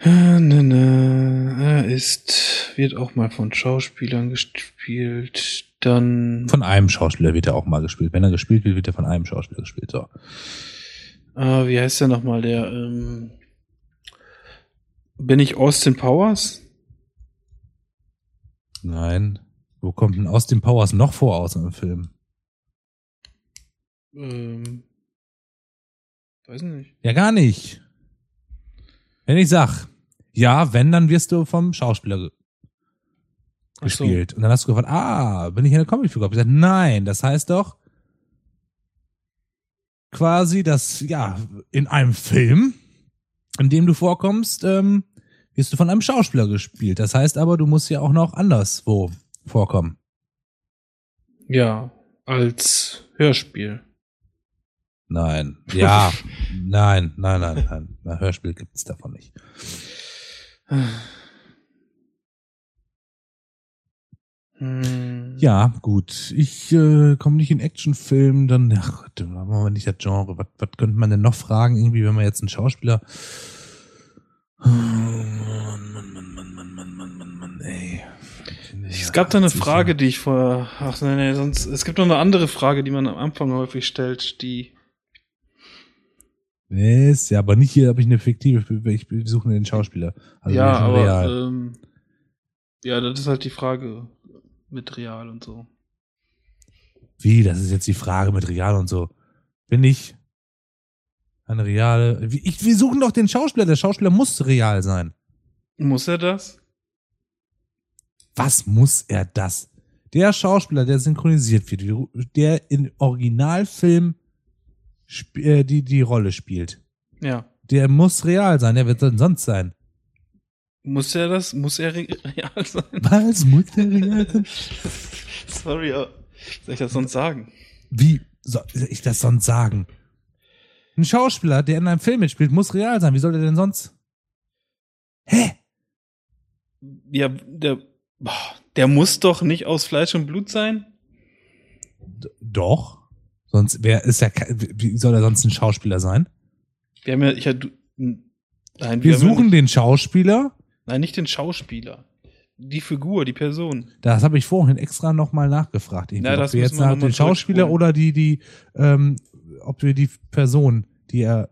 Äh, Ne, ne. Er ist, wird auch mal von Schauspielern gespielt. Dann, Von einem Schauspieler wird er auch mal gespielt. Wenn er gespielt wird, wird er von einem Schauspieler gespielt. So. äh, wie heißt der nochmal, der, ähm, bin ich Austin Powers? Nein. Wo kommt denn Austin Powers noch vor aus im Film? Ähm, weiß nicht. Ja, gar nicht. Wenn ich sag, ja, wenn, dann wirst du vom Schauspieler ge Ach so. gespielt. Und dann hast du gefragt, ah, bin ich eine Comicfigur? Ich gesagt, nein, das heißt doch quasi, dass, ja, in einem Film, in dem du vorkommst, ähm, wirst du von einem Schauspieler gespielt. Das heißt aber, du musst ja auch noch anderswo vorkommen. Ja, als Hörspiel. Nein. Ja, nein, nein, nein, nein. Ein Hörspiel gibt es davon nicht. Hm. Ja, gut. Ich äh, komme nicht in Actionfilm, dann, ach, dann machen wir nicht das Genre. Was, was könnte man denn noch fragen, irgendwie, wenn man jetzt einen Schauspieler. Mann, Mann, Mann, Mann, Mann, Mann, Mann, Mann, Mann, ey. Es gab da eine Frage, die ich vorher. Ach nee, nee, sonst. Es gibt noch eine andere Frage, die man am Anfang häufig stellt, die. Nee, ist ja, aber nicht hier habe ich eine fiktive, ich suche den Schauspieler. Also ja, aber. real. Ähm, ja, das ist halt die Frage mit real und so. Wie, das ist jetzt die Frage mit real und so. Bin ich eine reale. Wie, ich, wir suchen doch den Schauspieler, der Schauspieler muss real sein. Muss er das? Was muss er das? Der Schauspieler, der synchronisiert wird, der in Originalfilm die, die Rolle spielt, Ja. der muss real sein, der wird denn sonst sein. Muss er das? Muss er re real sein? Was muss der real sein? Sorry, aber soll ich das sonst sagen? Wie soll ich das sonst sagen? Ein Schauspieler, der in einem Film mitspielt, muss real sein. Wie soll der denn sonst? Hä? Ja, der. Der muss doch nicht aus Fleisch und Blut sein? D doch. Sonst, wer ist ja, wie soll er sonst ein Schauspieler sein? Wir haben ja. Ich, ja du, nein, Wir ja suchen nicht, den Schauspieler. Nein, nicht den Schauspieler. Die Figur, die Person. Das habe ich vorhin extra nochmal nachgefragt. Na, ob das wir jetzt wir nach den Schauspieler oder die, die, ähm, ob wir die Person, die er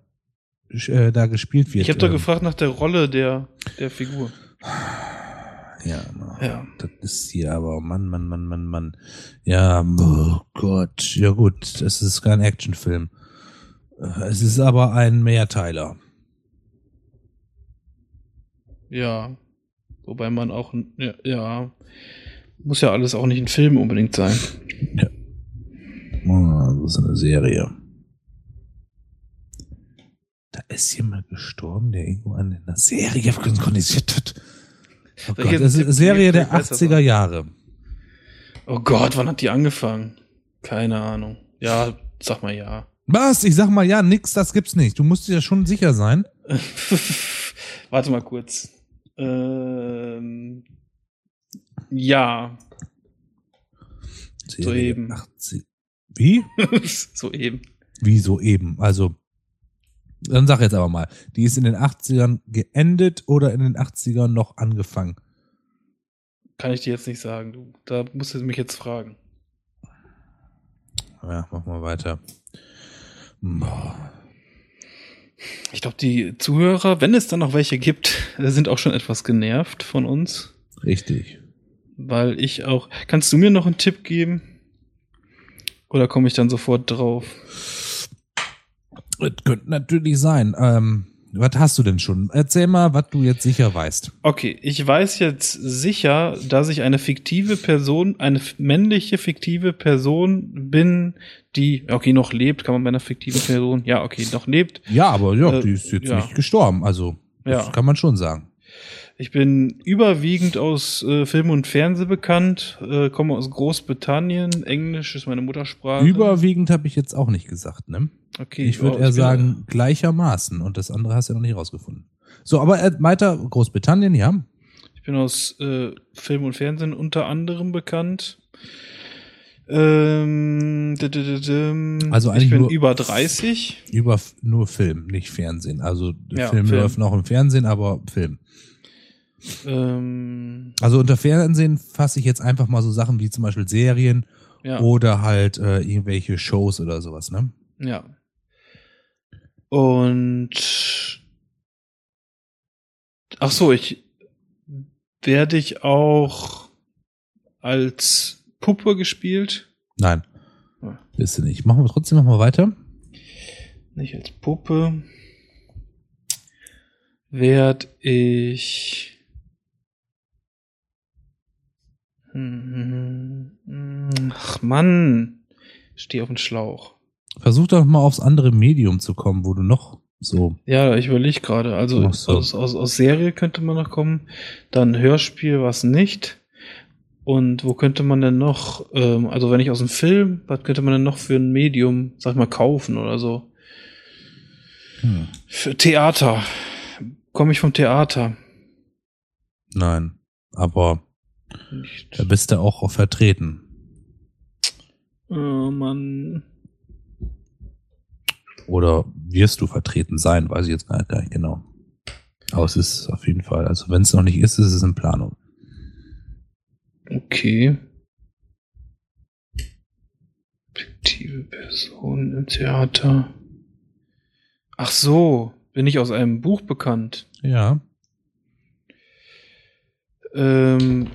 äh, da gespielt wird. Ich habe doch ähm, gefragt nach der Rolle der, der Figur. Ja, Ja. das ist hier aber, Mann, Mann, Mann, Mann, Mann. Ja, oh Gott, ja gut, es ist kein Actionfilm. Äh, Es ist aber ein Mehrteiler. Ja. Wobei man auch, ja, ja, muss ja alles auch nicht ein Film unbedingt sein. Oh, das ist eine Serie. Da ist jemand gestorben, der irgendwo an einer Serie hat. Oh Gott, das ist Serie der Ich weiß das 80er Jahre. Oh Gott, wann hat die angefangen? Keine Ahnung. Ja, sag mal ja. Was? Ich sag mal, ja, nix, das gibt's nicht. Du musst dir ja schon sicher sein. Warte mal kurz. Ähm, ja, Soeben. der 80. Wie? soeben. Wie soeben? Also, dann sag jetzt aber mal, die ist in den 80ern geendet oder in den 80ern noch angefangen? Kann ich dir jetzt nicht sagen. Du, da musst du mich jetzt fragen. Ja, mach mal weiter. Boah. Ich glaube, die Zuhörer, wenn es dann noch welche gibt, sind auch schon etwas genervt von uns, Richtig. weil ich auch. Kannst du mir noch einen Tipp geben? Oder komme ich dann sofort drauf? Das könnte natürlich sein. Ähm, was hast du denn schon? Erzähl mal, was du jetzt sicher weißt. Okay, ich weiß jetzt sicher, dass ich eine fiktive Person, eine männliche fiktive Person bin, die, okay, noch lebt, kann man bei einer fiktiven Person, ja, okay, noch lebt. Ja, aber ja, Äh, die ist jetzt ja. nicht gestorben. Also, das Ja. kann man schon sagen. Ich bin überwiegend aus äh, Film und Fernsehen bekannt, äh, komme aus Großbritannien, Englisch ist meine Muttersprache. Überwiegend habe ich jetzt auch nicht gesagt, ne? okay, Ich würde eher sagen, gleichermaßen. Und das andere hast du ja noch nicht rausgefunden. So, aber äh, weiter, Großbritannien, ja. Ich bin aus äh, Film und Fernsehen unter anderem bekannt. Ähm, Also eigentlich ich bin nur- über 30. Über nur Film, nicht Fernsehen. Also Ja, Film, Film. läuft noch im Fernsehen, aber Film. Ähm, Also unter Fernsehen fasse ich jetzt einfach mal so Sachen wie zum Beispiel Serien ja, oder halt äh, irgendwelche Shows oder sowas, ne? ja. Und ach so, ich werde ich auch als Puppe gespielt, Nein. Ja. Bist du nicht. Machen wir trotzdem noch mal weiter. nicht als Puppe. Werd ich Hm, Ach Mann, steh auf den Schlauch. Versuch doch mal aufs andere Medium zu kommen, wo du noch so. Ja, ich überlege gerade. Also so. aus, aus, aus Serie könnte man noch kommen. Dann Hörspiel, was nicht. Und wo könnte man denn noch, ähm, also wenn ich aus dem Film, was könnte man denn noch für ein Medium, sag mal, kaufen oder so? Hm. Für Theater. Komme ich vom Theater? Nein. Aber Nicht. da bist du auch vertreten. Oh Mann. Oder wirst du vertreten sein, weiß ich jetzt gar gar nicht genau. Aber es ist auf jeden Fall, also wenn es noch nicht ist, ist es in Planung. Okay. Fiktive Person im Theater. Ach so, bin ich aus einem Buch bekannt. Ja. Ähm,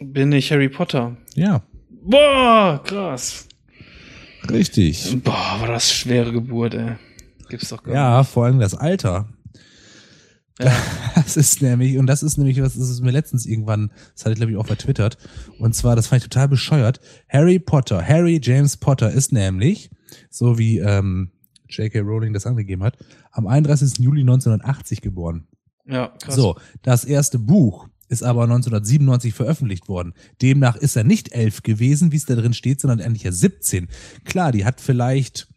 bin ich Harry Potter. Ja. Boah, krass. Richtig. Boah, war das schwere Geburt, ey. Gibt's doch gar Ja, vor allem das Alter. Ja. Das ist nämlich, und das ist nämlich was, ist mir letztens irgendwann, das hatte ich glaube ich auch vertwittert, und zwar, das fand ich total bescheuert, Harry Potter, Harry James Potter ist nämlich, so wie ähm, J.K. Rowling das angegeben hat, am 31. Juli 1980 geboren. Ja, krass. So, das erste Buch ist aber 1997 veröffentlicht worden. Demnach ist er nicht elf gewesen, wie es da drin steht, sondern endlich ja 17. Klar, die hat vielleicht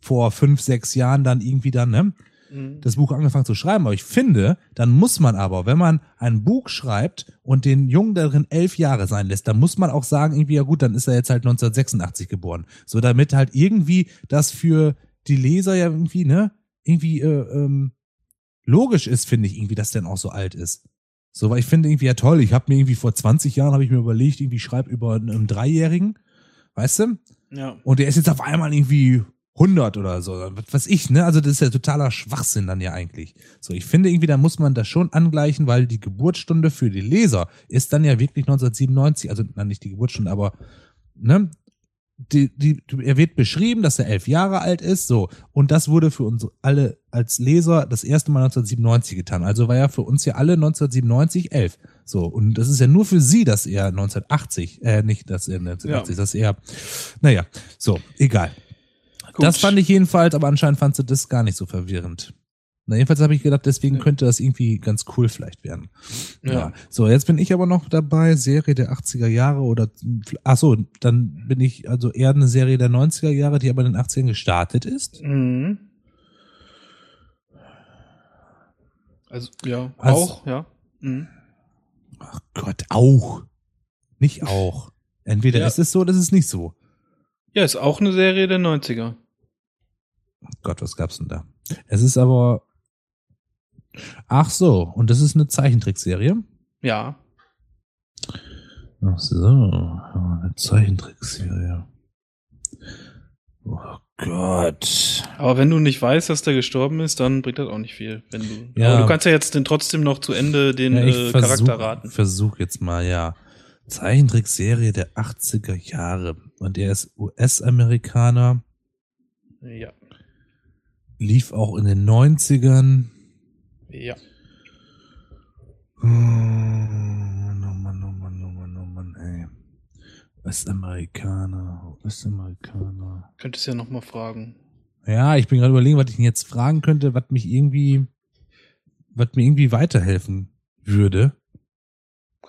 vor fünf, sechs Jahren dann irgendwie dann, ne, Mhm. das Buch angefangen zu schreiben. Aber ich finde, dann muss man aber, wenn man ein Buch schreibt und den Jungen darin elf Jahre sein lässt, dann muss man auch sagen, irgendwie, ja gut, dann ist er jetzt halt 1986 geboren. So damit halt irgendwie das für die Leser ja irgendwie, ne, irgendwie äh, ähm, logisch ist, finde ich irgendwie, dass der dann auch so alt ist. So, weil ich finde irgendwie ja toll, ich habe mir irgendwie vor 20 Jahren, habe ich mir überlegt, irgendwie ich schreib über einen, einen Dreijährigen, weißt du? Ja. Und der ist jetzt auf einmal irgendwie 100 oder so, was weiß ich, ne? Also das ist ja totaler Schwachsinn dann ja eigentlich. So, ich finde irgendwie, da muss man das schon angleichen, weil die Geburtsstunde für die Leser ist dann ja wirklich 1997, also na, nicht die Geburtsstunde, aber ne? Die, die, er wird beschrieben, dass er elf Jahre alt ist, so. Und das wurde für uns alle als Leser das erste Mal 1997 getan. Also war ja für uns ja alle 1997 elf. So. Und das ist ja nur für sie, dass er 1980, äh, nicht, dass er 1980, Ja. dass er, naja, so, egal. Gut. Das fand ich jedenfalls, aber anscheinend fandst du das gar nicht so verwirrend. Na, jedenfalls habe ich gedacht, deswegen könnte das irgendwie ganz cool vielleicht werden. Ja. Ja. So, jetzt bin ich aber noch dabei, Serie der 80er Jahre oder, ach so, dann bin ich also eher eine Serie der 90er Jahre, die aber in den 80ern gestartet ist. Mhm. Also, ja, Also- auch, ja. Mhm. Ach Gott, auch. Nicht auch. Entweder Ja. ist es so, oder ist es nicht so. Ja, ist auch eine Serie der 90er. Gott, was gab's denn da? Es ist aber, ach so, und das ist eine Zeichentrickserie. Ja. Ach so, eine Zeichentrickserie. Oh Gott. Aber wenn du nicht weißt, dass der gestorben ist, dann bringt das auch nicht viel. Wenn du, Ja. Aber du kannst ja jetzt den trotzdem noch zu Ende den Ja, äh, Charakter raten. versuch jetzt mal, ja. Zeichentrickserie der 80er Jahre. Und er ist US-Amerikaner, Ja. lief auch in den 90ern. Ja. Oh Mann, Mann, Mann, oh Mann, oh Mann, ey. US-Amerikaner, US-Amerikaner. Könntest ja noch mal fragen. Ja, ich bin gerade überlegen, was ich ihn jetzt fragen könnte, was mich irgendwie, was mir irgendwie weiterhelfen würde,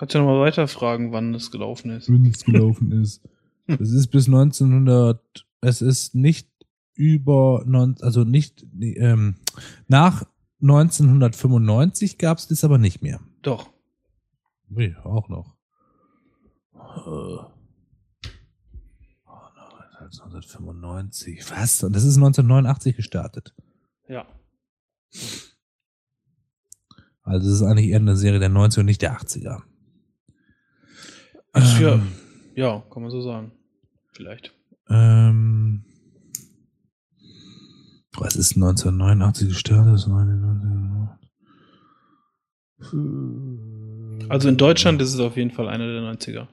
Kannst ja noch mal weiter fragen, wann es gelaufen ist. wenn es gelaufen ist. Es ist bis 1900, es ist nicht über, also nicht, ähm, nach 1995 gab es das aber nicht mehr. Doch. Nee, auch noch. Oh, nein, 1995. Was? Und das ist 1989 gestartet. Ja. Also es ist eigentlich eher eine Serie der 90er und nicht der 80er. Ist ja, Ähm, ja, kann man so sagen. Vielleicht. ähm, was ist 1989 gestartet? Das ist 1999. Also in Deutschland ist es auf jeden Fall einer der 90er.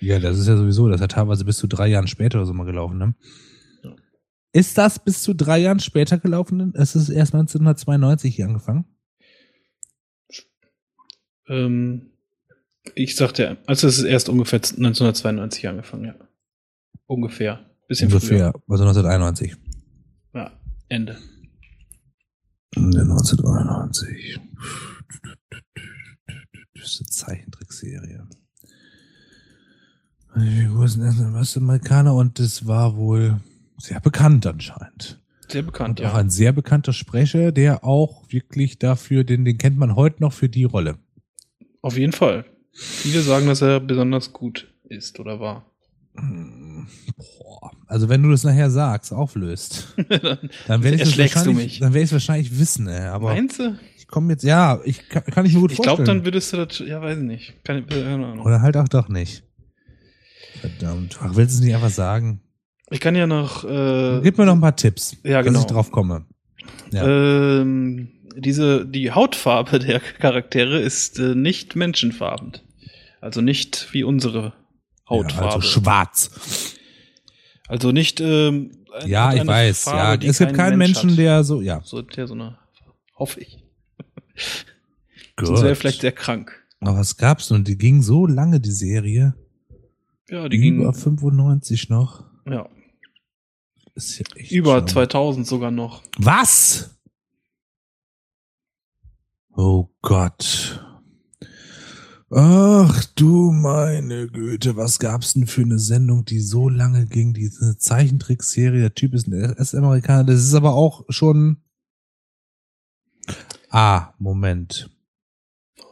Ja, das ist ja sowieso, das hat teilweise bis zu drei Jahren später oder so mal gelaufen, ne? Ja. Ist das bis zu drei Jahren später gelaufen? Es ist erst 1992 hier angefangen. Ähm, ich sagte, also es ist erst ungefähr 1992 angefangen, ja. Ungefähr. Bisschen Ungefähr, also 1991. Ende. Ja, 1991. Das ist eine Zeichentrickserie. Die Figur sind erst was Amerikaner und das war wohl sehr bekannt anscheinend. Sehr bekannt, Und auch ja. ein sehr bekannter Sprecher, der auch wirklich dafür, den, den kennt man heute noch für die Rolle. Auf jeden Fall. Viele sagen, dass er besonders gut ist oder war. Boah. Also wenn du das nachher sagst, auflöst, dann werde ich es wahrscheinlich, dann werde ich es wahrscheinlich wissen, ey. aber Meinst du? ich komme jetzt, ja, ich kann, kann ich mir gut Ich vorstellen. glaube, dann würdest du das, ja, weiß ich nicht. Keine, keine Ahnung. Oder halt auch doch nicht. Verdammt. Ach, willst du es nicht einfach sagen? Ich kann ja noch, äh, Gib mir noch ein paar Tipps, Ja, dass genau. ich drauf komme. Ja. ähm, diese, die Hautfarbe der Charaktere ist äh, nicht menschenfarben. Also nicht wie unsere Ja, Hautfarbe. also schwarz. Also nicht, ähm, Ja, ich weiß. Farbe, ja, es gibt kein keinen Mensch Menschen, hat. der so, ja. So, der so eine, hoffe ich. Gut. Sonst wäre vielleicht sehr krank. Aber was gab's nun? Die ging so lange, die Serie. Ja, die Über ging, 95 noch. ja, Ist ja echt über schon- 2000 sogar noch. Was? Oh Gott. Ach du meine Güte, was gab's denn für eine Sendung, die so lange ging? Diese Zeichentrickserie, der Typ ist ein US-Amerikaner, das ist aber auch schon. Ah, Moment.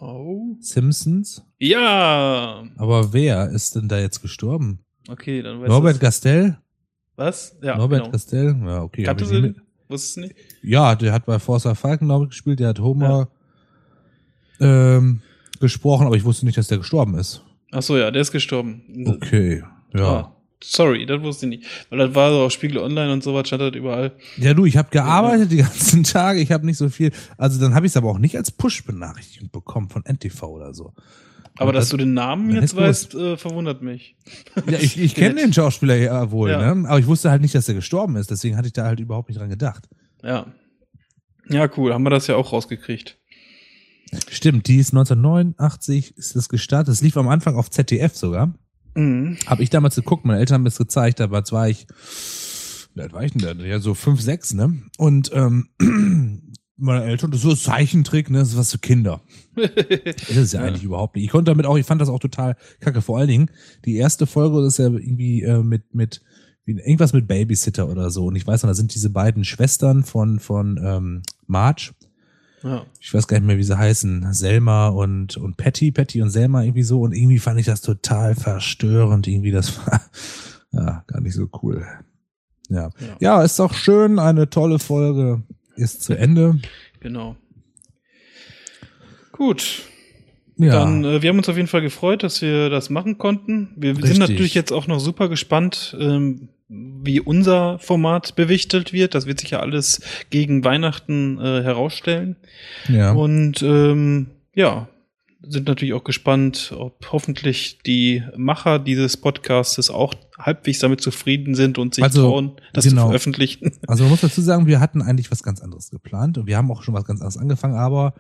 Oh. Simpsons? Ja, Aber wer ist denn da jetzt gestorben? okay, dann weißt Norbert. Gastel? Was? Ja, Norbert genau. Gastel? Ja, okay. du nie den? Wusstest du nicht? Ja, der hat bei Forza Falken, glaube ich, gespielt, der hat Homer ähm, gesprochen, aber ich wusste nicht, dass der gestorben ist. Ach so, ja, der ist gestorben. Okay, ja. Ah, Sorry, das wusste ich nicht. Weil das war so auf Spiegel Online und sowas, stand das überall. Ja, du, ich habe gearbeitet die ganzen Tage, ich habe nicht so viel. Also dann habe ich es aber auch nicht als Push-Benachrichtigung bekommen von NTV oder so. Aber dass das- du den Namen jetzt weißt, äh, verwundert mich. Ja, ich, ich kenne den Schauspieler ja wohl, Ja. ne? Aber ich wusste halt nicht, dass er gestorben ist, deswegen hatte ich da halt überhaupt nicht dran gedacht. Ja. Ja, cool. Haben wir das ja auch rausgekriegt. Stimmt, die ist 1989, ist das gestartet. Das lief am Anfang auf ZDF sogar. Mhm. Habe ich damals geguckt, meine Eltern haben das gezeigt, aber jetzt war ich, wie war ich denn da? Ja, so fünf, sechs, ne? Und ähm, meine Eltern, das ist so ein Zeichentrick, ne? Das ist was für Kinder. Das ist ja, Ja. eigentlich überhaupt nicht. Ich konnte damit auch, ich fand das auch total kacke. Vor allen Dingen, die erste Folge das ist ja irgendwie äh, mit, mit, irgendwas mit Babysitter oder so. Und ich weiß noch, da sind diese beiden Schwestern von, von ähm, Marge. Ja. Ich weiß gar nicht mehr, wie sie heißen. Selma und, und Patty, Patty und Selma irgendwie so. Und irgendwie fand ich das total verstörend. Irgendwie, das war ja gar nicht so cool. Ja. Ja. Ja, ist doch schön. Eine tolle Folge ist zu Ende. Genau. Gut. Ja. Dann, äh, wir haben uns auf jeden Fall gefreut, dass wir das machen konnten. Wir Richtig. sind natürlich jetzt auch noch super gespannt, ähm, wie unser Format bewichtelt wird. Das wird sich ja alles gegen Weihnachten äh, herausstellen. ja. Und ähm, ja, sind natürlich auch gespannt, ob hoffentlich die Macher dieses Podcastes auch halbwegs damit zufrieden sind und sich Also, trauen, das genau. zu veröffentlichen. Also man muss dazu sagen, wir hatten eigentlich was ganz anderes geplant und wir haben auch schon was ganz anderes angefangen, aber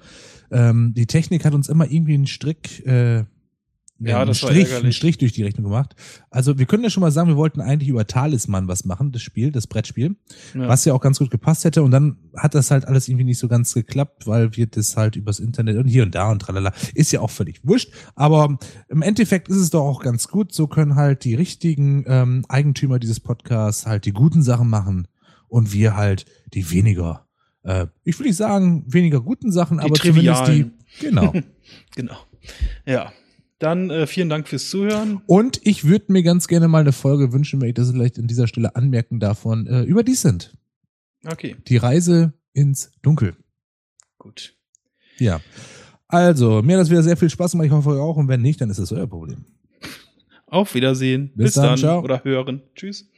ähm, die Technik hat uns immer irgendwie einen Strick, äh, Ja, einen das war Strich, einen. Strich durch die Rechnung gemacht. Also wir können ja schon mal sagen, wir wollten eigentlich über Talisman was machen, das Spiel, das Brettspiel, Ja. was ja auch ganz gut gepasst hätte und dann hat das halt alles irgendwie nicht so ganz geklappt, weil wir das halt übers Internet und hier und da und tralala, ist ja auch völlig wurscht, aber im Endeffekt ist es doch auch ganz gut, so können halt die richtigen ähm, Eigentümer dieses Podcasts halt die guten Sachen machen und wir halt die weniger, äh, ich will nicht sagen weniger guten Sachen, Die aber zumindest die, trivialen. genau. Genau. Ja. Dann äh, vielen Dank fürs Zuhören. Und ich würde mir ganz gerne mal eine Folge wünschen, wenn ich das vielleicht an dieser Stelle anmerken darf, von äh, über die sind. Okay, Die Reise ins Dunkel. gut. Ja. Also, mir hat das wieder sehr viel Spaß gemacht. Ich hoffe euch auch. Und wenn nicht, dann ist das euer Problem. Auf Wiedersehen. Bis dann, dann. ciao. Oder hören. Tschüss.